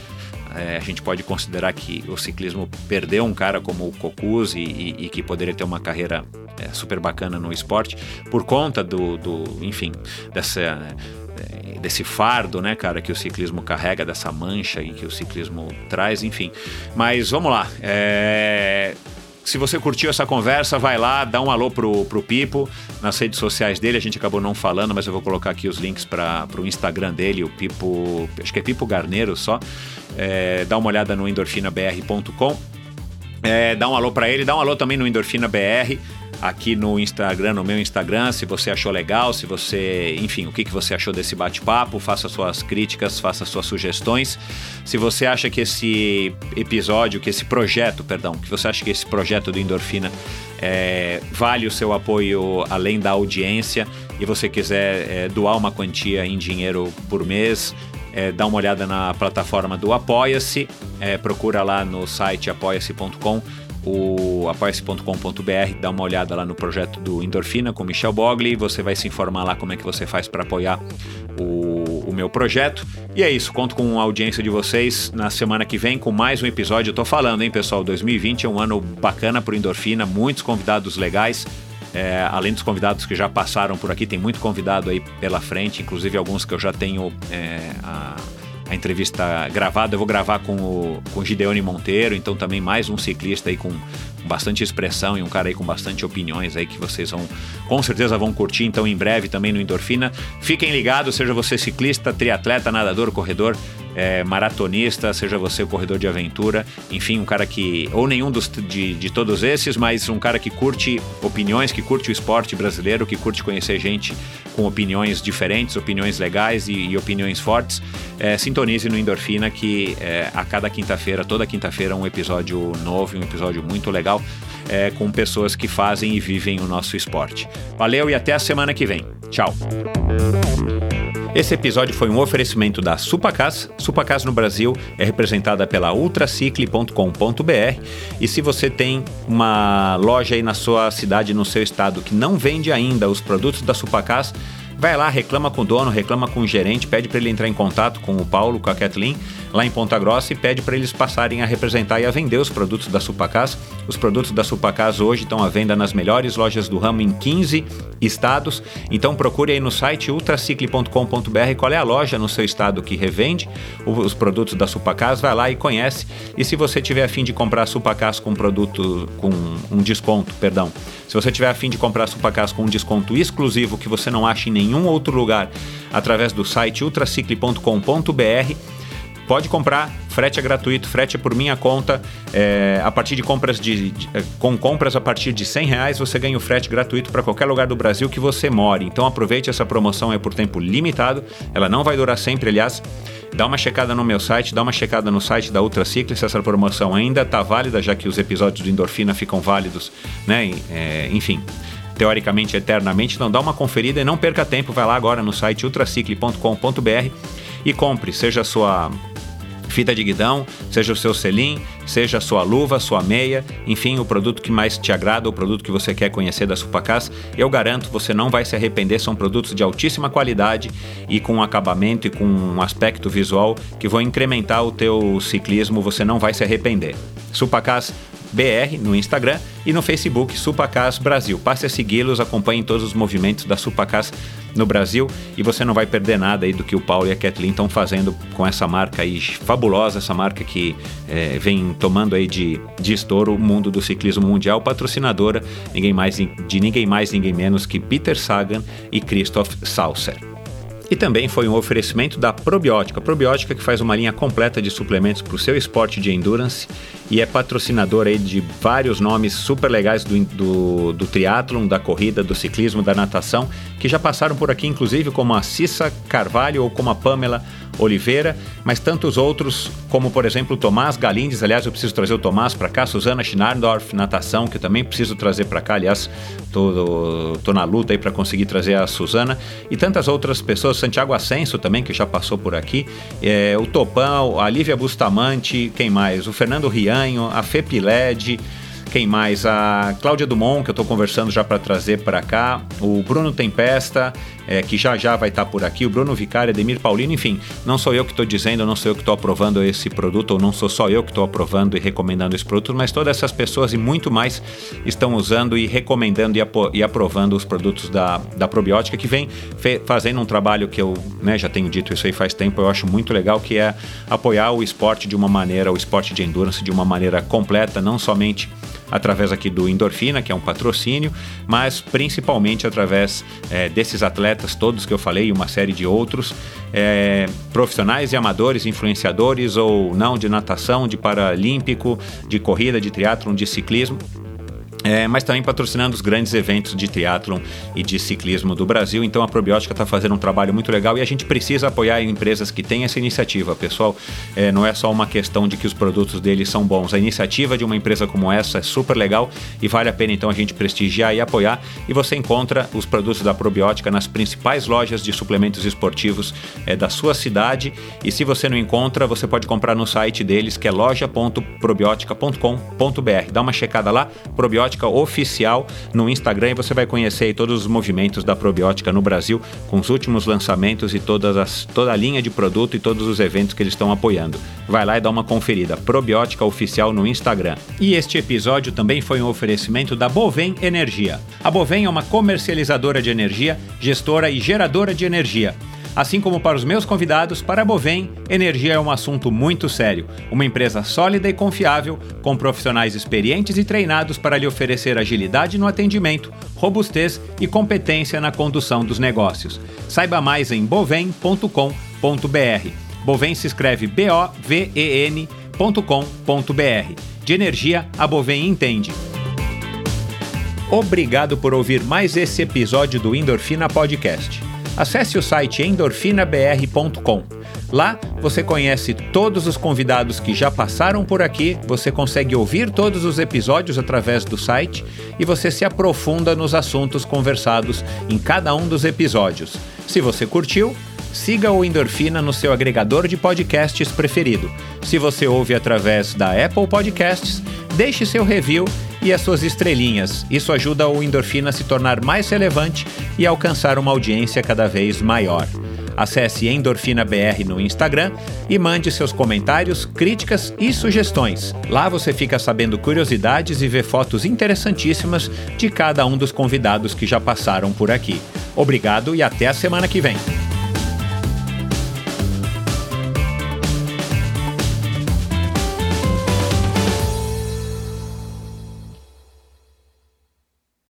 Speaker 8: É, a gente pode considerar que o ciclismo perdeu um cara como o Cocuzzi e, e que poderia ter uma carreira é, super bacana no esporte por conta do, do enfim, dessa desse fardo, né, cara, que o ciclismo carrega, dessa mancha que o ciclismo traz, enfim. Mas vamos lá. É... Se você curtiu essa conversa, vai lá, dá um alô pro, pro Pipo nas redes sociais dele. A gente acabou não falando, mas eu vou colocar aqui os links para o Instagram dele, o Pipo, acho que é Pipo Garneiro só. É, dá uma olhada no endorfinabr.com. É, dá um alô para ele, dá um alô também no Endorfina BR aqui no Instagram, no meu Instagram, se você achou legal, se você, enfim, o que, que você achou desse bate-papo, faça suas críticas, faça suas sugestões. Se você acha que esse episódio, que esse projeto, perdão, que você acha que esse projeto do Endorfina é, vale o seu apoio além da audiência e você quiser é, doar uma quantia em dinheiro por mês, é, dá uma olhada na plataforma do Apoia-se, é, procura lá no site apoia-se.com o apoia-se.com.br, dá uma olhada lá no projeto do Endorfina com Michel Bogli, você vai se informar lá como é que você faz para apoiar o, o, meu projeto. E é isso, conto com a audiência de vocês na semana que vem com mais um episódio. Eu tô falando, hein, pessoal, 2020 é um ano bacana pro Endorfina, muitos convidados legais. É, além dos convidados que já passaram por aqui, tem muito convidado aí pela frente, inclusive alguns que eu já tenho é, a a entrevista gravada. Eu vou gravar com o, com o Gideone Monteiro, então também mais um ciclista aí com bastante expressão e um cara aí com bastante opiniões aí que vocês vão, com certeza vão curtir. Então em breve também no Endorfina. Fiquem ligados, seja você ciclista, triatleta, nadador, corredor, é, maratonista, seja você corredor de aventura, enfim, um cara que, ou nenhum dos, de, de todos esses, mas um cara que curte opiniões, que curte o esporte brasileiro, que curte conhecer gente com opiniões diferentes, opiniões legais e, e opiniões fortes, é, sintonize no Endorfina que é, a cada quinta-feira, toda quinta-feira, um episódio novo, um episódio muito legal. É, com pessoas que fazem e vivem o nosso esporte. Valeu e até a semana que vem. Tchau. Esse episódio foi um oferecimento da Supacas. Supacas no Brasil é representada pela ultracicle.com.br e se você tem uma loja aí na sua cidade, no seu estado que não vende ainda os produtos da Supacas, vai lá, reclama com o dono, reclama com o gerente, pede para ele entrar em contato com o Paulo, com a Kathleen, lá em Ponta Grossa e pede para eles passarem a representar e a vender os produtos da Supacas. Os produtos da Supacas hoje estão à venda nas melhores lojas do ramo em 15 estados. Então procure aí no site ultracicle.com.br qual é a loja no seu estado que revende os produtos da Supacas, vai lá e conhece. E se você tiver afim de comprar Supacas com produto com um desconto, perdão, se você tiver afim de comprar Supacas com um desconto exclusivo que você não acha em nenhum outro lugar, através do site ultracicle.com.br, pode comprar, frete é gratuito, frete é por minha conta. É, a partir de compras de, de, com compras a partir de 100 reais você ganha o frete gratuito para qualquer lugar do Brasil que você more. Então aproveite essa promoção é por tempo limitado. Ela não vai durar sempre, aliás. Dá uma checada no meu site, dá uma checada no site da Ultracicle se essa promoção ainda está válida, já que os episódios do Endorfina ficam válidos, né? É, enfim teoricamente eternamente. Então dá uma conferida e não perca tempo, vai lá agora no site ultracicle.com.br e compre, seja a sua fita de guidão, seja o seu selim, seja a sua luva, sua meia, enfim, o produto que mais te agrada, o produto que você quer conhecer da Supacas, eu garanto, você não vai se arrepender, são produtos de altíssima qualidade e com um acabamento e com um aspecto visual que vão incrementar o teu ciclismo, você não vai se arrepender. Supacas BR no Instagram e no Facebook Supacas Brasil. Passe a segui-los, acompanhe todos os movimentos da Supacas no Brasil e você não vai perder nada aí do que o Paulo e a Kathleen estão fazendo com essa marca aí fabulosa, essa marca que é, vem tomando aí de, de estouro o mundo do ciclismo mundial, patrocinadora ninguém mais, de ninguém mais, ninguém menos que Peter Sagan e Christoph Saucer. E também foi um oferecimento da Probiótica. Probiótica que faz uma linha completa de suplementos para o seu esporte de endurance e é patrocinador aí de vários nomes super legais do, do, do triatlon, da corrida, do ciclismo, da natação, que já passaram por aqui, inclusive como a Cissa Carvalho ou como a Pamela Oliveira, mas tantos outros, como por exemplo Tomás Galindes. Aliás, eu preciso trazer o Tomás para cá, Suzana Schnardorf, natação, que eu também preciso trazer para cá. Aliás, tô, tô na luta aí para conseguir trazer a Suzana e tantas outras pessoas. Santiago Ascenso também, que já passou por aqui, é, o Topão, a Lívia Bustamante, quem mais? O Fernando Rianho, a Fepiled. Quem mais? A Cláudia Dumont, que eu estou conversando já para trazer para cá. O Bruno Tempesta, é, que já já vai estar tá por aqui. O Bruno Vicário, Ademir Paulino, enfim. Não sou eu que estou dizendo, não sou eu que estou aprovando esse produto, ou não sou só eu que estou aprovando e recomendando esse produto, mas todas essas pessoas e muito mais estão usando e recomendando e, e aprovando os produtos da, da probiótica, que vem fazendo um trabalho que eu né, já tenho dito isso aí faz tempo, eu acho muito legal, que é apoiar o esporte de uma maneira, o esporte de endurance de uma maneira completa, não somente através aqui do Endorfina, que é um patrocínio, mas principalmente através é, desses atletas todos que eu falei e uma série de outros, é, profissionais e amadores, influenciadores ou não de natação, de paralímpico, de corrida, de triatlon, de ciclismo é, mas também patrocinando os grandes eventos de triatlon e de ciclismo do Brasil. Então a Probiótica está fazendo um trabalho muito legal e a gente precisa apoiar empresas que têm essa iniciativa, pessoal. É, não é só uma questão de que os produtos deles são bons. A iniciativa de uma empresa como essa é super legal e vale a pena então a gente prestigiar e apoiar. E você encontra os produtos da Probiótica nas principais lojas de suplementos esportivos é, da sua cidade. E se você não encontra, você pode comprar no site deles que é loja.probiotica.com.br. Dá uma checada lá, Probiótica Probiótica Oficial no Instagram e você vai conhecer todos os movimentos da Probiótica no Brasil, com os últimos lançamentos e todas as, toda a linha de produto e todos os eventos que eles estão apoiando. Vai lá e dá uma conferida. Probiótica Oficial no Instagram. E este episódio também foi um oferecimento da Bovem Energia. A Bovem é uma comercializadora de energia, gestora e geradora de energia. Assim como para os meus convidados, para a Bovem, energia é um assunto muito sério. Uma empresa sólida e confiável, com profissionais experientes e treinados para lhe oferecer agilidade no atendimento, robustez e competência na condução dos negócios. Saiba mais em bovem.com.br. Bovem se escreve B-O-V-E-N.com.br. De energia, a Bovem entende. Obrigado por ouvir mais esse episódio do Endorfina Podcast. Acesse o site endorfinabr.com. Lá você conhece todos os convidados que já passaram por aqui, você consegue ouvir todos os episódios através do site e você se aprofunda nos assuntos conversados em cada um dos episódios. Se você curtiu, siga o Endorfina no seu agregador de podcasts preferido. Se você ouve através da Apple Podcasts, deixe seu review e as suas estrelinhas. Isso ajuda o Endorfina a se tornar mais relevante e alcançar uma audiência cada vez maior. Acesse Endorfina BR no Instagram e mande seus comentários, críticas e sugestões. Lá você fica sabendo curiosidades e vê fotos interessantíssimas de cada um dos convidados que já passaram por aqui. Obrigado e até a semana que vem.